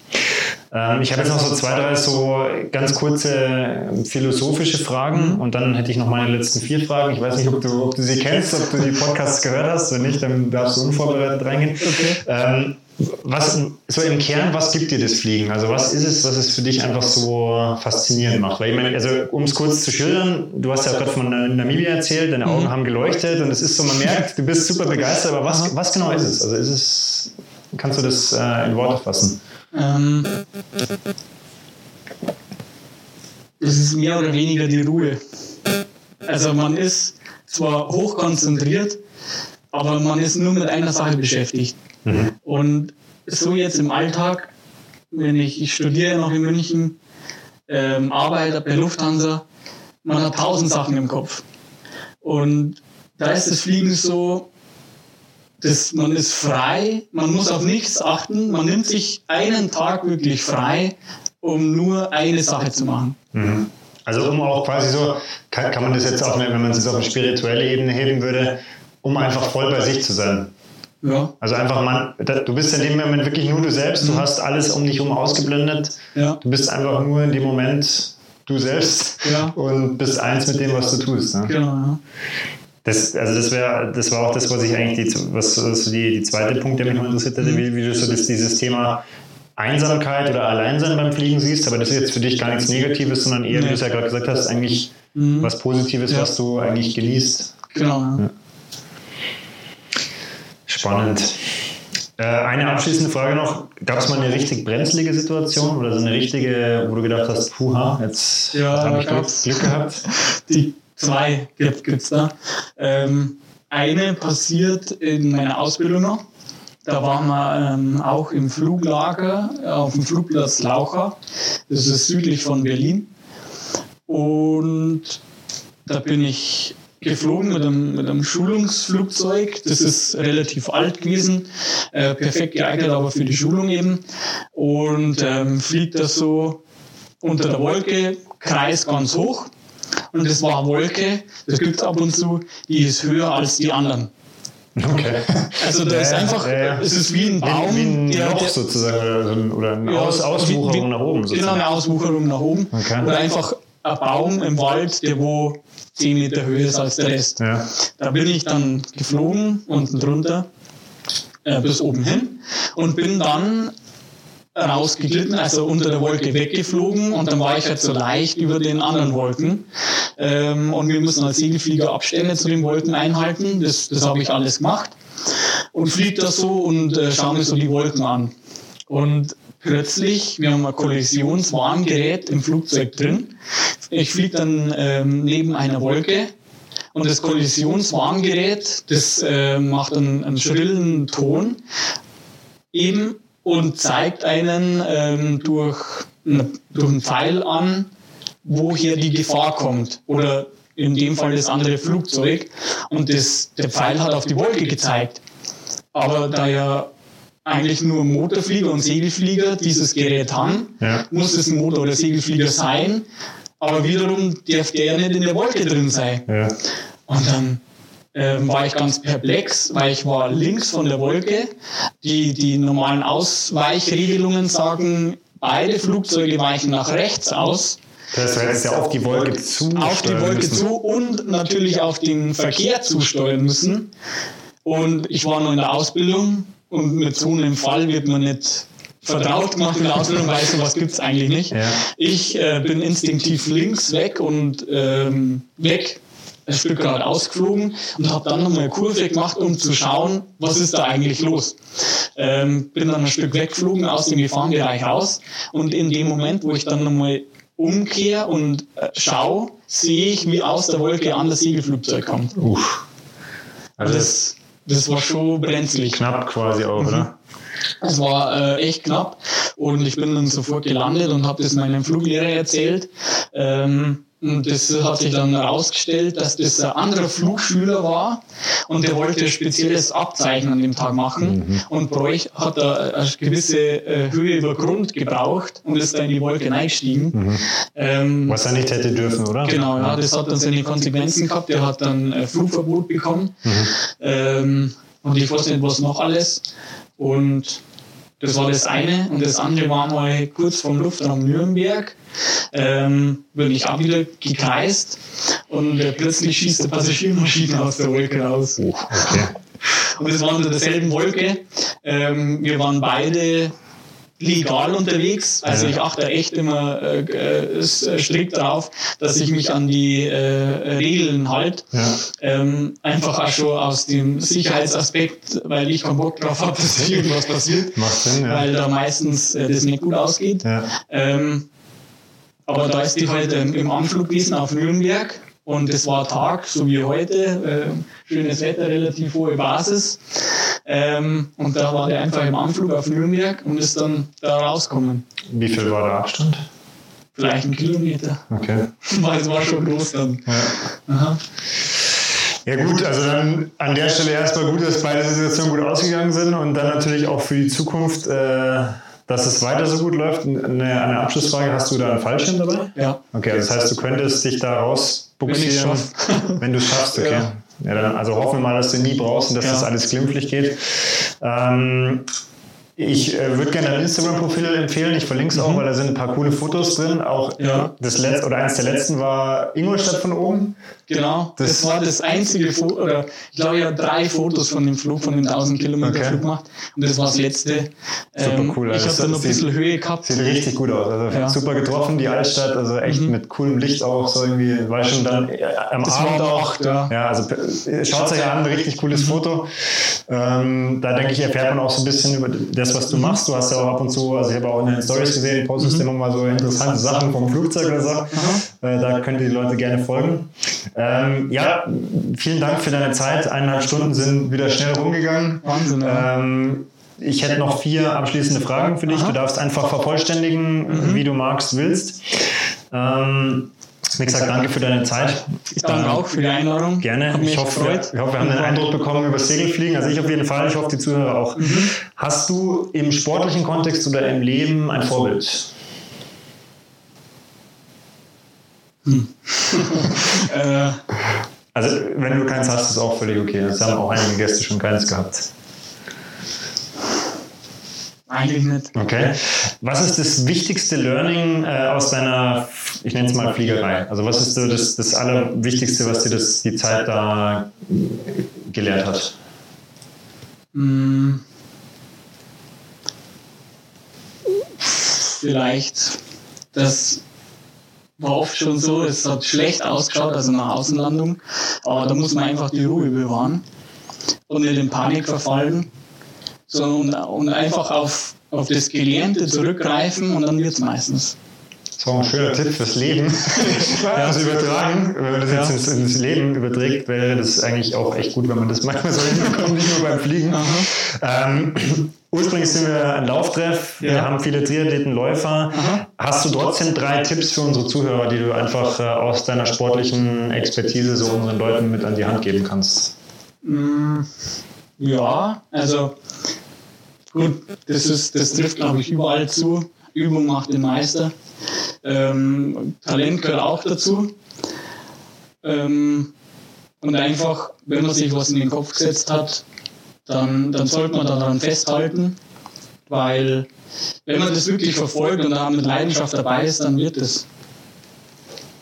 Ähm, ich habe jetzt noch so zwei, drei so ganz kurze philosophische Fragen mhm. und dann hätte ich noch meine letzten vier Fragen. Ich weiß nicht, ob du, ob du sie kennst, ob du die Podcasts gehört hast. Wenn nicht, dann darfst du unvorbereitet reingehen. Okay. Ähm, was, so im Kern, was gibt dir das Fliegen? Also was ist es, was es für dich einfach so faszinierend macht? Weil ich meine, also um es kurz zu schildern, du hast ja gerade von Namibia erzählt, deine Augen mhm. haben geleuchtet und es ist so, man merkt, du bist super begeistert, aber was, was genau ist es? Also ist es, kannst du das äh, in Worte fassen? Ähm, das ist mehr oder weniger die Ruhe. Also man ist zwar hochkonzentriert, aber man ist nur mit einer Sache beschäftigt. Mhm. Und so jetzt im Alltag, wenn ich, ich studiere noch in München, ähm, arbeite bei Lufthansa, man hat tausend Sachen im Kopf. Und da ist das Fliegen so, dass man ist frei, man muss auf nichts achten, man nimmt sich einen Tag wirklich frei, um nur eine Sache zu machen. Mhm. Also um auch quasi so, kann, kann man das jetzt auch, wenn man es jetzt auf eine spirituelle Ebene heben würde, um einfach voll bei sich zu sein. Ja. Also einfach, man, du bist in dem Moment wirklich nur du selbst, du mhm. hast alles um dich herum ausgeblendet. Ja. Du bist einfach nur in dem Moment du selbst ja. und bist eins mit dem, was du tust. Ne? Genau, ja. Das, also das, wär, das war auch das, was ich eigentlich, die, was, was die, die zweite Punkt, der mich noch interessiert hätte, wie, wie du so das, dieses Thema Einsamkeit oder Alleinsein beim Fliegen siehst, aber das ist jetzt für dich gar nichts Negatives, sondern eher, wie du es ja gerade gesagt hast, eigentlich mhm. was Positives, ja. was du eigentlich genießt. Genau. Ja. Spannend. Äh, eine abschließende Frage noch. Gab es mal eine richtig brenzlige Situation oder so eine richtige, wo du gedacht hast, puha, jetzt ja, habe ich Glück, Glück gehabt? Die zwei gibt es da. Ähm, eine passiert in meiner Ausbildung noch. Da waren wir ähm, auch im Fluglager auf dem Flugplatz Laucha. Das ist südlich von Berlin. Und da bin ich geflogen mit einem, mit einem Schulungsflugzeug. Das ist relativ alt gewesen, äh, perfekt geeignet aber für die Schulung eben. Und ähm, fliegt das so unter der Wolke, Kreis ganz hoch. Und das war eine Wolke, das gibt es ab und zu, die ist höher als die anderen. Okay. Also da ja, ist einfach, ja, ja. es ist wie ein Baum. Wie, ein der, Loch sozusagen oder, eine Aus, Auswucherung wie, wie, nach oben. Sozusagen. Genau, eine Auswucherung nach oben. Okay. Oder einfach ein Baum im Wald, der wo 10 Meter höher ist als der Rest. Ja. Da bin ich dann geflogen, unten drunter, äh, bis oben hin und bin dann rausgeglitten, also unter der Wolke weggeflogen und dann war ich halt so leicht über den anderen Wolken. Ähm, und wir müssen als Segelflieger Abstände zu den Wolken einhalten. Das, das habe ich alles gemacht. Und fliege da so und äh, schaue mir so die Wolken an. Und plötzlich, wir haben ein Kollisionswarngerät im Flugzeug drin. Ich fliege dann ähm, neben einer Wolke und das Kollisionswarngerät, das äh, macht einen, einen schrillen Ton eben und zeigt einen ähm, durch, durch einen Pfeil an, woher die Gefahr kommt. Oder in dem Fall das andere Flugzeug. Und das, der Pfeil hat auf die Wolke gezeigt. Aber da ja eigentlich nur Motorflieger und Segelflieger dieses Gerät haben, ja. muss es ein Motor- oder Segelflieger sein, aber wiederum darf der nicht in der Wolke drin sein. Ja. Und dann ähm, war ich ganz perplex, weil ich war links von der Wolke. Die, die normalen Ausweichregelungen sagen, beide Flugzeuge weichen nach rechts aus. Das heißt, ja auf die Wolke zu. Auf die Wolke müssen. zu und natürlich auf den Verkehr zusteuern müssen. Und ich war noch in der Ausbildung und mit so einem Fall wird man nicht vertraut gemacht in der Ausbildung, weil sowas gibt es eigentlich nicht. Ja. Ich äh, bin instinktiv links weg und ähm, weg ein Stück gerade ausgeflogen und habe dann nochmal eine Kurve gemacht, um zu schauen, was ist da eigentlich los. Ähm, bin dann ein Stück weggeflogen aus dem Gefahrenbereich raus und in dem Moment, wo ich dann nochmal umkehre und äh, schaue, sehe ich, wie aus der Wolke an das Segelflugzeug kommt. Uff. Also das, das war schon brenzlig. Knapp quasi auch, oder? Es war äh, echt knapp und ich bin dann sofort gelandet und habe das meinem Fluglehrer erzählt. Ähm, und das hat sich dann herausgestellt, dass das ein anderer Flugschüler war und der wollte ein spezielles Abzeichen an dem Tag machen mhm. und bräuch, hat da eine gewisse äh, Höhe über Grund gebraucht und ist da in die Wolke eingestiegen. Mhm. Ähm, Was er nicht hätte dürfen, oder? Genau, ja, das hat dann seine Konsequenzen gehabt. Der hat dann äh, Flugverbot bekommen mhm. ähm, und ich weiß nicht, was noch alles. Und das war das eine. Und das andere war mal kurz vom Luftraum Nürnberg. Ähm, bin ich auch wieder gekreist und äh, plötzlich schießt eine Passagiermaschine aus der Wolke raus. Oh, okay. Und es war unter derselben Wolke. Ähm, wir waren beide legal unterwegs. Also ich achte echt immer äh, äh, strikt darauf, dass ich mich an die äh, Regeln halte. Ja. Ähm, einfach auch schon aus dem Sicherheitsaspekt, weil ich keinen Bock drauf habe, [LAUGHS] dass irgendwas passiert. Macht Sinn, ja. Weil da meistens äh, das nicht gut ausgeht. Ja. Ähm, aber da ist die halt ähm, im Anflug gewesen auf Nürnberg und es war Tag, so wie heute, äh, schönes Wetter, relativ hohe Basis. Ähm, und da war der einfach im Anflug auf Nürnberg und ist dann da rausgekommen. Wie viel war der Abstand? Vielleicht ein Kilometer. Okay. [LAUGHS] Weil es war schon groß dann. Ja. Aha. Ja gut, also dann an der Stelle erstmal gut, dass beide Situationen gut ausgegangen sind und dann natürlich auch für die Zukunft, äh, dass es weiter so gut läuft. Eine, eine Abschlussfrage, hast du da einen Fallschirm dabei? Ja. Okay, das heißt, du könntest dich da rausbuxieren, [LAUGHS] wenn du es schaffst, okay. Ja. Ja, dann, also hoffen wir mal, dass du nie brauchst und dass Ja. das alles glimpflich geht. Ähm, ich äh, würde gerne dein Instagram-Profil empfehlen. Ich verlinke es auch, weil da sind ein paar coole Fotos drin. Auch Mhm. Ja. das letzte oder eins der letzten war Ingolstadt von oben. Genau, Das- das, war das einzige Foto, oder ich glaube, ich habe drei Fotos von dem Flug, von dem 1000 Kilometer Okay. Flug gemacht. Und das war das letzte. Ähm, cool, Ich also habe da noch ein bisschen sieht- Höhe gehabt. Sieht richtig gut aus. Also Ja. Mhm. super getroffen, die Altstadt. Also echt mit coolem Licht auch so irgendwie. War schon dann äh, am Das Abend auch. acht, ja. Ja, also äh, schaut euch an, richtig cooles Mhm. Foto. Ähm, da denke ich, erfährt man auch so ein bisschen über das, was du Mhm. machst. Du hast ja auch ab und zu, also ich habe auch in den Stories gesehen, postest immer mal so interessante Sachen vom Flugzeug oder so. Äh, da könnt ihr die Leute gerne folgen. Ähm, ja, vielen Dank für deine Zeit. Eineinhalb Stunden sind wieder schnell rumgegangen. Wahnsinn. Ähm, ich hätte noch vier abschließende Fragen für dich. Du darfst einfach vervollständigen, Mhm. wie du magst, willst. Ähm, wie gesagt, danke für deine Zeit. Ich danke Ähm, auch für die Einladung. Gerne. Ich hoffe, wir, ich hoffe, wir haben den Eindruck bekommen über Segelfliegen. Also ich auf jeden Fall, ich hoffe, die Zuhörer auch. Mhm. Hast du im sportlichen Kontext oder im Leben ein Vorbild? [LAUGHS] Äh, Also wenn du keins hast, ist auch völlig okay. Das haben auch einige Gäste schon keins gehabt. eigentlich nicht. Okay. Was ist das wichtigste Learning äh, aus deiner, ich nenne es mal Fliegerei? Also was ist so das, das Allerwichtigste, was dir das, die Zeit da gelehrt hat? Hm. Vielleicht, das war oft schon so, es hat schlecht ausgeschaut, also nach Außenlandung, aber da muss man einfach die Ruhe bewahren und nicht in Panik verfallen, sondern und, und einfach auf, auf das Gelernte zurückgreifen und dann wird es meistens. Das war ein schöner Tipp fürs Leben. Also [LAUGHS] übertragen, wenn man das jetzt ins, ins Leben überträgt, wäre das eigentlich auch echt gut, wenn man das manchmal so hinbekommt, nicht nur beim Fliegen. Ähm, ursprünglich sind wir ein Lauftreff, wir Ja. haben viele Triathleten, Läufer. Hast du trotzdem drei Tipps für unsere Zuhörer, die du einfach äh, aus deiner sportlichen Expertise so unseren Leuten mit an die Hand geben kannst? Mm, Ja, also gut, das, ist, das trifft, glaube ich, überall zu. Übung macht den Meister. Ähm, Talent gehört auch dazu. Ähm, und einfach, wenn man sich was in den Kopf gesetzt hat, dann, dann sollte man daran festhalten, weil wenn man das wirklich verfolgt und da mit Leidenschaft dabei ist, dann wird es.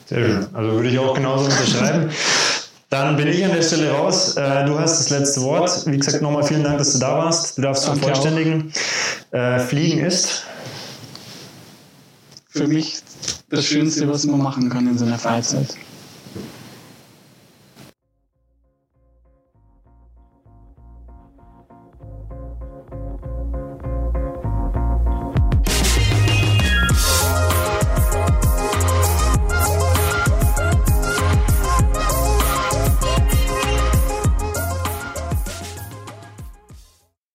Sehr schön. Also würde ich auch genauso unterschreiben. Dann bin ich an der Stelle raus. Äh, Du hast das letzte Wort. Wie gesagt, nochmal vielen Dank, dass du da warst. Du darfst Danke vervollständigen. Äh, Fliegen ist. Für mich das Schönste, was man machen kann in seiner Freizeit.